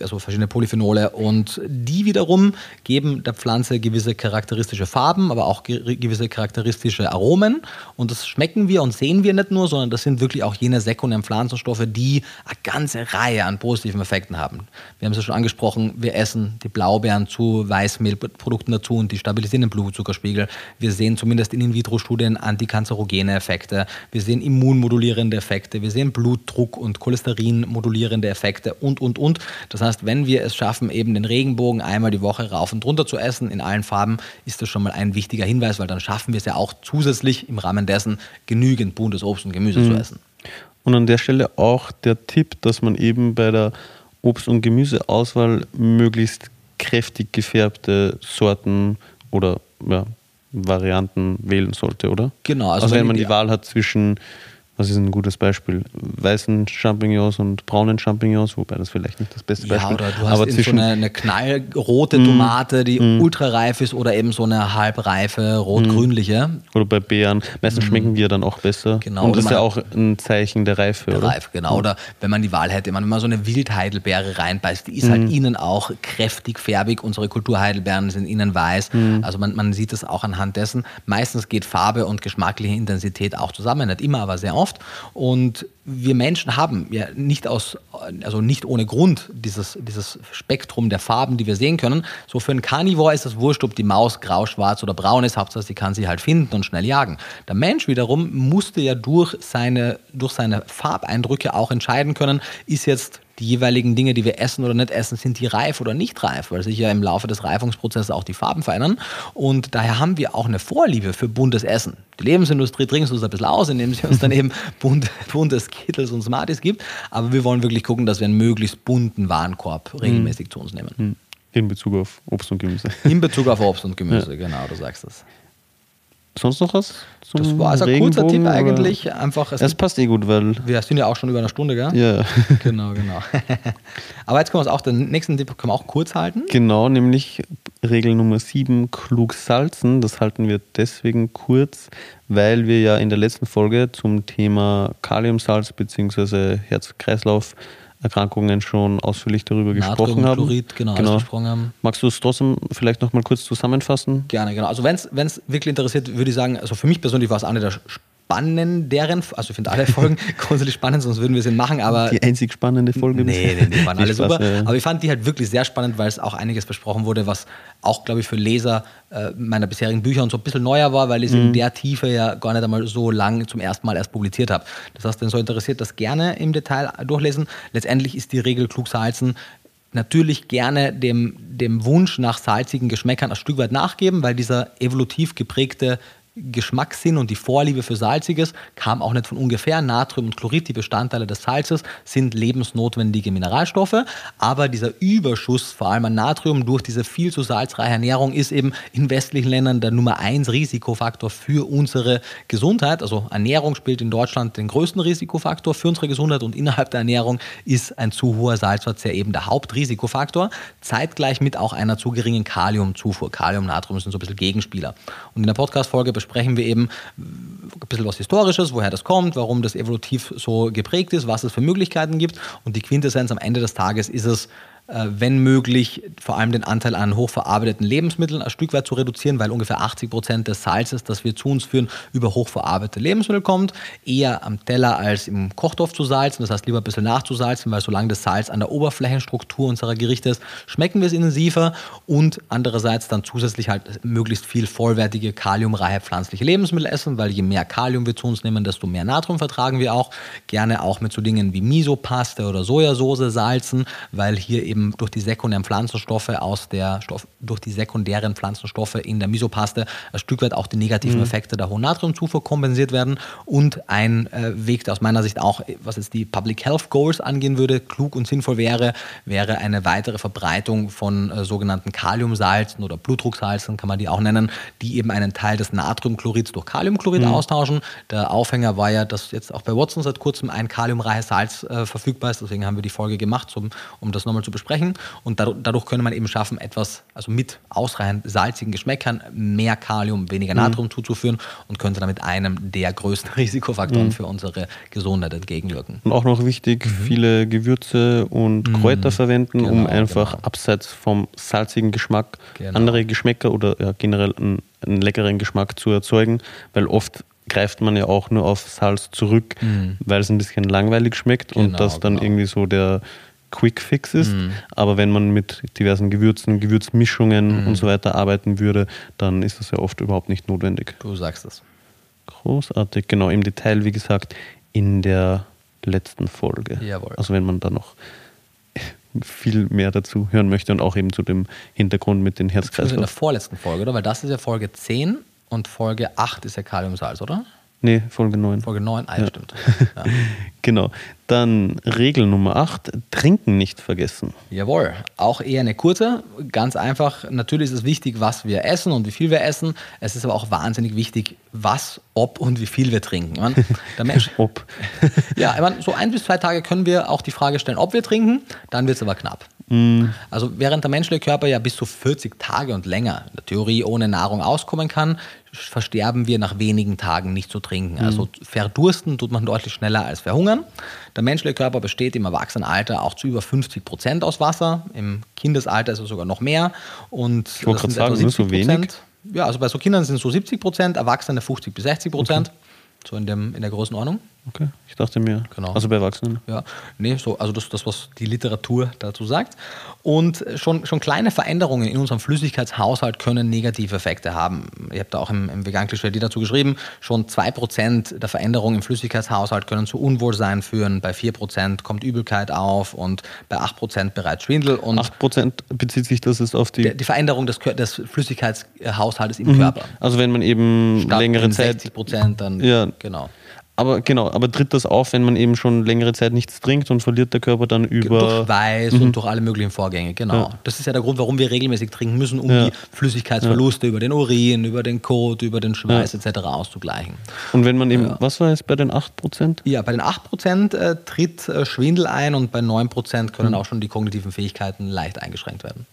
Also verschiedene Polyphenole und die wieder wiederum geben der Pflanze gewisse charakteristische Farben, aber auch gewisse charakteristische Aromen. Und das schmecken wir und sehen wir nicht nur, sondern das sind wirklich auch jene sekundären Pflanzenstoffe, die eine ganze Reihe an positiven Effekten haben. Wir haben es ja schon angesprochen, wir essen die Blaubeeren zu Weißmehlprodukten dazu und die stabilisieren den Blutzuckerspiegel. Wir sehen zumindest in In-vitro-Studien antikanzerogene Effekte. Wir sehen immunmodulierende Effekte. Wir sehen Blutdruck- und Cholesterinmodulierende Effekte und, und, und. Das heißt, wenn wir es schaffen, eben den Regenbogen einmal die Woche rauf und runter zu essen in allen Farben, ist das schon mal ein wichtiger Hinweis, weil dann schaffen wir es ja auch zusätzlich im Rahmen dessen genügend buntes Obst und Gemüse mhm. zu essen. Und an der Stelle auch der Tipp, dass man eben bei der Obst- und Gemüseauswahl möglichst kräftig gefärbte Sorten oder ja, Varianten wählen sollte, oder? Genau, Also, also wenn wenn man die- die Wahl hat zwischen, was ist ein gutes Beispiel, weißen Champignons und braunen Champignons, wobei das vielleicht nicht das beste Ja, Beispiel oder du hast aber eben so zwischen, eine, eine knallrote Tomate, die ultrareif ist oder eben so eine halbreife rot-grünliche. oder bei Beeren, meistens schmecken die ja dann auch besser. Genau, und oder das ist ja auch ein Zeichen der Reife, oder? Reif, genau. Oder wenn man die Wahl hätte, wenn man so eine Wildheidelbeere reinbeißt, die ist halt innen auch kräftig färbig. Unsere Kulturheidelbeeren sind innen weiß. Also man, man sieht es auch anhand dessen. Meistens geht Farbe und geschmackliche Intensität auch zusammen, nicht immer, aber sehr oft. Und wir Menschen haben ja nicht aus, also nicht ohne Grund dieses, dieses Spektrum der Farben, die wir sehen können. So für einen Carnivore ist es wurscht, ob die Maus grau, schwarz oder braun ist. Hauptsache, sie kann sie halt finden und schnell jagen. Der Mensch wiederum musste ja durch seine, durch seine Farbeindrücke auch entscheiden können, ist jetzt die jeweiligen Dinge, die wir essen oder nicht essen, sind die reif oder nicht reif, weil sich ja im Laufe des Reifungsprozesses auch die Farben verändern. Und daher haben wir auch eine Vorliebe für buntes Essen. Die Lebensindustrie trinkt uns ein bisschen aus, indem sie uns dann eben bunt, bunte Skittles und Smarties gibt. Aber wir wollen wirklich gucken, dass wir einen möglichst bunten Warenkorb regelmäßig zu uns nehmen. In Bezug auf Obst und Gemüse. In Bezug auf Obst und Gemüse, genau, du sagst es. Sonst noch was? Das war also ein kurzer Tipp oder? eigentlich. Einfach, es Das gibt, passt eh gut, weil wir sind ja auch schon über eine Stunde, gell? ja, Genau, genau. Aber jetzt können wir es auch, den nächsten Tipp können wir auch kurz halten. genau, nämlich Regel Nummer 7, klug salzen. Das halten wir deswegen kurz, weil wir ja in der letzten Folge zum Thema Kaliumsalz bzw. Herz-Kreislauf-Erkrankungen schon ausführlich darüber gesprochen haben. Natriumchlorid, genau, alles besprochen haben. Magst du es trotzdem vielleicht noch mal kurz zusammenfassen? Gerne, genau. Also wenn es wirklich interessiert, würde ich sagen, also für mich persönlich war es eine der spannenderen, also ich finde alle Folgen grundsätzlich spannend, sonst würden wir sie nicht machen, aber Die einzig spannende Folge Nee, nee, die waren alle Spaß, super. ja. Aber ich fand die halt wirklich sehr spannend, weil es auch einiges besprochen wurde, was auch, glaube ich, für Leser äh, meiner bisherigen Bücher und so ein bisschen neuer war, weil ich es Mhm. in der Tiefe ja gar nicht einmal so lang zum ersten Mal erst publiziert habe. Das heißt, wenn so interessiert, das gerne im Detail durchlesen. Letztendlich ist die Regel klug salzen natürlich gerne dem, dem Wunsch nach salzigen Geschmäckern ein Stück weit nachgeben, weil dieser evolutiv geprägte Geschmackssinn und die Vorliebe für Salziges kam auch nicht von ungefähr. Natrium und Chlorid, die Bestandteile des Salzes, sind lebensnotwendige Mineralstoffe. Aber dieser Überschuss, vor allem an Natrium, durch diese viel zu salzreiche Ernährung, ist eben in westlichen Ländern der Nummer eins Risikofaktor für unsere Gesundheit. Also Ernährung spielt in Deutschland den größten Risikofaktor für unsere Gesundheit und innerhalb der Ernährung ist ein zu hoher Salzverzehr eben der Hauptrisikofaktor. Zeitgleich mit auch einer zu geringen Kaliumzufuhr. Kalium, Natrium sind so ein bisschen Gegenspieler. Und in der Podcast-Folge besprechen wir eben ein bisschen was Historisches, woher das kommt, warum das evolutiv so geprägt ist, was es für Möglichkeiten gibt. Und die Quintessenz am Ende des Tages ist es, wenn möglich, vor allem den Anteil an hochverarbeiteten Lebensmitteln ein Stück weit zu reduzieren, weil ungefähr 80 Prozent des Salzes, das wir zu uns führen, über hochverarbeitete Lebensmittel kommt. Eher am Teller als im Kochtopf zu salzen, das heißt lieber ein bisschen nachzusalzen, weil solange das Salz an der Oberflächenstruktur unserer Gerichte ist, schmecken wir es intensiver und andererseits dann zusätzlich halt möglichst viel vollwertige, kaliumreiche pflanzliche Lebensmittel essen, weil je mehr Kalium wir zu uns nehmen, desto mehr Natrium vertragen wir auch. Gerne auch mit so Dingen wie Misopaste oder Sojasauce salzen, weil hier eben durch die sekundären Pflanzenstoffe aus der Stoff, durch die sekundären Pflanzenstoffe in der Misopaste ein Stück weit auch die negativen Effekte der hohen Natriumzufuhr kompensiert werden. Und ein äh, Weg, der aus meiner Sicht auch, was jetzt die Public Health Goals angehen würde, klug und sinnvoll wäre, wäre eine weitere Verbreitung von äh, sogenannten Kaliumsalzen oder Blutdrucksalzen, kann man die auch nennen, die eben einen Teil des Natriumchlorids durch Kaliumchlorid austauschen. Der Aufhänger war ja, dass jetzt auch bei Watson seit kurzem ein kaliumreiches Salz äh, verfügbar ist. Deswegen haben wir die Folge gemacht, um, um das nochmal zu besprechen. Und dadurch, dadurch könnte man eben schaffen, etwas, also mit ausreichend salzigen Geschmäckern, mehr Kalium, weniger Natrium zuzuführen und könnte damit einem der größten Risikofaktoren für unsere Gesundheit entgegenwirken. Und auch noch wichtig, viele Gewürze und Kräuter verwenden, um Mhm. Genau, einfach genau. abseits vom salzigen Geschmack Genau. andere Geschmäcker oder ja, generell einen, einen leckeren Geschmack zu erzeugen, weil oft greift man ja auch nur auf Salz zurück, weil es ein bisschen langweilig schmeckt und Mhm. Genau, das dann genau. irgendwie so der Quick Fix ist. Aber wenn man mit diversen Gewürzen, Gewürzmischungen Mhm. und so weiter arbeiten würde, dann ist das ja oft überhaupt nicht notwendig. Du sagst es. Großartig, genau, im Detail, wie gesagt, in der letzten Folge. Jawohl. Also wenn man da noch viel mehr dazu hören möchte und auch eben zu dem Hintergrund mit den Also in der Herzkreislauf. vorletzten Folge, oder? Weil das ist ja Folge 10 und Folge 8 ist ja Kaliumsalz, oder? Nee, Folge 9. Folge 9, ah, ja, stimmt. Ja. Genau. Dann Regel Nummer 8, trinken nicht vergessen. Jawohl, auch eher eine kurze. Ganz einfach, natürlich ist es wichtig, was wir essen und wie viel wir essen. Es ist aber auch wahnsinnig wichtig, was, ob und wie viel wir trinken. Man, der Mensch, Ob. ja, meine, so ein bis zwei Tage können wir auch die Frage stellen, ob wir trinken, dann wird es aber knapp. Also während der menschliche Körper ja bis zu 40 Tage und länger in der Theorie ohne Nahrung auskommen kann, versterben wir nach wenigen Tagen nicht zu trinken. Also verdursten tut man deutlich schneller als verhungern. Der menschliche Körper besteht im Erwachsenenalter auch zu über 50 Prozent aus Wasser. Im Kindesalter ist es sogar noch mehr. Und Ich wollte gerade sagen, etwa nur so 70%. wenig? Ja, also bei so Kindern sind es so 70 Prozent, Erwachsene 50 bis 60 Prozent. So in, dem, in der Größenordnung. Okay, ich dachte mir, Genau. also bei Erwachsenen. Ja, nee, so, also das, das, was die Literatur dazu sagt. Und schon, schon kleine Veränderungen in unserem Flüssigkeitshaushalt können negative Effekte haben. Ich habe da auch im, im Vegan Klischee dazu geschrieben, schon 2% der Veränderungen im Flüssigkeitshaushalt können zu Unwohlsein führen, bei 4% kommt Übelkeit auf und bei 8% bereits Schwindel. Und 8% bezieht sich das jetzt auf die. der, die Veränderung des, des Flüssigkeitshaushaltes im Körper. also wenn man eben Statt längere in Zeit. 60 Prozent, dann Ja. genau. Aber genau, aber tritt das auf, wenn man eben schon längere Zeit nichts trinkt und verliert der Körper dann über. durch Schweiß und durch alle möglichen Vorgänge, genau. Ja. Das ist ja der Grund, warum wir regelmäßig trinken müssen, um Ja. die Flüssigkeitsverluste über den Urin, über den Kot, über den Schweiß etc. auszugleichen. Und wenn man eben, was war jetzt bei den 8%? Ja, bei den 8% äh, tritt äh, Schwindel ein und bei 9% können auch schon die kognitiven Fähigkeiten leicht eingeschränkt werden.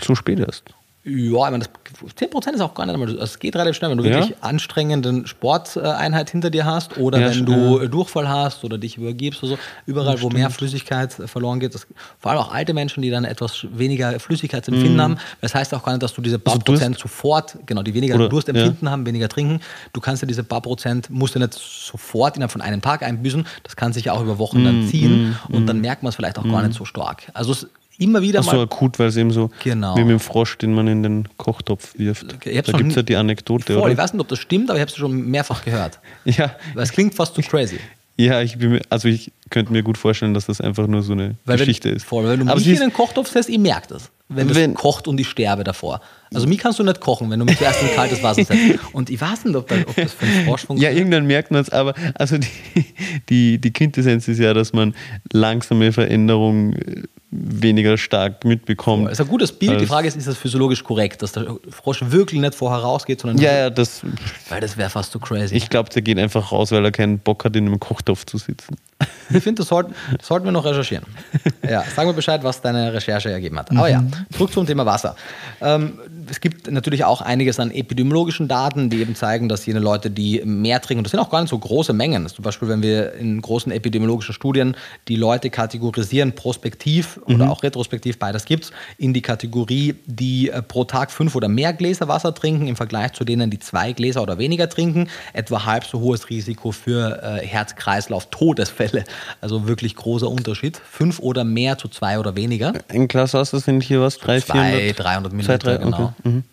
So spät erst. Ja, ich meine, das, 10% ist auch gar nicht es geht relativ schnell, wenn du Ja? wirklich anstrengenden Sporteinheit hinter dir hast oder Ja, wenn du äh, Durchfall hast oder dich übergibst oder so. Überall, wo mehr Flüssigkeit äh, verloren geht, das, vor allem auch alte Menschen, die dann etwas weniger Flüssigkeitsempfinden haben. Das heißt auch gar nicht, dass du diese paar Mhm. Also Prozent sofort, genau, die weniger Oder- Durstempfinden haben, weniger trinken. Du kannst ja diese paar Prozent, musst du nicht sofort innerhalb von einem Tag einbüßen. Das kann sich ja auch über Wochen Mhm. dann ziehen und dann merkt man es vielleicht auch gar nicht so stark. Also es immer wieder Ach mal so akut, weil es eben so Genau. wie mit dem Frosch, den man in den Kochtopf wirft. Ich hab's da gibt es ja die Anekdote, Voll, ich oder? weiß nicht, ob das stimmt, aber ich habe es schon mehrfach gehört. Ja, Weil es klingt fast zu crazy. ja ich bin also ich könnte mir gut vorstellen, dass das einfach nur so eine Weil Geschichte wenn, ist. Voll, wenn du Aber mich in den Kochtopf setzt, ich merke das. Wenn das Wenn- kocht und ich sterbe davor. Also mich kannst du nicht kochen, wenn du mich zuerst in kaltes Wasser setzt. Und ich weiß nicht, ob, da, ob das für einen Frosch ja, funktioniert. irgendwann merkt man es, aber also die, die, die Quintessenz ist ja, dass man langsame Veränderung äh, weniger stark mitbekommt. Das ist ein gutes Bild. Die als- Frage ist, ist das physiologisch korrekt, dass der Frosch wirklich nicht vorher rausgeht, sondern Ja, ja, das, weil das wäre fast zu crazy. ich glaube, der geht einfach raus, weil er keinen Bock hat, in einem Kochtopf zu sitzen. Ich finde, das sollten, das sollten wir noch recherchieren. Ja, sag mir Bescheid, was deine Recherche ergeben hat. Aber ja, zurück zum Thema Wasser. Ähm, es gibt natürlich auch einiges an epidemiologischen Daten, die eben zeigen, dass jene Leute, die mehr trinken, und das sind auch gar nicht so große Mengen, zum Beispiel, wenn wir in großen epidemiologischen Studien die Leute kategorisieren, prospektiv oder auch retrospektiv, beides gibt es, in die Kategorie, die äh, pro Tag fünf oder mehr Gläser Wasser trinken, im Vergleich zu denen, die zwei Gläser oder weniger trinken, etwa halb so hohes Risiko für äh, Herz-Kreislauf-Todesfälle. Also wirklich großer Unterschied. Fünf oder mehr zu zwei oder weniger. Ein Glas Wasser sind hier was? 300, Zwei, 400? 300 Milliliter, Zwei, drei, genau. okay. Mhm.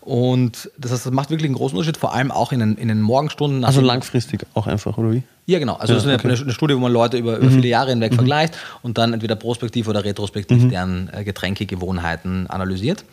Und das heißt, das macht wirklich einen großen Unterschied, vor allem auch in den, in den Morgenstunden. Also langfristig auch einfach, oder wie? Ja, genau. Also Ja, das ist eine, okay. Mhm. eine Studie, wo man Leute über, über viele Jahre hinweg vergleicht und dann entweder prospektiv oder retrospektiv Mhm. deren äh, Getränkegewohnheiten analysiert.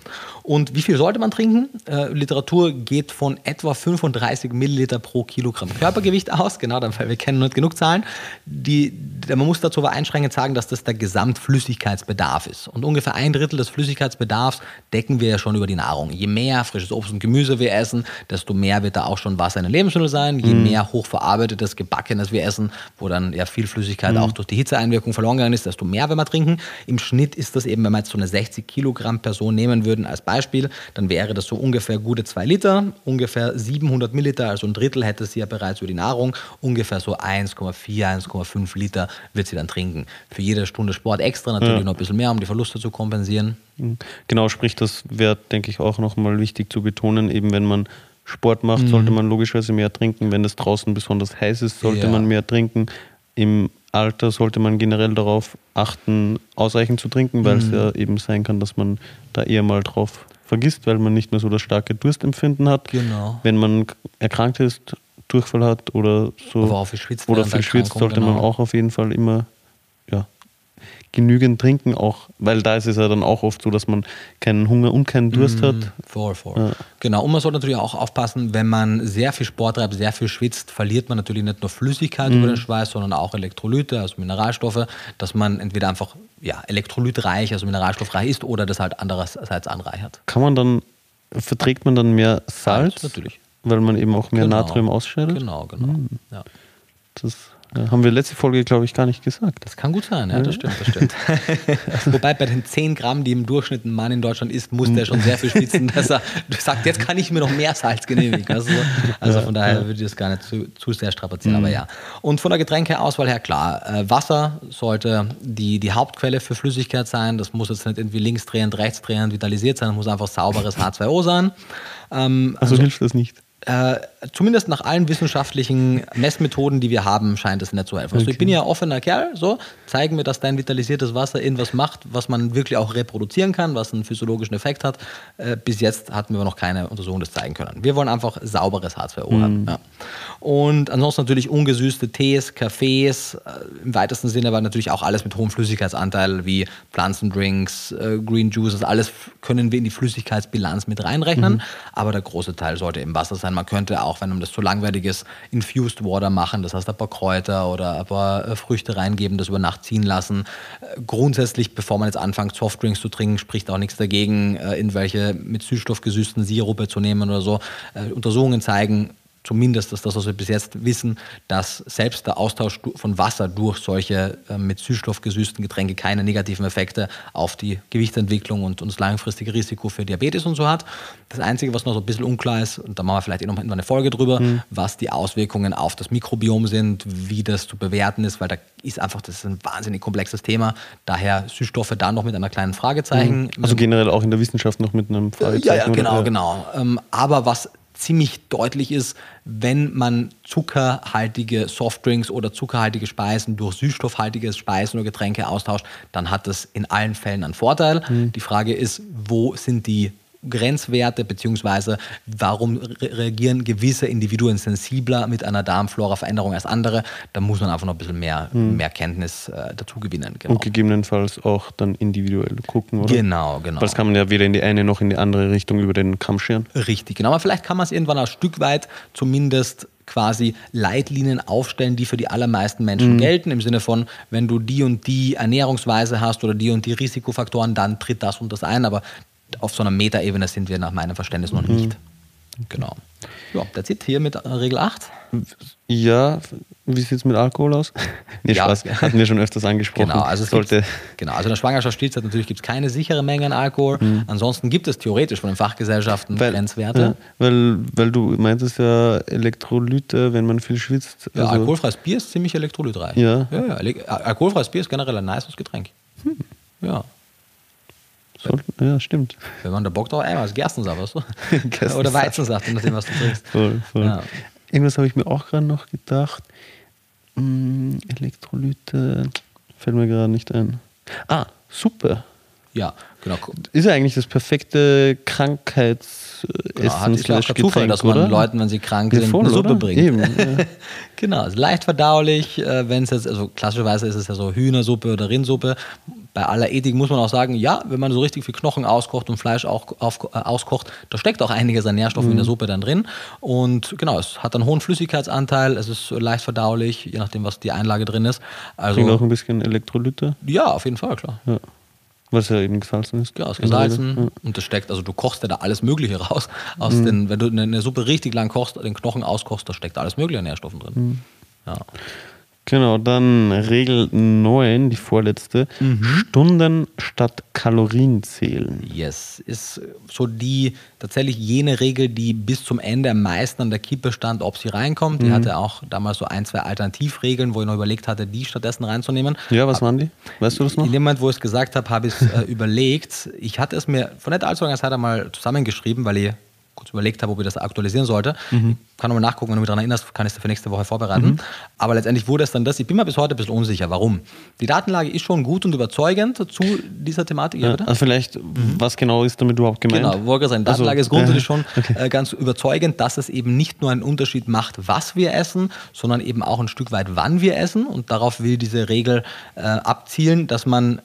Und wie viel sollte man trinken? Äh, Literatur geht von etwa 35 Milliliter pro Kilogramm Körpergewicht aus. Genau, dann, weil wir kennen nicht genug Zahlen. Die, man muss dazu aber einschränkend sagen, dass das der Gesamtflüssigkeitsbedarf ist. Und ungefähr ein Drittel des Flüssigkeitsbedarfs decken wir ja schon über die Nahrung. Je mehr frisches Obst und Gemüse wir essen, desto mehr wird da auch schon Wasser in den Lebensmitteln sein. Je mehr hochverarbeitetes, gebackenes wir essen, wo dann ja viel Flüssigkeit auch durch die Hitzeeinwirkung verloren gegangen ist, desto mehr werden wir trinken. Im Schnitt ist das eben, wenn wir jetzt so eine 60 Kilogramm Person nehmen würden als Beispiel, dann wäre das so ungefähr gute 2 Liter, ungefähr 700 Milliliter, also ein Drittel hätte sie ja bereits über die Nahrung, ungefähr so 1,4, 1,5 Liter wird sie dann trinken. Für jede Stunde Sport extra natürlich noch ein bisschen mehr, um die Verluste zu kompensieren. Genau, sprich, das wäre, denke ich, auch nochmal wichtig zu betonen. Eben wenn man Sport macht, sollte man logischerweise mehr trinken. Wenn es draußen besonders heiß ist, sollte Ja. man mehr trinken. Im Alter sollte man generell darauf achten, ausreichend zu trinken, weil es ja eben sein kann, dass man da eher mal drauf vergisst, weil man nicht mehr so das starke Durstempfinden hat. Genau. Wenn man erkrankt ist, Durchfall hat oder so Oder schwitzt oder während der viel schwitzt, sollte man genau. auch auf jeden Fall immer genügend trinken, auch, weil da ist es ja dann auch oft so, dass man keinen Hunger und keinen Durst hat. Voll, voll. Ja. Genau, und man sollte natürlich auch aufpassen, wenn man sehr viel Sport treibt, sehr viel schwitzt, verliert man natürlich nicht nur Flüssigkeit mhm. über den Schweiß, sondern auch Elektrolyte, also Mineralstoffe, dass man entweder einfach ja, elektrolytreich, also mineralstoffreich ist oder das halt andererseits anreichert. Kann man dann, verträgt man dann mehr Salz? Salz natürlich. Weil man eben auch mehr genau. Natrium ausscheidet? Genau, genau. Mhm. Ja. Das ja, haben wir letzte Folge, glaube ich, gar nicht gesagt. Das kann gut sein, ja, das stimmt, das stimmt. Wobei bei den 10 Gramm, die im Durchschnitt ein Mann in Deutschland isst, muss der schon sehr viel schwitzen, dass er sagt, jetzt kann ich mir noch mehr Salz genehmigen. Also, also von daher würde ich das gar nicht zu, zu sehr strapazieren, mhm. aber ja. Und von der Getränkeauswahl her, klar, äh, Wasser sollte die, die Hauptquelle für Flüssigkeit sein. Das muss jetzt nicht irgendwie linksdrehend, rechtsdrehend vitalisiert sein, das muss einfach sauberes H2O sein. Ähm, also, also hilft das nicht? Äh, zumindest nach allen wissenschaftlichen Messmethoden, die wir haben, scheint es nicht zu helfen. Also ich bin ja offener Kerl, so, zeigen mir, dass dein vitalisiertes Wasser irgendwas macht, was man wirklich auch reproduzieren kann, was einen physiologischen Effekt hat. Äh, bis jetzt hatten wir noch keine Untersuchung, das zeigen können. Wir wollen einfach sauberes H2O mhm. haben. Ja. Und ansonsten natürlich ungesüßte Tees, Kaffees, äh, im weitesten Sinne, aber natürlich auch alles mit hohem Flüssigkeitsanteil wie Pflanzendrinks, äh, Green Juices, alles können wir in die Flüssigkeitsbilanz mit reinrechnen, mhm. aber der große Teil sollte im Wasser sein. Man könnte auch, wenn man das zu langweilig ist, Infused Water machen, das heißt ein paar Kräuter oder ein paar äh, Früchte reingeben, das über Nacht ziehen lassen. Grundsätzlich, bevor man jetzt anfängt, Softdrinks zu trinken, spricht auch nichts dagegen, irgendwelche mit Süßstoff gesüßten Sirupe zu nehmen oder so. Untersuchungen zeigen, zumindest ist das, was wir bis jetzt wissen, dass selbst der Austausch von Wasser durch solche äh, mit Süßstoff gesüßten Getränke keine negativen Effekte auf die Gewichtsentwicklung und, und das langfristige Risiko für Diabetes und so hat. Das Einzige, was noch so ein bisschen unklar ist, und da machen wir vielleicht eh noch eine Folge drüber, mhm. was die Auswirkungen auf das Mikrobiom sind, wie das zu bewerten ist, weil da ist einfach, das ist ein wahnsinnig komplexes Thema. Daher Süßstoffe da noch mit einer kleinen Fragezeichen. Mhm. Also generell auch in der Wissenschaft noch mit einem Fragezeichen. Ja, ja genau, genau. Ähm, aber was ziemlich deutlich ist, wenn man zuckerhaltige Softdrinks oder zuckerhaltige Speisen durch süßstoffhaltige Speisen oder Getränke austauscht, dann hat das in allen Fällen einen Vorteil. Mhm. Die Frage ist, wo sind die Grenzwerte, beziehungsweise warum reagieren gewisse Individuen sensibler mit einer Darmflora-Veränderung als andere. Da muss man einfach noch ein bisschen mehr, hm. mehr Kenntnis äh, dazu gewinnen. Genau. Und gegebenenfalls auch dann individuell gucken, oder? Genau, genau. Weil das kann man ja weder in die eine noch in die andere Richtung über den Kamm scheren. Richtig, genau. Aber vielleicht kann man es irgendwann ein Stück weit zumindest quasi Leitlinien aufstellen, die für die allermeisten Menschen mhm. gelten, im Sinne von, wenn du die und die Ernährungsweise hast oder die und die Risikofaktoren, dann tritt das und das ein. Aber auf so einer Metaebene sind wir nach meinem Verständnis noch mhm. nicht. Genau. Ja, that's it. Hier mit Regel 8. Ja, wie sieht es mit Alkohol aus? nee, ja. Spaß, hatten wir schon öfters angesprochen. Genau, also, sollte genau, also in der Schwangerschaftsstillzeit natürlich gibt es keine sichere Menge an Alkohol. Mhm. Ansonsten gibt es theoretisch von den Fachgesellschaften weil, Grenzwerte. Ja, weil, weil du meintest ja Elektrolyte, wenn man viel schwitzt. Ja, also alkoholfreies Bier ist ziemlich elektrolytreich. Ja. ja, ja. Alkoholfreies Bier ist generell ein nices Getränk. Hm. Ja. So, ja, stimmt. Wenn man da Bock drauf hat, was Gerstensaft, weißt du? Gerstensaft. Oder Weizensaft, je nachdem, was du trinkst. Voll, voll. Ja. Irgendwas habe ich mir auch gerade noch gedacht. Hm, Elektrolyte, fällt mir gerade nicht ein. Ah, Suppe. Ja, genau. Ist ja eigentlich das perfekte Krankheitsessen genau, hat, ist ja auch Zufall, dass man oder? Leuten, wenn sie krank sind, voll, eine Suppe oder? bringt. Eben, ja. genau, ist leicht verdaulich. Äh, wenn es jetzt, also klassischerweise ist es ja so Hühnersuppe oder Rindsuppe bei aller Ethik muss man auch sagen, ja, wenn man so richtig viel Knochen auskocht und Fleisch auch auf, äh, auskocht, da steckt auch einiges an Nährstoffen mhm. in der mhm. Suppe dann drin. Und genau, es hat einen hohen Flüssigkeitsanteil, es ist leicht verdaulich, je nachdem, was die Einlage drin ist. Also, Bringt auch ein bisschen Elektrolyte? Ja, auf jeden Fall, klar. Ja. Was ja eben gesalzen ist. Ja, ist gesalzen. Ja. Und das steckt, also du kochst ja da alles Mögliche raus. Aus mhm. den, wenn du eine Suppe richtig lang kochst, den Knochen auskochst, da steckt alles Mögliche an Nährstoffen drin. Mhm. Ja. Genau, dann Regel 9, die vorletzte. Mhm. Stunden statt Kalorien zählen. Yes, ist so die tatsächlich jene Regel, die bis zum Ende am meisten an der Kippe stand, ob sie reinkommt. Mhm. Die hatte auch damals so ein, zwei Alternativregeln, wo ich noch überlegt hatte, die stattdessen reinzunehmen. Ja, was waren die? Weißt du das noch? In dem Moment, wo ich es gesagt habe, habe ich es äh, überlegt. Ich hatte es mir vor nicht allzu langer Zeit einmal zusammengeschrieben, weil ich kurz überlegt habe, ob ich das aktualisieren sollte. Mhm. Ich kann nochmal nachgucken, wenn du mich daran erinnerst, kann ich es für nächste Woche vorbereiten. Mhm. Aber letztendlich wurde es dann das. Ich bin mir bis heute ein bisschen unsicher. Warum? Die Datenlage ist schon gut und überzeugend zu dieser Thematik. Ja, also vielleicht, mhm. was genau ist damit überhaupt gemeint? Genau, wollte sagen, also, Datenlage also, ist grundsätzlich äh, schon okay. äh, ganz überzeugend, dass es eben nicht nur einen Unterschied macht, was wir essen, sondern eben auch ein Stück weit, wann wir essen. Und darauf will diese Regel äh, abzielen, dass man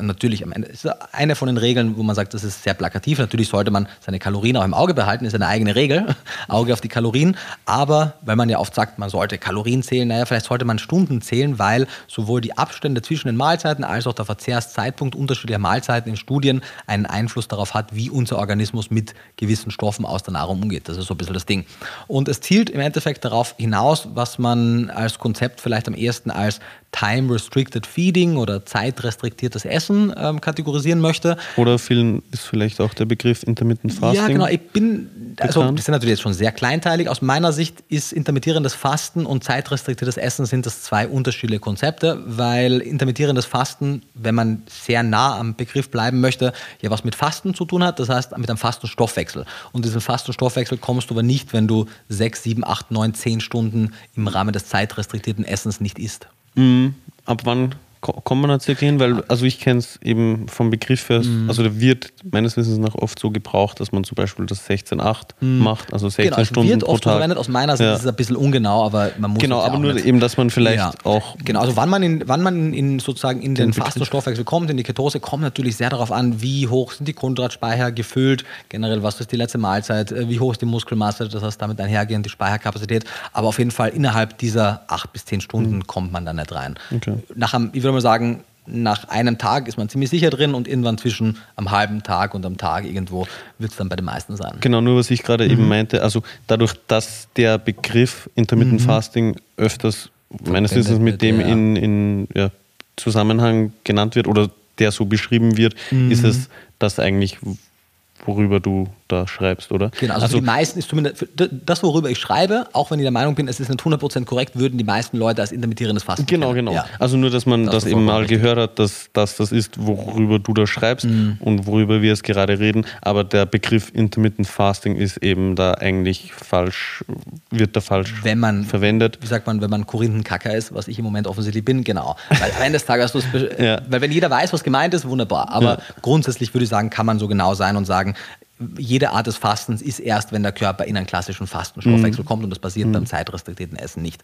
natürlich am Ende ist eine von den Regeln, wo man sagt, das ist sehr plakativ. Natürlich sollte man seine Kalorien auch im Auge behalten, ist eine eigene Regel, Auge auf die Kalorien. Aber weil man ja oft sagt, man sollte Kalorien zählen, naja, vielleicht sollte man Stunden zählen, weil sowohl die Abstände zwischen den Mahlzeiten als auch der Verzehrszeitpunkt unterschiedlicher Mahlzeiten in Studien einen Einfluss darauf hat, wie unser Organismus mit gewissen Stoffen aus der Nahrung umgeht. Das ist so ein bisschen das Ding. Und es zielt im Endeffekt darauf hinaus, was man als Konzept vielleicht am ehesten als Time-Restricted Feeding oder zeitrestriktiertes Essen ähm, kategorisieren möchte. Oder vielen ist vielleicht auch der Begriff Intermittent Fasting. Ja, genau. Ich bin, also das sind natürlich jetzt schon sehr kleinteilig. Aus meiner Sicht ist intermittierendes Fasten und zeitrestriktiertes Essen sind das zwei unterschiedliche Konzepte, weil intermittierendes Fasten, wenn man sehr nah am Begriff bleiben möchte, ja was mit Fasten zu tun hat, das heißt mit einem Fastenstoffwechsel. Und diesen Fastenstoffwechsel kommst du aber nicht, wenn du sechs, sieben, acht, neun, zehn Stunden im Rahmen des zeitrestriktierten Essens nicht isst. Mhm. Ab wann kommt man da circa hin? Weil, also ich kenne es eben vom Begriff her, mhm. also der wird meines Wissens nach oft so gebraucht, dass man zum Beispiel das 16-8 mhm. macht, also 16 genau, also Stunden wird pro oft Tag. verwendet. Aus meiner Sicht ja. ist es ein bisschen ungenau, aber man muss Genau, aber nur nicht. eben, dass man vielleicht ja. auch... Genau, also wann man, in, wann man in sozusagen in den, den Fastenstoffwechsel kommt, in die Ketose, kommt natürlich sehr darauf an, wie hoch sind die Kohlenhydratspeicher gefüllt, generell was ist die letzte Mahlzeit, äh, wie hoch ist die Muskelmasse, das heißt damit einhergehend die Speicherkapazität, aber auf jeden Fall innerhalb dieser 8 bis 10 Stunden mhm. kommt man da nicht rein. Okay. Nach einem, ich würde mal sagen, nach einem Tag ist man ziemlich sicher drin und irgendwann zwischen am halben Tag und am Tag irgendwo wird es dann bei den meisten sein. Genau, nur was ich gerade mhm. eben meinte, also dadurch, dass der Begriff Intermittent mhm. Fasting öfters meines Wissens mit dem ja. in, in ja, Zusammenhang genannt wird oder der so beschrieben wird, mhm. ist es das eigentlich worüber du da schreibst, oder? Genau, also, also die meisten ist zumindest das, worüber ich schreibe, auch wenn ich der Meinung bin, es ist nicht 100% korrekt, würden die meisten Leute als intermittierendes Fasten Genau, kennen. genau. Ja. Also nur, dass man das, das eben mal richtig. gehört hat, dass, dass das ist, worüber du da schreibst mhm. und worüber wir es gerade reden, aber der Begriff Intermittent Fasting ist eben da eigentlich falsch, wird da falsch wenn man, verwendet. Wie sagt man, wenn man Korinthenkacker ist, was ich im Moment offensichtlich bin, genau. Weil am Ende des Tages, ja. weil wenn jeder weiß, was gemeint ist, wunderbar, aber ja. grundsätzlich würde ich sagen, kann man so genau sein und sagen, jede Art des Fastens ist erst, wenn der Körper in einen klassischen Fastenstoffwechsel mhm. kommt und das passiert mhm. beim zeitrestriktierten Essen nicht.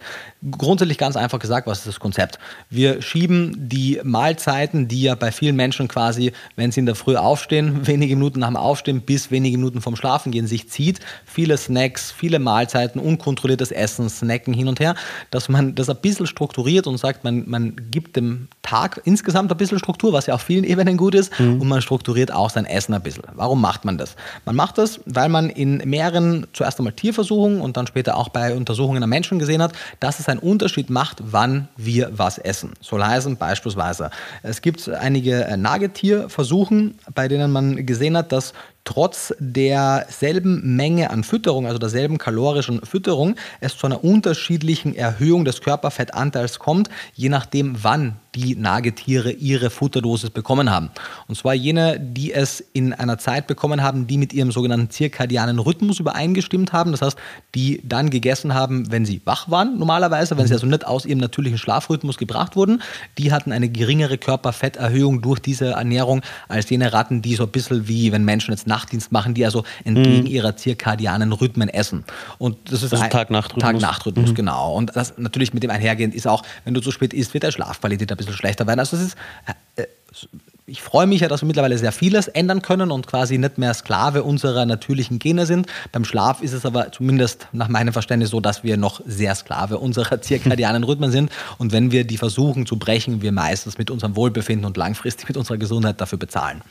Grundsätzlich ganz einfach gesagt, was ist das Konzept? Wir schieben die Mahlzeiten, die ja bei vielen Menschen quasi, wenn sie in der Früh aufstehen, wenige Minuten nach dem Aufstehen bis wenige Minuten vom Schlafengehen sich zieht, viele Snacks, viele Mahlzeiten, unkontrolliertes Essen, Snacken hin und her, dass man das ein bisschen strukturiert und sagt, man, man gibt dem Tag insgesamt ein bisschen Struktur, was ja auf vielen Ebenen gut ist, mhm. und man strukturiert auch sein Essen ein bisschen. Warum macht man das? Man macht das, weil man in mehreren, zuerst einmal Tierversuchen und dann später auch bei Untersuchungen am Menschen gesehen hat, dass es einen Unterschied macht, wann wir was essen. Soll heißen beispielsweise, es gibt einige Nagetierversuchen, bei denen man gesehen hat, dass trotz derselben Menge an Fütterung, also derselben kalorischen Fütterung, es zu einer unterschiedlichen Erhöhung des Körperfettanteils kommt, je nachdem, wann die Nagetiere ihre Futterdosis bekommen haben. Und zwar jene, die es in einer Zeit bekommen haben, die mit ihrem sogenannten zirkadianen Rhythmus übereingestimmt haben. Das heißt, die dann gegessen haben, wenn sie wach waren, normalerweise, wenn sie also nicht aus ihrem natürlichen Schlafrhythmus gebracht wurden. Die hatten eine geringere Körperfetterhöhung durch diese Ernährung als jene Ratten, die so ein bisschen wie, wenn Menschen jetzt Nachtdienst machen, die also entgegen mhm. ihrer zirkadianen Rhythmen essen. Und das ist also Tag-Nacht-Rhythmus. Tag-Nacht-Rhythmus, mhm. genau. Und das natürlich mit dem einhergehend ist auch, wenn du zu spät isst, wird der Schlafqualität ein bisschen schlechter werden. Also es ist, äh, ich freue mich ja, dass wir mittlerweile sehr vieles ändern können und quasi nicht mehr Sklave unserer natürlichen Gene sind. Beim Schlaf ist es aber zumindest nach meinem Verständnis so, dass wir noch sehr Sklave unserer zirkadianen Rhythmen sind. Und wenn wir die versuchen zu brechen, wir meistens mit unserem Wohlbefinden und langfristig mit unserer Gesundheit dafür bezahlen.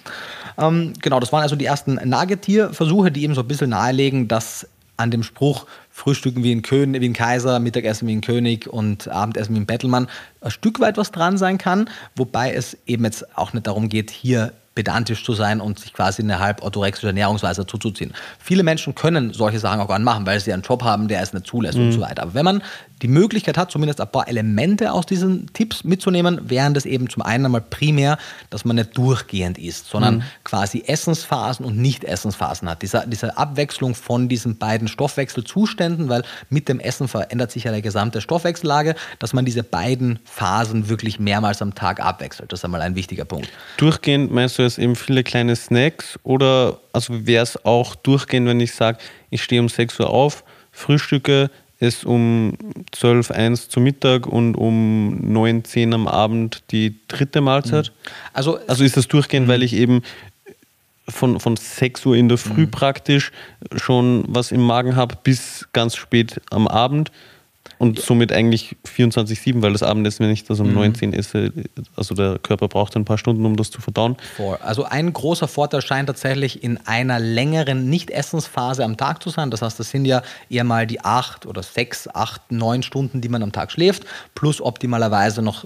Ähm, genau, das waren also die ersten Nagetierversuche, die eben so ein bisschen nahelegen, dass an dem Spruch Frühstücken wie ein, König, wie ein Kaiser, Mittagessen wie ein König und Abendessen wie ein Bettelmann ein Stück weit was dran sein kann, wobei es eben jetzt auch nicht darum geht, hier pedantisch zu sein und sich quasi eine halb orthorexische Ernährungsweise zuzuziehen. Viele Menschen können solche Sachen auch anmachen, weil sie einen Job haben, der es nicht zulässt mhm. und so weiter. Aber wenn man die Möglichkeit hat, zumindest ein paar Elemente aus diesen Tipps mitzunehmen, wären das eben zum einen einmal primär, dass man nicht durchgehend isst, sondern mhm. quasi Essensphasen und Nicht-Essensphasen hat. Diese, diese Abwechslung von diesen beiden Stoffwechselzuständen, weil mit dem Essen verändert sich ja der gesamte Stoffwechsellage, dass man diese beiden Phasen wirklich mehrmals am Tag abwechselt. Das ist einmal ein wichtiger Punkt. Durchgehend meinst du jetzt eben viele kleine Snacks oder also wäre es auch durchgehend, wenn ich sage, ich stehe um 6 Uhr auf, frühstücke, es um 12, 1 zu Mittag und um 9, 10 am Abend die dritte Mahlzeit. Mhm. Also, also ist das durchgehend, weil mhm. ich eben von, von 6 Uhr in der Früh mhm. praktisch schon was im Magen habe bis ganz spät am Abend. Und somit eigentlich 24-7, weil das Abendessen, wenn ich das um mhm. 19 esse, also der Körper braucht ein paar Stunden, um das zu verdauen. Also ein großer Vorteil scheint tatsächlich in einer längeren Nicht-Essensphase am Tag zu sein. Das heißt, das sind ja eher mal die acht oder sechs, acht, neun Stunden, die man am Tag schläft, plus optimalerweise noch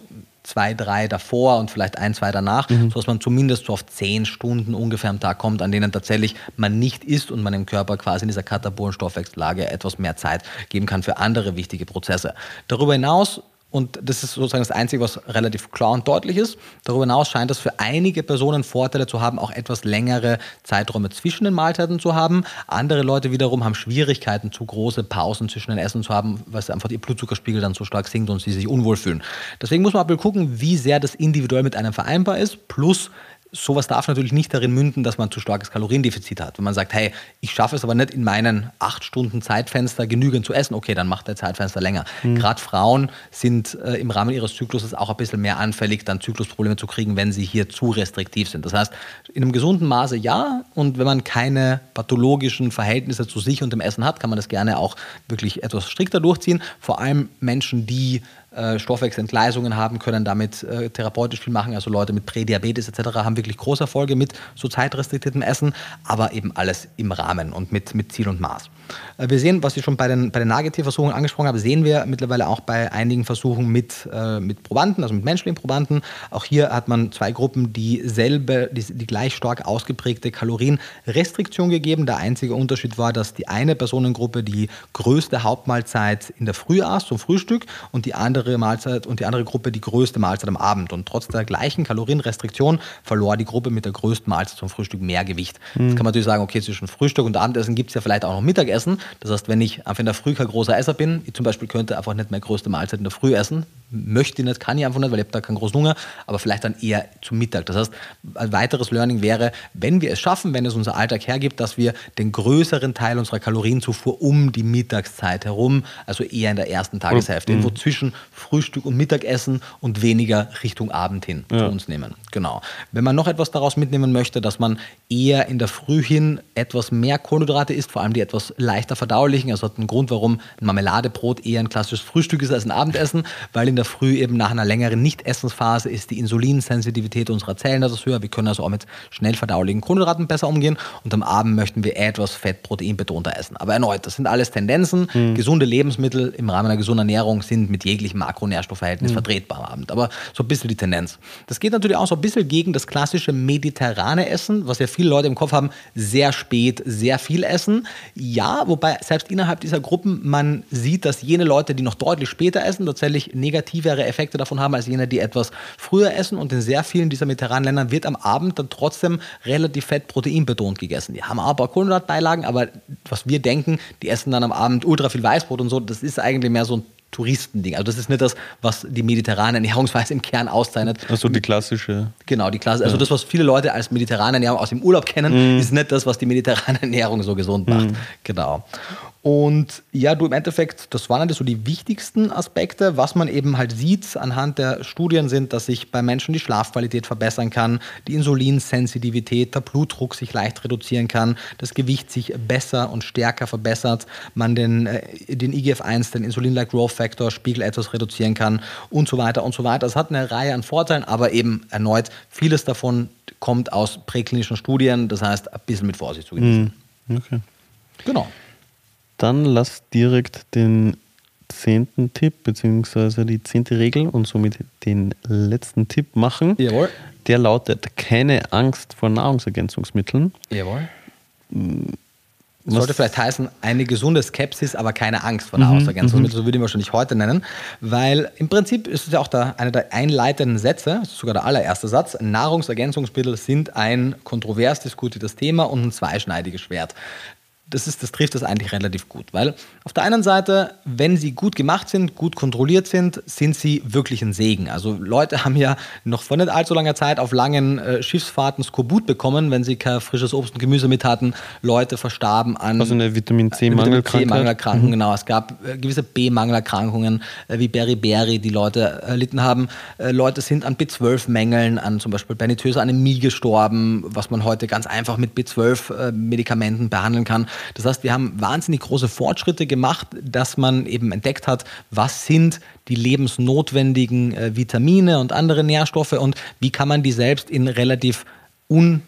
zwei, drei davor und vielleicht ein, zwei danach, mhm. sodass man zumindest so auf zehn Stunden ungefähr am Tag kommt, an denen tatsächlich man nicht isst und man dem Körper quasi in dieser katabolen Stoffwechsellage etwas mehr Zeit geben kann für andere wichtige Prozesse. Darüber hinaus und das ist sozusagen das Einzige, was relativ klar und deutlich ist. Darüber hinaus scheint es für einige Personen Vorteile zu haben, auch etwas längere Zeiträume zwischen den Mahlzeiten zu haben. Andere Leute wiederum haben Schwierigkeiten, zu große Pausen zwischen den Essen zu haben, weil einfach ihr Blutzuckerspiegel dann so stark sinkt und sie sich unwohl fühlen. Deswegen muss man aber gucken, wie sehr das individuell mit einem vereinbar ist, plus sowas darf natürlich nicht darin münden, dass man zu starkes Kaloriendefizit hat. Wenn man sagt, hey, ich schaffe es aber nicht in meinen acht Stunden Zeitfenster genügend zu essen, okay, dann macht der Zeitfenster länger. Mhm. Gerade Frauen sind äh, im Rahmen ihres Zykluses auch ein bisschen mehr anfällig, dann Zyklusprobleme zu kriegen, wenn sie hier zu restriktiv sind. Das heißt, in einem gesunden Maße ja, und wenn man keine pathologischen Verhältnisse zu sich und dem Essen hat, kann man das gerne auch wirklich etwas strikter durchziehen. Vor allem Menschen, die äh, Stoffwechselentgleisungen haben, können damit äh, therapeutisch viel machen. Also Leute mit Prädiabetes etc. haben wirklich große Erfolge mit so zeitrestriktiertem Essen, aber eben alles im Rahmen und mit, mit Ziel und Maß. Äh, wir sehen, was ich schon bei den, bei den Nagetierversuchen angesprochen habe, sehen wir mittlerweile auch bei einigen Versuchen mit, äh, mit Probanden, also mit menschlichen Probanden. Auch hier hat man zwei Gruppen dieselbe, die, die gleich stark ausgeprägte Kalorienrestriktion gegeben. Der einzige Unterschied war, dass die eine Personengruppe die größte Hauptmahlzeit in der Früh aß, zum Frühstück, und die andere Mahlzeit und die andere Gruppe die größte Mahlzeit am Abend. Und trotz der gleichen Kalorienrestriktion verlor die Gruppe mit der größten Mahlzeit zum Frühstück mehr Gewicht. Mhm. Jetzt kann man natürlich sagen, okay, zwischen Frühstück und Abendessen gibt es ja vielleicht auch noch Mittagessen essen. Das heißt, wenn ich einfach in der Früh kein großer Esser bin, ich zum Beispiel könnte einfach nicht meine größte Mahlzeit in der Früh essen, möchte ich nicht, kann ich einfach nicht, weil ich habe da keinen großen Hunger, aber vielleicht dann eher zum Mittag. Das heißt, ein weiteres Learning wäre, wenn wir es schaffen, wenn es unser Alltag hergibt, dass wir den größeren Teil unserer Kalorienzufuhr um die Mittagszeit herum, also eher in der ersten Tageshälfte, mhm. irgendwo zwischen Frühstück und Mittagessen und weniger Richtung Abend hin ja. zu uns nehmen. Genau. Wenn man noch etwas daraus mitnehmen möchte, dass man eher in der Früh hin etwas mehr Kohlenhydrate isst, vor allem die etwas leichter verdaulichen. Also hat einen Grund, warum ein Marmeladebrot eher ein klassisches Frühstück ist als ein Abendessen, weil in der Früh eben nach einer längeren Nicht-Essensphase ist die Insulinsensitivität unserer Zellen etwas höher. Wir können also auch mit schnell verdaulichen Kohlenhydraten besser umgehen und am Abend möchten wir etwas Fett, Protein betonter essen. Aber erneut, das sind alles Tendenzen. Mhm. Gesunde Lebensmittel im Rahmen einer gesunden Ernährung sind mit jeglichem Makronährstoffverhältnis mhm. vertretbar am Abend. Aber so ein bisschen die Tendenz. Das geht natürlich auch so ein bisschen gegen das klassische mediterrane Essen, was ja viele Leute im Kopf haben, sehr spät, sehr viel essen. Ja, wobei selbst innerhalb dieser Gruppen man sieht, dass jene Leute, die noch deutlich später essen, tatsächlich negativere Effekte davon haben als jene, die etwas früher essen. Und in sehr vielen dieser mediterranen Ländern wird am Abend dann trotzdem relativ fett proteinbetont gegessen. Die haben aber Kohlenhydratbeilagen, aber was wir denken, die essen dann am Abend ultra viel Weißbrot und so, das ist eigentlich mehr so ein Touristending. Also das ist nicht das, was die mediterrane Ernährungsweise im Kern auszeichnet. Also die klassische. Genau, die klassische. Also das, was viele Leute als mediterrane Ernährung aus dem Urlaub kennen, mm. ist nicht das, was die mediterrane Ernährung so gesund macht. Mm. Genau. Und ja, du im Endeffekt, das waren halt so die wichtigsten Aspekte. Was man eben halt sieht anhand der Studien sind, dass sich bei Menschen die Schlafqualität verbessern kann, die Insulinsensitivität, der Blutdruck sich leicht reduzieren kann, das Gewicht sich besser und stärker verbessert, man den, äh, den IGF-1, den Insulin-like Growth Factor, Spiegel etwas reduzieren kann und so weiter und so weiter. Das hat eine Reihe an Vorteilen, aber eben erneut, vieles davon kommt aus präklinischen Studien, das heißt, ein bisschen mit Vorsicht zu genießen. Mhm. Okay. Genau. Dann lass direkt den zehnten Tipp beziehungsweise die zehnte Regel und somit den letzten Tipp machen. Jawohl. der lautet keine Angst vor Nahrungsergänzungsmitteln. Jawohl. Das sollte vielleicht heißen, eine gesunde Skepsis, aber keine Angst vor Nahrungsergänzungsmitteln, so würde ich wahrscheinlich heute nennen. Weil im Prinzip ist es ja auch der, einer der einleitenden Sätze, sogar der allererste Satz, Nahrungsergänzungsmittel sind ein kontrovers diskutiertes Thema und ein zweischneidiges Schwert das, ist, das trifft das eigentlich relativ gut. Weil auf der einen Seite, wenn sie gut gemacht sind, gut kontrolliert sind, sind sie wirklich ein Segen. Also Leute haben ja noch vor nicht allzu langer Zeit auf langen äh, Schiffsfahrten Skorbut bekommen, wenn sie kein frisches Obst und Gemüse mit hatten. Leute verstarben an also eine Vitamin C-Mangelerkrankung. Mhm. Genau, es gab äh, gewisse B-Mangelerkrankungen äh, wie Beriberi, die Leute erlitten haben. Äh, Leute sind an B12-Mängeln, an zum Beispiel pernitöser Anämie gestorben, was man heute ganz einfach mit B12-Medikamenten äh, behandeln kann. Das heißt, wir haben wahnsinnig große Fortschritte gemacht, dass man eben entdeckt hat, was sind die lebensnotwendigen äh, Vitamine und andere Nährstoffe und wie kann man die selbst in relativ un,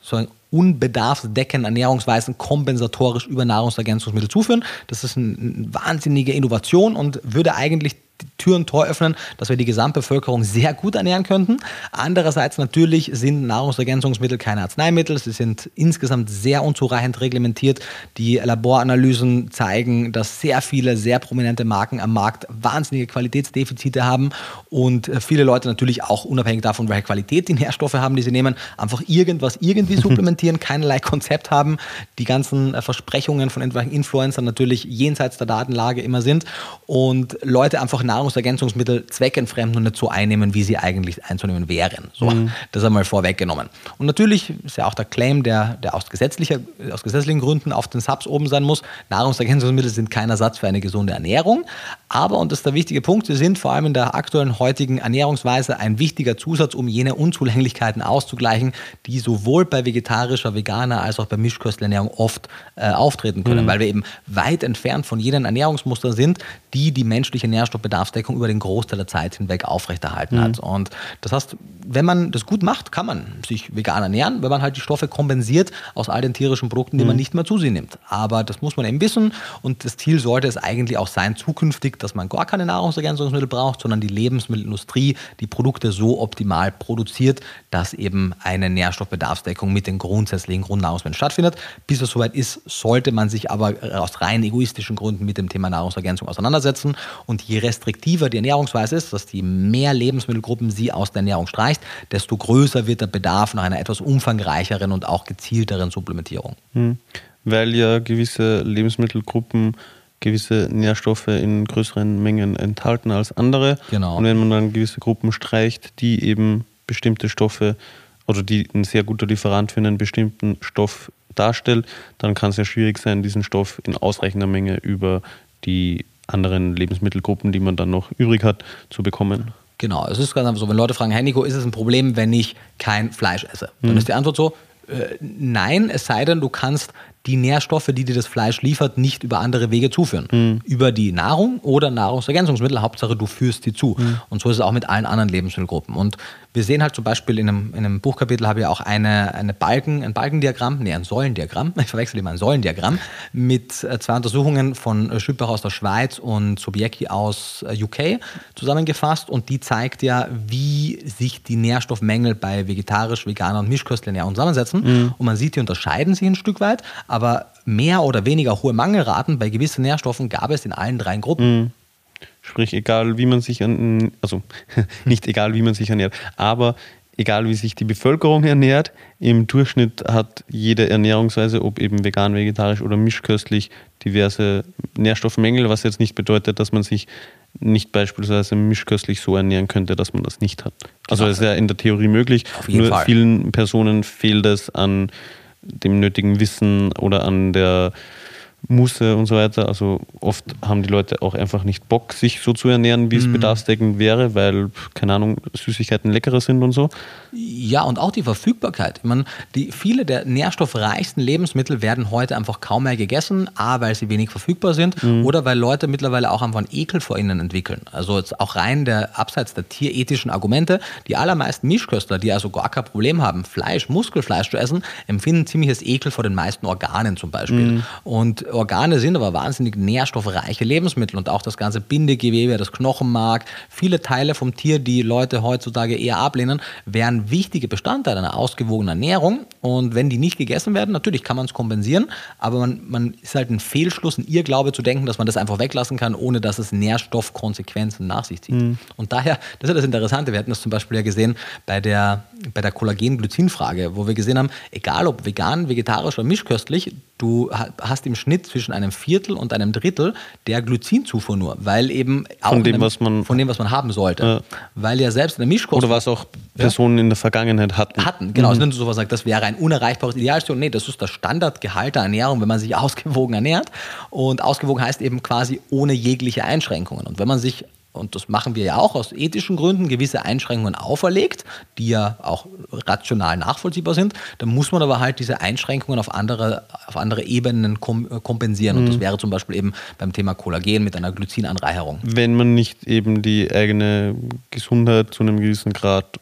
so unbedarfsdeckenden Ernährungsweisen kompensatorisch über Nahrungsergänzungsmittel zuführen. Das ist eine wahnsinnige Innovation und würde eigentlich Tür und Tor öffnen, dass wir die Gesamtbevölkerung sehr gut ernähren könnten. Andererseits natürlich sind Nahrungsergänzungsmittel keine Arzneimittel. Sie sind insgesamt sehr unzureichend reglementiert. Die Laboranalysen zeigen, dass sehr viele sehr prominente Marken am Markt wahnsinnige Qualitätsdefizite haben und viele Leute natürlich auch unabhängig davon, welche Qualität die Nährstoffe haben, die sie nehmen, einfach irgendwas irgendwie supplementieren, keinerlei Konzept haben, die ganzen Versprechungen von irgendwelchen Influencern natürlich jenseits der Datenlage immer sind und Leute einfach Nahrungsergänzungsmittel zweckentfremden und nicht so einnehmen, wie sie eigentlich einzunehmen wären. So, mhm. das einmal vorweggenommen. Und natürlich ist ja auch der Claim, der, der aus, gesetzlicher, aus gesetzlichen Gründen auf den Subs oben sein muss, Nahrungsergänzungsmittel sind kein Ersatz für eine gesunde Ernährung. Aber, und das ist der wichtige Punkt, sie sind vor allem in der aktuellen heutigen Ernährungsweise ein wichtiger Zusatz, um jene Unzulänglichkeiten auszugleichen, die sowohl bei vegetarischer, veganer als auch bei Mischköstlerernährung oft äh, auftreten können, mhm. weil wir eben weit entfernt von jenen Ernährungsmustern sind, die die menschliche Nährstoffbedarfsdeckung über den Großteil der Zeit hinweg aufrechterhalten mhm. hat. Und das heißt, wenn man das gut macht, kann man sich vegan ernähren, wenn man halt die Stoffe kompensiert aus all den tierischen Produkten, die mhm. man nicht mehr zu sich nimmt. Aber das muss man eben wissen und das Ziel sollte es eigentlich auch sein, zukünftig, dass man gar keine Nahrungsergänzungsmittel braucht, sondern die Lebensmittelindustrie die Produkte so optimal produziert, dass eben eine Nährstoffbedarfsdeckung mit den grundsätzlichen Grundnahrungsmitteln stattfindet. Bis es soweit ist, sollte man sich aber aus rein egoistischen Gründen mit dem Thema Nahrungsergänzung auseinandersetzen. Und je restriktiver die Ernährungsweise ist, dass je mehr Lebensmittelgruppen sie aus der Ernährung streicht, desto größer wird der Bedarf nach einer etwas umfangreicheren und auch gezielteren Supplementierung. Hm. Weil ja gewisse Lebensmittelgruppen gewisse Nährstoffe in größeren Mengen enthalten als andere. Genau. Und wenn man dann gewisse Gruppen streicht, die eben bestimmte Stoffe oder die ein sehr guter Lieferant für einen bestimmten Stoff darstellt, dann kann es ja schwierig sein, diesen Stoff in ausreichender Menge über die anderen Lebensmittelgruppen, die man dann noch übrig hat, zu bekommen. Genau, es ist ganz einfach so, wenn Leute fragen, hey Nico, ist es ein Problem, wenn ich kein Fleisch esse? Dann mhm. ist die Antwort so, äh, nein, es sei denn, du kannst die Nährstoffe, die dir das Fleisch liefert, nicht über andere Wege zuführen. Mhm. Über die Nahrung oder Nahrungsergänzungsmittel. Hauptsache, du führst die zu. Mhm. Und so ist es auch mit allen anderen Lebensmittelgruppen. Und wir sehen halt zum Beispiel in einem, in einem Buchkapitel habe ich auch eine, eine Balken, ein Balkendiagramm, nee, ein Säulendiagramm, ich verwechsel immer ein Säulendiagramm, mit äh, zwei Untersuchungen von äh, Schüppach aus der Schweiz und Sobiecki aus äh, UK zusammengefasst. Und die zeigt ja, wie sich die Nährstoffmängel bei vegetarisch, veganer und Mischköstlerernährung zusammensetzen. Mhm. Und man sieht, die unterscheiden sich ein Stück weit aber mehr oder weniger hohe Mangelraten bei gewissen Nährstoffen gab es in allen drei Gruppen. Mhm. Sprich, egal wie man sich an, also nicht egal wie man sich ernährt, aber egal wie sich die Bevölkerung ernährt, im Durchschnitt hat jede Ernährungsweise, ob eben vegan, vegetarisch oder mischköstlich, diverse Nährstoffmängel, was jetzt nicht bedeutet, dass man sich nicht beispielsweise mischköstlich so ernähren könnte, dass man das nicht hat. Also genau. ist ja in der Theorie möglich. Nur Fall. vielen Personen fehlt es an dem nötigen Wissen oder an der Musse und so weiter. Also oft haben die Leute auch einfach nicht Bock, sich so zu ernähren, wie es mhm. bedarfsdeckend wäre, weil, keine Ahnung, Süßigkeiten leckerer sind und so. Ja, und auch die Verfügbarkeit. Ich meine, die, viele der nährstoffreichsten Lebensmittel werden heute einfach kaum mehr gegessen, A, weil sie wenig verfügbar sind mhm. oder weil Leute mittlerweile auch einfach einen Ekel vor ihnen entwickeln. Also jetzt auch rein der abseits der tierethischen Argumente, die allermeisten Mischköstler, die also gar kein Problem haben, Fleisch, Muskelfleisch zu essen, empfinden ziemliches Ekel vor den meisten Organen zum Beispiel. Mhm. Und Organe sind aber wahnsinnig nährstoffreiche Lebensmittel und auch das ganze Bindegewebe, das Knochenmark, viele Teile vom Tier, die Leute heutzutage eher ablehnen, wären wichtige Bestandteile einer ausgewogenen Ernährung. Und wenn die nicht gegessen werden, natürlich kann man es kompensieren, aber man, man ist halt ein Fehlschluss, ein Irrglaube zu denken, dass man das einfach weglassen kann, ohne dass es Nährstoffkonsequenzen nach sich zieht. Mhm. Und daher, das ist das Interessante, wir hatten das zum Beispiel ja gesehen bei der, bei der Kollagen-Glycin-Frage, wo wir gesehen haben, egal ob vegan, vegetarisch oder mischköstlich, du hast im Schnitt zwischen einem Viertel und einem Drittel der Glycinzufuhr nur, weil eben auch von dem, einem, was man, von dem, was man haben sollte. Ja. Weil ja selbst in der Mischkost. Oder was auch Personen ja, in der Vergangenheit hatten. Hatten, genau. Mhm. Also wenn du sowas sagst, das wäre ein unerreichbares Idealstation. Nee, das ist das Standardgehalt der Ernährung, wenn man sich ausgewogen ernährt. Und ausgewogen heißt eben quasi ohne jegliche Einschränkungen. Und wenn man sich und das machen wir ja auch aus ethischen Gründen, gewisse Einschränkungen auferlegt, die ja auch rational nachvollziehbar sind, dann muss man aber halt diese Einschränkungen auf andere, auf andere Ebenen kom kompensieren. Mhm. Und das mhm. wäre zum Beispiel eben beim Thema Kollagen mit einer Glycinanreicherung. Wenn man nicht eben die eigene Gesundheit zu einem gewissen Grad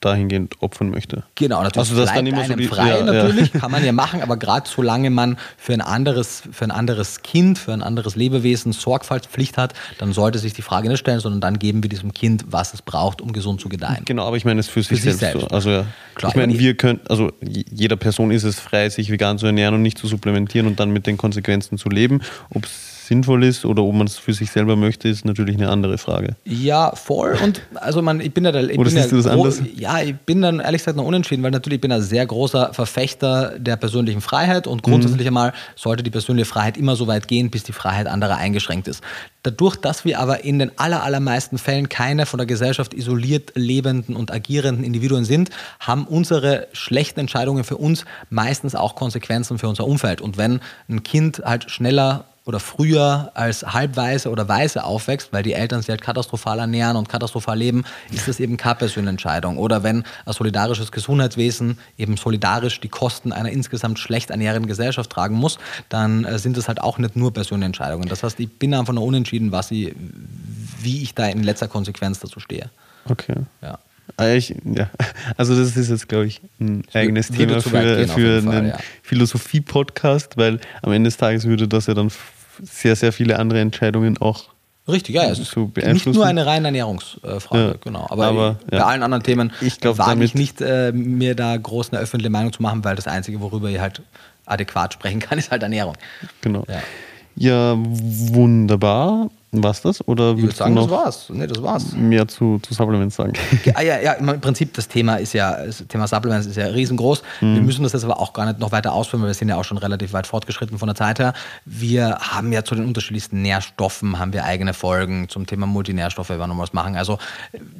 dahingehend opfern möchte. Genau, natürlich. Also das dann immer so die, frei, ja, natürlich, ja. kann man ja machen, aber gerade solange man für ein anderes, für ein anderes Kind, für ein anderes Lebewesen Sorgfaltspflicht hat, dann sollte sich die Frage nicht stellen, sondern dann geben wir diesem Kind, was es braucht, um gesund zu gedeihen. Genau, aber ich meine es für, für sich, selbst. selbst. So. Also ja. Klar, ich meine, wir können, also jeder Person ist es frei, sich vegan zu ernähren und nicht zu supplementieren und dann mit den Konsequenzen zu leben. Ob es sinnvoll ist oder ob man es für sich selber möchte, ist natürlich eine andere Frage. Ja, voll. Und also man, ich bin da, ich oder siehst du das anders? Ja, ich bin dann ehrlich gesagt noch unentschieden, weil natürlich bin ich ein sehr großer Verfechter der persönlichen Freiheit und grundsätzlich mhm. einmal sollte die persönliche Freiheit immer so weit gehen, bis die Freiheit anderer eingeschränkt ist. Dadurch, dass wir aber in den aller, allermeisten Fällen keine von der Gesellschaft isoliert lebenden und agierenden Individuen sind, haben unsere schlechten Entscheidungen für uns meistens auch Konsequenzen für unser Umfeld. Und wenn ein Kind halt schneller oder früher als halbweise oder weiße aufwächst, weil die Eltern sich halt katastrophal ernähren und katastrophal leben, ist das eben keine persönliche Entscheidung. Oder wenn ein solidarisches Gesundheitswesen eben solidarisch die Kosten einer insgesamt schlecht ernährenden Gesellschaft tragen muss, dann äh, sind das halt auch nicht nur persönliche Entscheidungen. Das heißt, ich bin einfach nur unentschieden, was ich, wie ich da in letzter Konsequenz dazu stehe. Okay. Ja. Ah, ich, ja. Also das ist jetzt, glaube ich, ein eigenes Thema für, für einen ja. Philosophie-Podcast, weil am Ende des Tages würde das ja dann sehr, sehr viele andere Entscheidungen auch Richtig, ja, es ist nicht nur eine reine Ernährungsfrage, ja, genau. Aber, aber bei ja. allen anderen Themen ich glaub, wage ich nicht, äh, mir da groß eine öffentliche Meinung zu machen, weil das Einzige, worüber ich halt adäquat sprechen kann, ist halt Ernährung. Genau. Ja, ja wunderbar. Was das? Oder ich würde sagen, das war's. Nee, das war's. Mehr zu, zu Supplements sagen. Ja, ja, ja, im Prinzip das Thema ist ja, das Thema Supplements ist ja riesengroß. Mhm. Wir müssen das jetzt aber auch gar nicht noch weiter ausführen, weil wir sind ja auch schon relativ weit fortgeschritten von der Zeit her. Wir haben ja zu den unterschiedlichsten Nährstoffen haben wir eigene Folgen zum Thema Multinährstoffe, wenn wir noch was machen. Also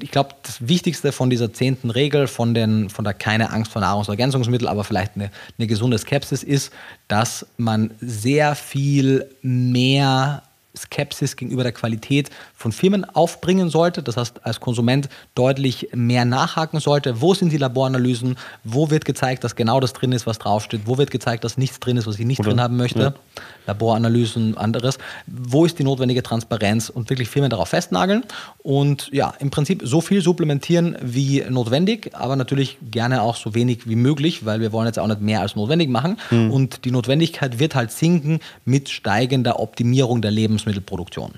ich glaube, das Wichtigste von dieser zehnten Regel, von, den, von der keine Angst vor Nahrungsergänzungsmitteln, aber vielleicht eine, eine gesunde Skepsis ist, dass man sehr viel mehr Skepsis gegenüber der Qualität von Firmen aufbringen sollte. Das heißt, als Konsument deutlich mehr nachhaken sollte. Wo sind die Laboranalysen? Wo wird gezeigt, dass genau das drin ist, was draufsteht? Wo wird gezeigt, dass nichts drin ist, was ich nicht Oder, drin haben möchte? Ja. Laboranalysen, anderes. Wo ist die notwendige Transparenz und wirklich Firmen darauf festnageln? Und ja, im Prinzip so viel supplementieren wie notwendig, aber natürlich gerne auch so wenig wie möglich, weil wir wollen jetzt auch nicht mehr als notwendig machen. Mhm. Und die Notwendigkeit wird halt sinken mit steigender Optimierung der Lebensmittelproduktion.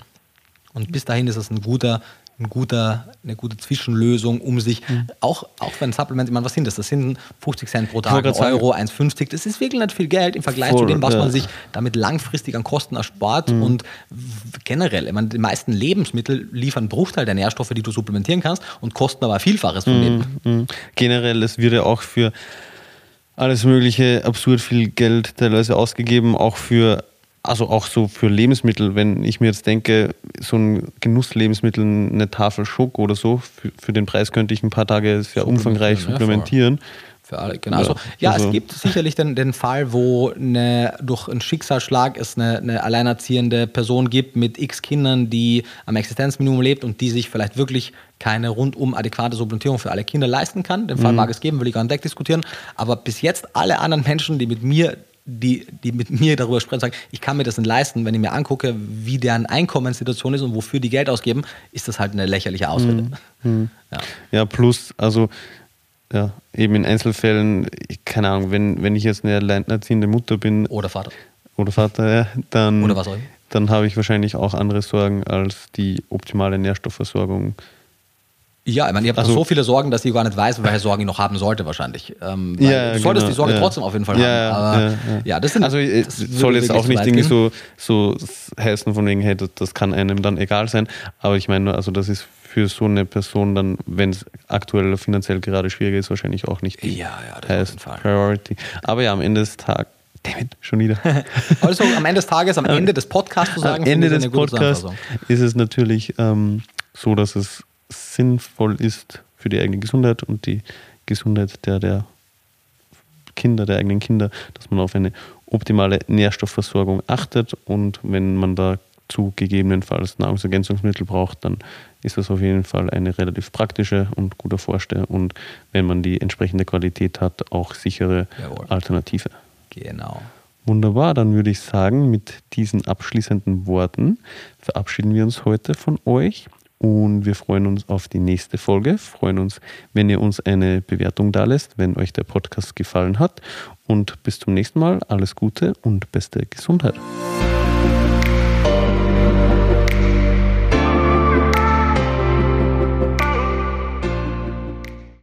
Und bis dahin ist es ein guter ein guter, eine gute Zwischenlösung, um sich mhm. auch, auch wenn Supplements, ich meine, was sind das? Das sind 50 Cent pro Tag, Euro, 1,50. Das ist wirklich nicht viel Geld im Vergleich Voll, zu dem, was ja. man sich damit langfristig an Kosten erspart. Mhm. Und generell, ich meine, die meisten Lebensmittel liefern einen Bruchteil der Nährstoffe, die du supplementieren kannst und kosten aber Vielfaches von. Mhm. mhm. Generell, es wird ja auch für alles Mögliche absurd viel Geld teilweise ausgegeben, auch für also auch so für Lebensmittel, wenn ich mir jetzt denke, so ein Genusslebensmittel, eine Tafel Schoko oder so, für, für den Preis könnte ich ein paar Tage sehr umfangreich supplementieren. Für alle, genau. Also, ja, also. es gibt sicherlich den, den Fall, wo eine, durch einen Schicksalsschlag es eine, eine alleinerziehende Person gibt mit x Kindern, die am Existenzminimum lebt und die sich vielleicht wirklich keine rundum adäquate Supplementierung für alle Kinder leisten kann. Den Fall mhm. mag es geben, will ich gar nicht wegdiskutieren. Aber bis jetzt alle anderen Menschen, die mit mir die, die mit mir darüber sprechen, sagen, ich kann mir das nicht leisten, wenn ich mir angucke, wie deren Einkommenssituation ist und wofür die Geld ausgeben, ist das halt eine lächerliche Ausrede. Mhm. Ja. ja, plus, also ja, eben in Einzelfällen, keine Ahnung, wenn, wenn ich jetzt eine alleinerziehende Mutter bin. Oder Vater. oder Vater, ja, dann, Oder was auch dann habe ich wahrscheinlich auch andere Sorgen als die optimale Nährstoffversorgung. Ja, ich meine, ihr habt Also- so viele Sorgen, dass ich gar nicht weiß, welche Sorgen ich noch haben sollte wahrscheinlich. Ähm, Ja, du solltest genau, die Sorge ja. trotzdem auf jeden Fall Ja, haben. Aber ja, ja, das sind Also es das soll jetzt auch nicht irgendwie so, so heißen von wegen, hey, das, das kann einem dann egal sein. Aber ich meine, nur, also das ist für so eine Person dann, wenn es aktuell finanziell gerade schwieriger ist, wahrscheinlich auch nicht die Ja, ja, das auf highest jeden Fall. Priority. Aber ja, am Ende des Tages, damit schon wieder. Also am Ende des Tages, am Ende des Podcasts zu sagen, Am Ende des Podcasts Zusammenfassung. ist es natürlich ähm, so, dass es sinnvoll ist für die eigene Gesundheit und die Gesundheit der, der Kinder, der eigenen Kinder, dass man auf eine optimale Nährstoffversorgung achtet und wenn man dazu gegebenenfalls Nahrungsergänzungsmittel braucht, dann ist das auf jeden Fall eine relativ praktische und guter Vorsteher und wenn man die entsprechende Qualität hat, auch sichere Jawohl. Alternative. Genau. Wunderbar, dann würde ich sagen, mit diesen abschließenden Worten verabschieden wir uns heute von euch und wir freuen uns auf die nächste Folge. Freuen uns, wenn ihr uns eine Bewertung da lässt, wenn euch der Podcast gefallen hat. Und bis zum nächsten Mal. Alles Gute und beste Gesundheit.